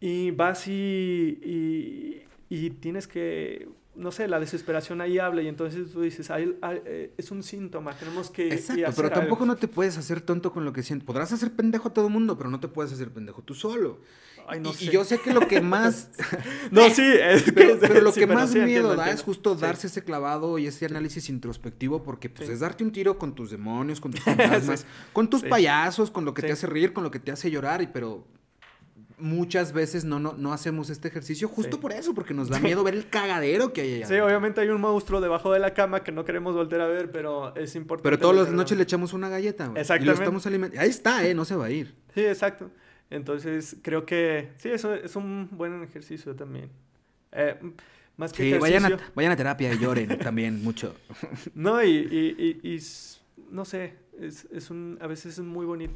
Y vas y, y, tienes que, no sé, la desesperación ahí habla y entonces tú dices, eh, es un síntoma, tenemos que... Exacto, pero tampoco no te puedes hacer tonto con lo que sientes. Podrás hacer pendejo a todo mundo, pero no te puedes hacer pendejo tú solo. Ay, no y, sé. y yo sé que lo que más... no, sí, es pero, pero, lo que más miedo da es justo darse ese clavado y ese análisis introspectivo porque pues es darte un tiro con tus demonios, con tus fantasmas, con tus payasos, con lo que te hace reír, con lo que te hace llorar, y pero muchas veces no, no, no hacemos este ejercicio justo por eso, porque nos da miedo ver el cagadero que hay allá. Sí, obviamente hay un monstruo debajo de la cama que no queremos volver a ver, pero es importante. Pero todas las noches le echamos una galleta, Exactamente. Y lo estamos alimentando. Ahí está, ¿eh? No se va a ir. Sí, exacto. Entonces, creo que sí, eso es un buen ejercicio también. Eh, más que sí, vayan a, vayan a terapia y lloren también mucho. No, y, y, y, y no sé, es, es un, a veces es muy bonito.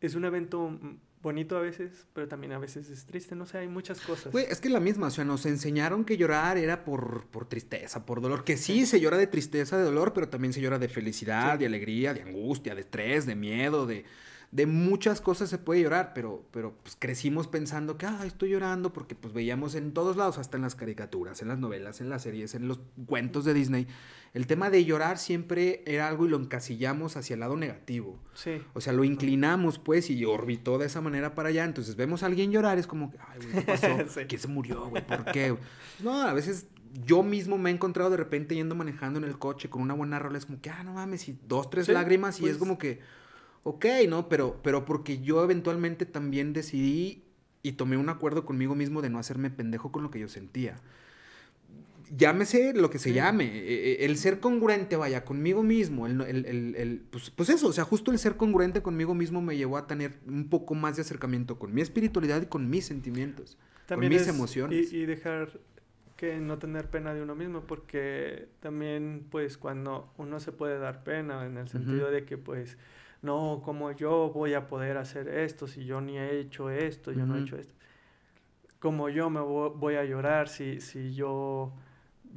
Es un evento bonito a veces, pero también a veces es triste, no sé, hay muchas cosas. Güey, es que la misma, o sea, nos enseñaron que llorar era por, por tristeza, por dolor, que sí, se llora de tristeza, de dolor, pero también se llora de felicidad, de alegría, de angustia, de estrés, de miedo, de, de muchas cosas se puede llorar, pero, pero pues crecimos pensando que, ah, estoy llorando porque pues veíamos en todos lados, hasta en las caricaturas, en las novelas, en las series, en los cuentos de Disney, el tema de llorar siempre era algo y lo encasillamos hacia el lado negativo. Sí. O sea, lo inclinamos pues y orbitó de esa manera para allá, entonces vemos a alguien llorar, es como, ay, güey, ¿qué pasó? ¿Quién se murió, güey? ¿Por qué? No, a veces yo mismo me he encontrado de repente yendo manejando en el coche con una buena rola, es como que, ah, no mames, y dos, tres lágrimas y es pues como que ok, ¿no? Pero, pero porque yo eventualmente también decidí y tomé un acuerdo conmigo mismo de no hacerme pendejo con lo que yo sentía. Llámese lo que se llame, e, e, el ser congruente, vaya, conmigo mismo, el, el, el, pues, pues, eso, o sea, justo el ser congruente conmigo mismo me llevó a tener un poco más de acercamiento con mi espiritualidad y con mis sentimientos, con mis emociones. Y, y dejar que no tener pena de uno mismo, porque también, pues, cuando uno se puede dar pena, en el sentido de que, pues, no, como yo voy a poder hacer esto si yo ni he hecho esto, yo no he hecho esto. Como yo me voy a llorar si, si yo,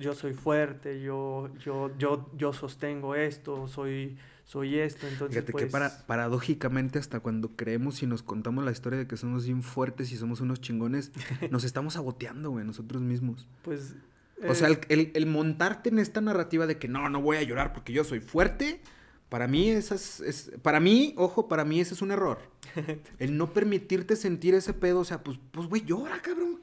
yo soy fuerte, yo, yo, yo, yo sostengo esto, soy, soy esto. Entonces, Fíjate que para, pues paradójicamente hasta cuando creemos y nos contamos la historia de que somos bien fuertes y somos unos chingones, nos estamos saboteando, güey, nosotros mismos. Pues... O sea, eh, el, el montarte en esta narrativa de que no, no voy a llorar porque yo soy fuerte para mí, esa es, para mí, ojo, para mí ese es un error. El no permitirte sentir ese pedo, o sea, pues, pues, güey, llora, cabrón.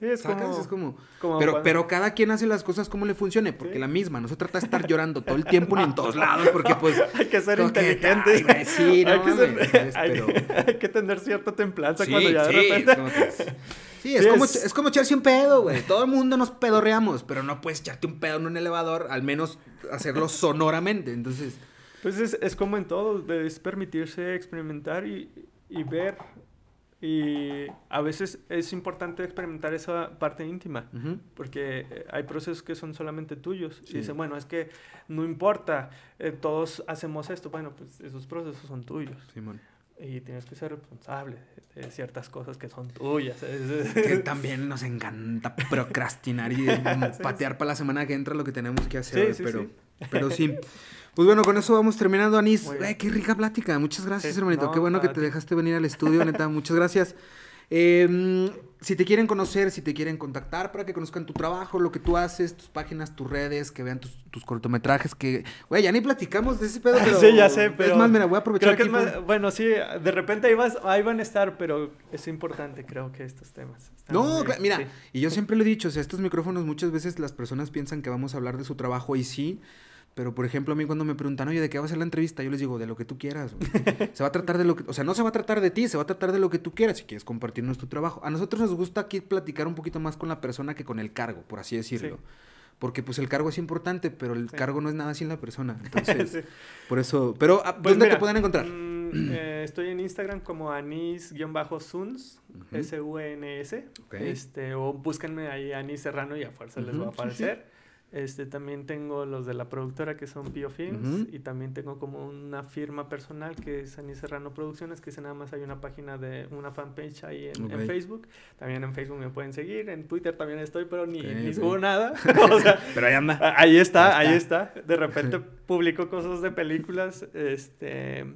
Sí, es como, pero, pero cada quien hace las cosas como le funcione, porque la misma, no se trata de estar llorando todo el tiempo ni en todos lados, porque pues... hay que ser inteligente. sí, no, hay, que ser, hay, que tener cierta templanza cuando ya de repente... Sí, es, como, es como echarse un pedo, güey. Todo el mundo nos pedorreamos, pero no puedes echarte un pedo en un elevador, al menos hacerlo sonoramente, entonces... Pues es, es como en todo, es permitirse experimentar y, y, ver. Y a veces es importante experimentar esa parte íntima, porque eh, hay procesos que son solamente tuyos. Y dicen, bueno, es que no importa, eh, todos hacemos esto. Bueno, pues esos procesos son tuyos. Simón. Y tienes que ser responsable de ciertas cosas que son tuyas. Que también nos encanta procrastinar y patear para la semana que entra lo que tenemos que hacer. pero, pero sí. Pues bueno, con eso vamos terminando, Anís. Ay, qué rica plática. Muchas gracias, hermanito. qué bueno que te dejaste venir al estudio, neta. Muchas gracias. Em, si te quieren conocer, si te quieren contactar para que conozcan tu trabajo, lo que tú haces, tus páginas, tus redes, que vean tus, cortometrajes, que, güey, ya ni platicamos de ese pedo, pero... sí, ya sé, pero... Es más, mira, voy a aprovechar creo que es Bueno, sí, de repente ahí, vas, ahí van a estar, pero es importante, creo que estos temas. No, mira, y yo siempre lo he dicho, o sea, estos micrófonos muchas veces las personas piensan que vamos a hablar de su trabajo y sí, pero, por ejemplo, a mí cuando me preguntan, oye, ¿de qué va a ser la entrevista? Yo les digo, de lo que tú quieras. se va a tratar de lo que... O sea, no se va a tratar de ti, se va a tratar de lo que tú quieras si quieres compartir nuestro trabajo. A nosotros nos gusta aquí platicar un poquito más con la persona que con el cargo, por así decirlo. Porque, pues, el cargo es importante, pero el cargo no es nada sin la persona. Entonces, por eso... Pero, ah, pues ¿dónde te pueden encontrar? Mm, eh, estoy en Instagram como anis-suns, S-U-N-S. Este, o búsquenme ahí Anis Serrano y a fuerza les va a aparecer. Este, también tengo los de la productora que son Pio Films y también tengo como una firma personal que es Anis Serrano Producciones, que es nada más hay una página de una fanpage ahí en, Facebook. También en Facebook me pueden seguir, en Twitter también estoy, pero ni, ni subo nada. pero ahí anda. Ahí está, ahí está. De repente publico cosas de películas, este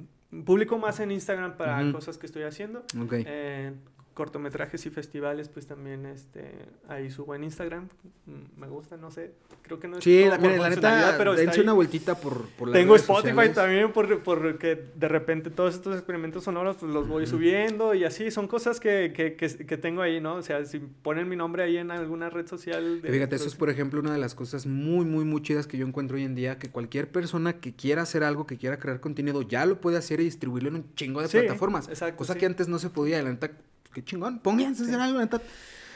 publico más en Instagram para cosas que estoy haciendo. Okay. Eh, cortometrajes y festivales, pues también este, ahí subo en Instagram. Mm, me gusta, no sé. Creo que no es Sí, la, la neta, pero dense una vueltita por, por Tengo Spotify también porque por de repente todos estos experimentos sonoros pues, los voy subiendo y así. Son cosas que, que, que, tengo ahí, ¿no? O sea, si ponen mi nombre ahí en alguna red social. Fíjate, eso es, por ejemplo, una de las cosas muy, muy, muy chidas que yo encuentro hoy en día. Que cualquier persona que quiera hacer algo, que quiera crear contenido, ya lo puede hacer y distribuirlo en un chingo de plataformas. Exacto, cosa que antes no se podía. La neta, qué chingón, pónganse a hacer algo, neta.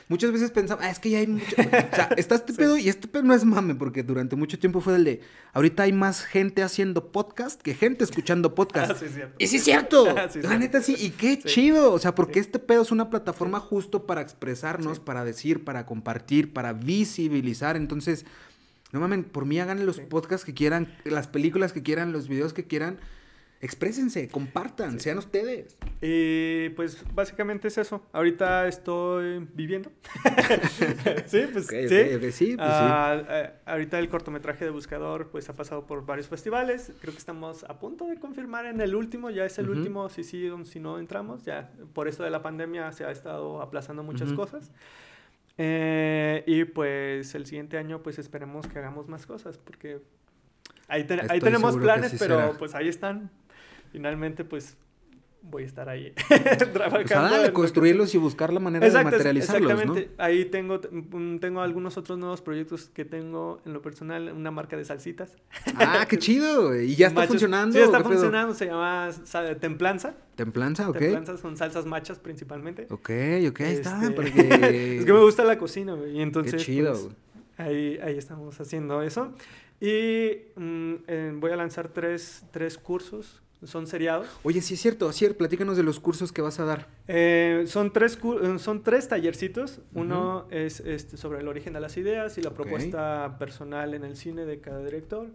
Muchas veces pensaba, ah, es que ya hay mucho. o sea, está este pedo y este pedo no es mame, porque durante mucho tiempo fue el de. Ahorita hay más gente haciendo podcast que gente escuchando podcast. Ah, sí, cierto. Y sí, es cierto. la neta sí, y qué chido. O sea, porque este pedo es una plataforma justo para expresarnos, para decir, para compartir, para visibilizar. Entonces, no mames, por mí hagan los podcasts que quieran, las películas que quieran, los videos que quieran Exprésense, compartan, sean ustedes. Y pues básicamente es eso. Ahorita estoy viviendo. sí, pues sí. sí, pues, ah, eh, ahorita el cortometraje de Buscador pues ha pasado por varios festivales. Creo que estamos a punto de confirmar en el último. Ya es el último, si sí, si no entramos. Ya por esto de la pandemia se ha estado aplazando muchas cosas. Eh, y pues el siguiente año pues esperemos que hagamos más cosas porque ahí, ahí tenemos planes, pero pues ahí están finalmente pues voy a estar ahí trabajando. Pues construirlos y buscar la manera de materializarlos, exactamente. Ahí tengo, tengo algunos otros nuevos proyectos que tengo en lo personal, una marca de salsitas. Ah, qué chido. ¿Y ya está funcionando? Sí, está funcionando. Se llama Templanza. Templanza, ok. Templanza son salsas machas principalmente. Ok, ok, ahí está. Este, es que me gusta la cocina, y entonces... Qué chido. Pues, ahí, ahí estamos haciendo eso. Y mm, eh, voy a lanzar tres, tres cursos son seriados. Oye, sí es cierto, así platícanos de los cursos que vas a dar. Eh, son, tres, eh, son tres tallercitos. Uno es este, sobre el origen de las ideas y la propuesta personal en el cine de cada director.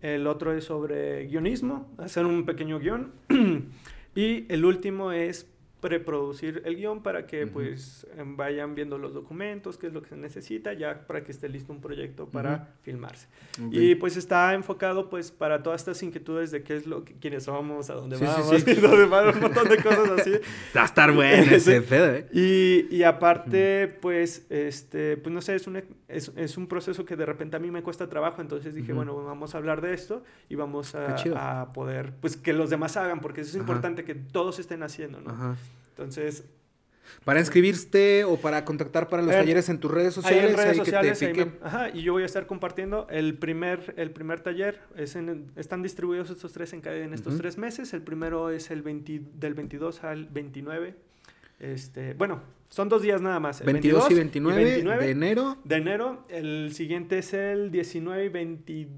El otro es sobre guionismo, hacer un pequeño guion. y el último es preproducir el guion para que pues em, vayan viendo los documentos, qué es lo que se necesita, ya para que esté listo un proyecto para filmarse. Y pues está enfocado pues para todas estas inquietudes de qué es lo que, quiénes somos, a dónde vamos, sí, sí. dónde vamos, un montón de cosas así. Va a estar bueno ese pedo, ¿eh? Y, y aparte pues, este, pues no sé, es un, es, es, un proceso que de repente a mí me cuesta trabajo, entonces dije, bueno, vamos a hablar de esto y vamos a, a, poder, pues que los demás hagan, porque eso es importante que todos estén haciendo, ¿no? Ajá. Entonces... Para inscribirte o para contactar para los talleres en tus redes sociales. Ahí en redes sociales. ajá, y yo voy a estar compartiendo el primer, el primer taller. Es están distribuidos estos tres en, en estos tres meses. El primero es el del 22 al 29. Este, bueno, son dos días nada más. 22, y, 29 de enero. De enero. El siguiente es el 19 y 22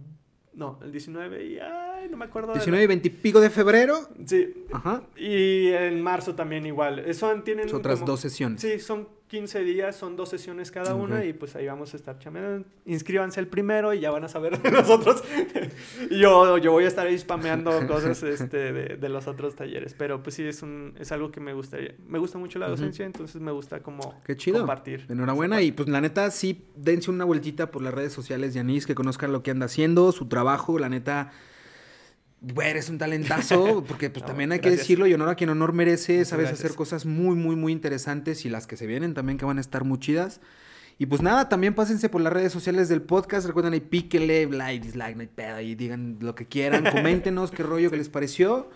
no, el 19 y... Ay, no me acuerdo. 19 y 20 y pico de febrero. Sí. Ajá. Y en marzo también igual. Eso tienen... otras dos sesiones. Sí, son 15 días, son dos sesiones cada una y pues ahí vamos a estar chameando. Inscríbanse el primero y ya van a saber de nosotros. y yo, yo voy a estar ahí spameando cosas este, de, de, los otros talleres. Pero pues sí, es, un, es algo que me gustaría. Me gusta mucho la docencia, entonces me gusta como Qué chido. compartir. Enhorabuena y pues la neta sí, dense una vueltita por las redes sociales de Anís, que conozcan lo que anda haciendo, su trabajo, la neta güey, eres un talentazo, porque pues también hay que decirlo y honor a quien honor merece, sabes hacer cosas muy, muy, muy interesantes y las que se vienen también que van a estar muy chidas. Y pues nada, también pásense por las redes sociales del podcast, recuerden ahí píquele, like, dislike, no hay pedo, y digan lo que quieran, coméntenos qué rollo que les pareció.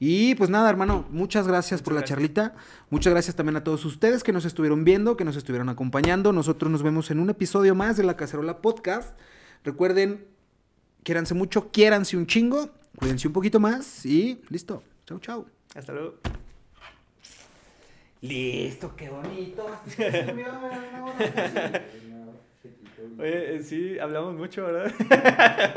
Y pues nada, hermano, muchas gracias por la charlita. Muchas gracias también a todos ustedes que nos estuvieron viendo, que nos estuvieron acompañando. Nosotros nos vemos en un episodio más de La Cacerola Podcast. Recuerden, quiéranse mucho, quiéranse un chingo Cuídense un poquito más y listo. Chau, chau. Hasta luego. Listo, qué bonito. Oye, sí, hablamos mucho, ¿verdad?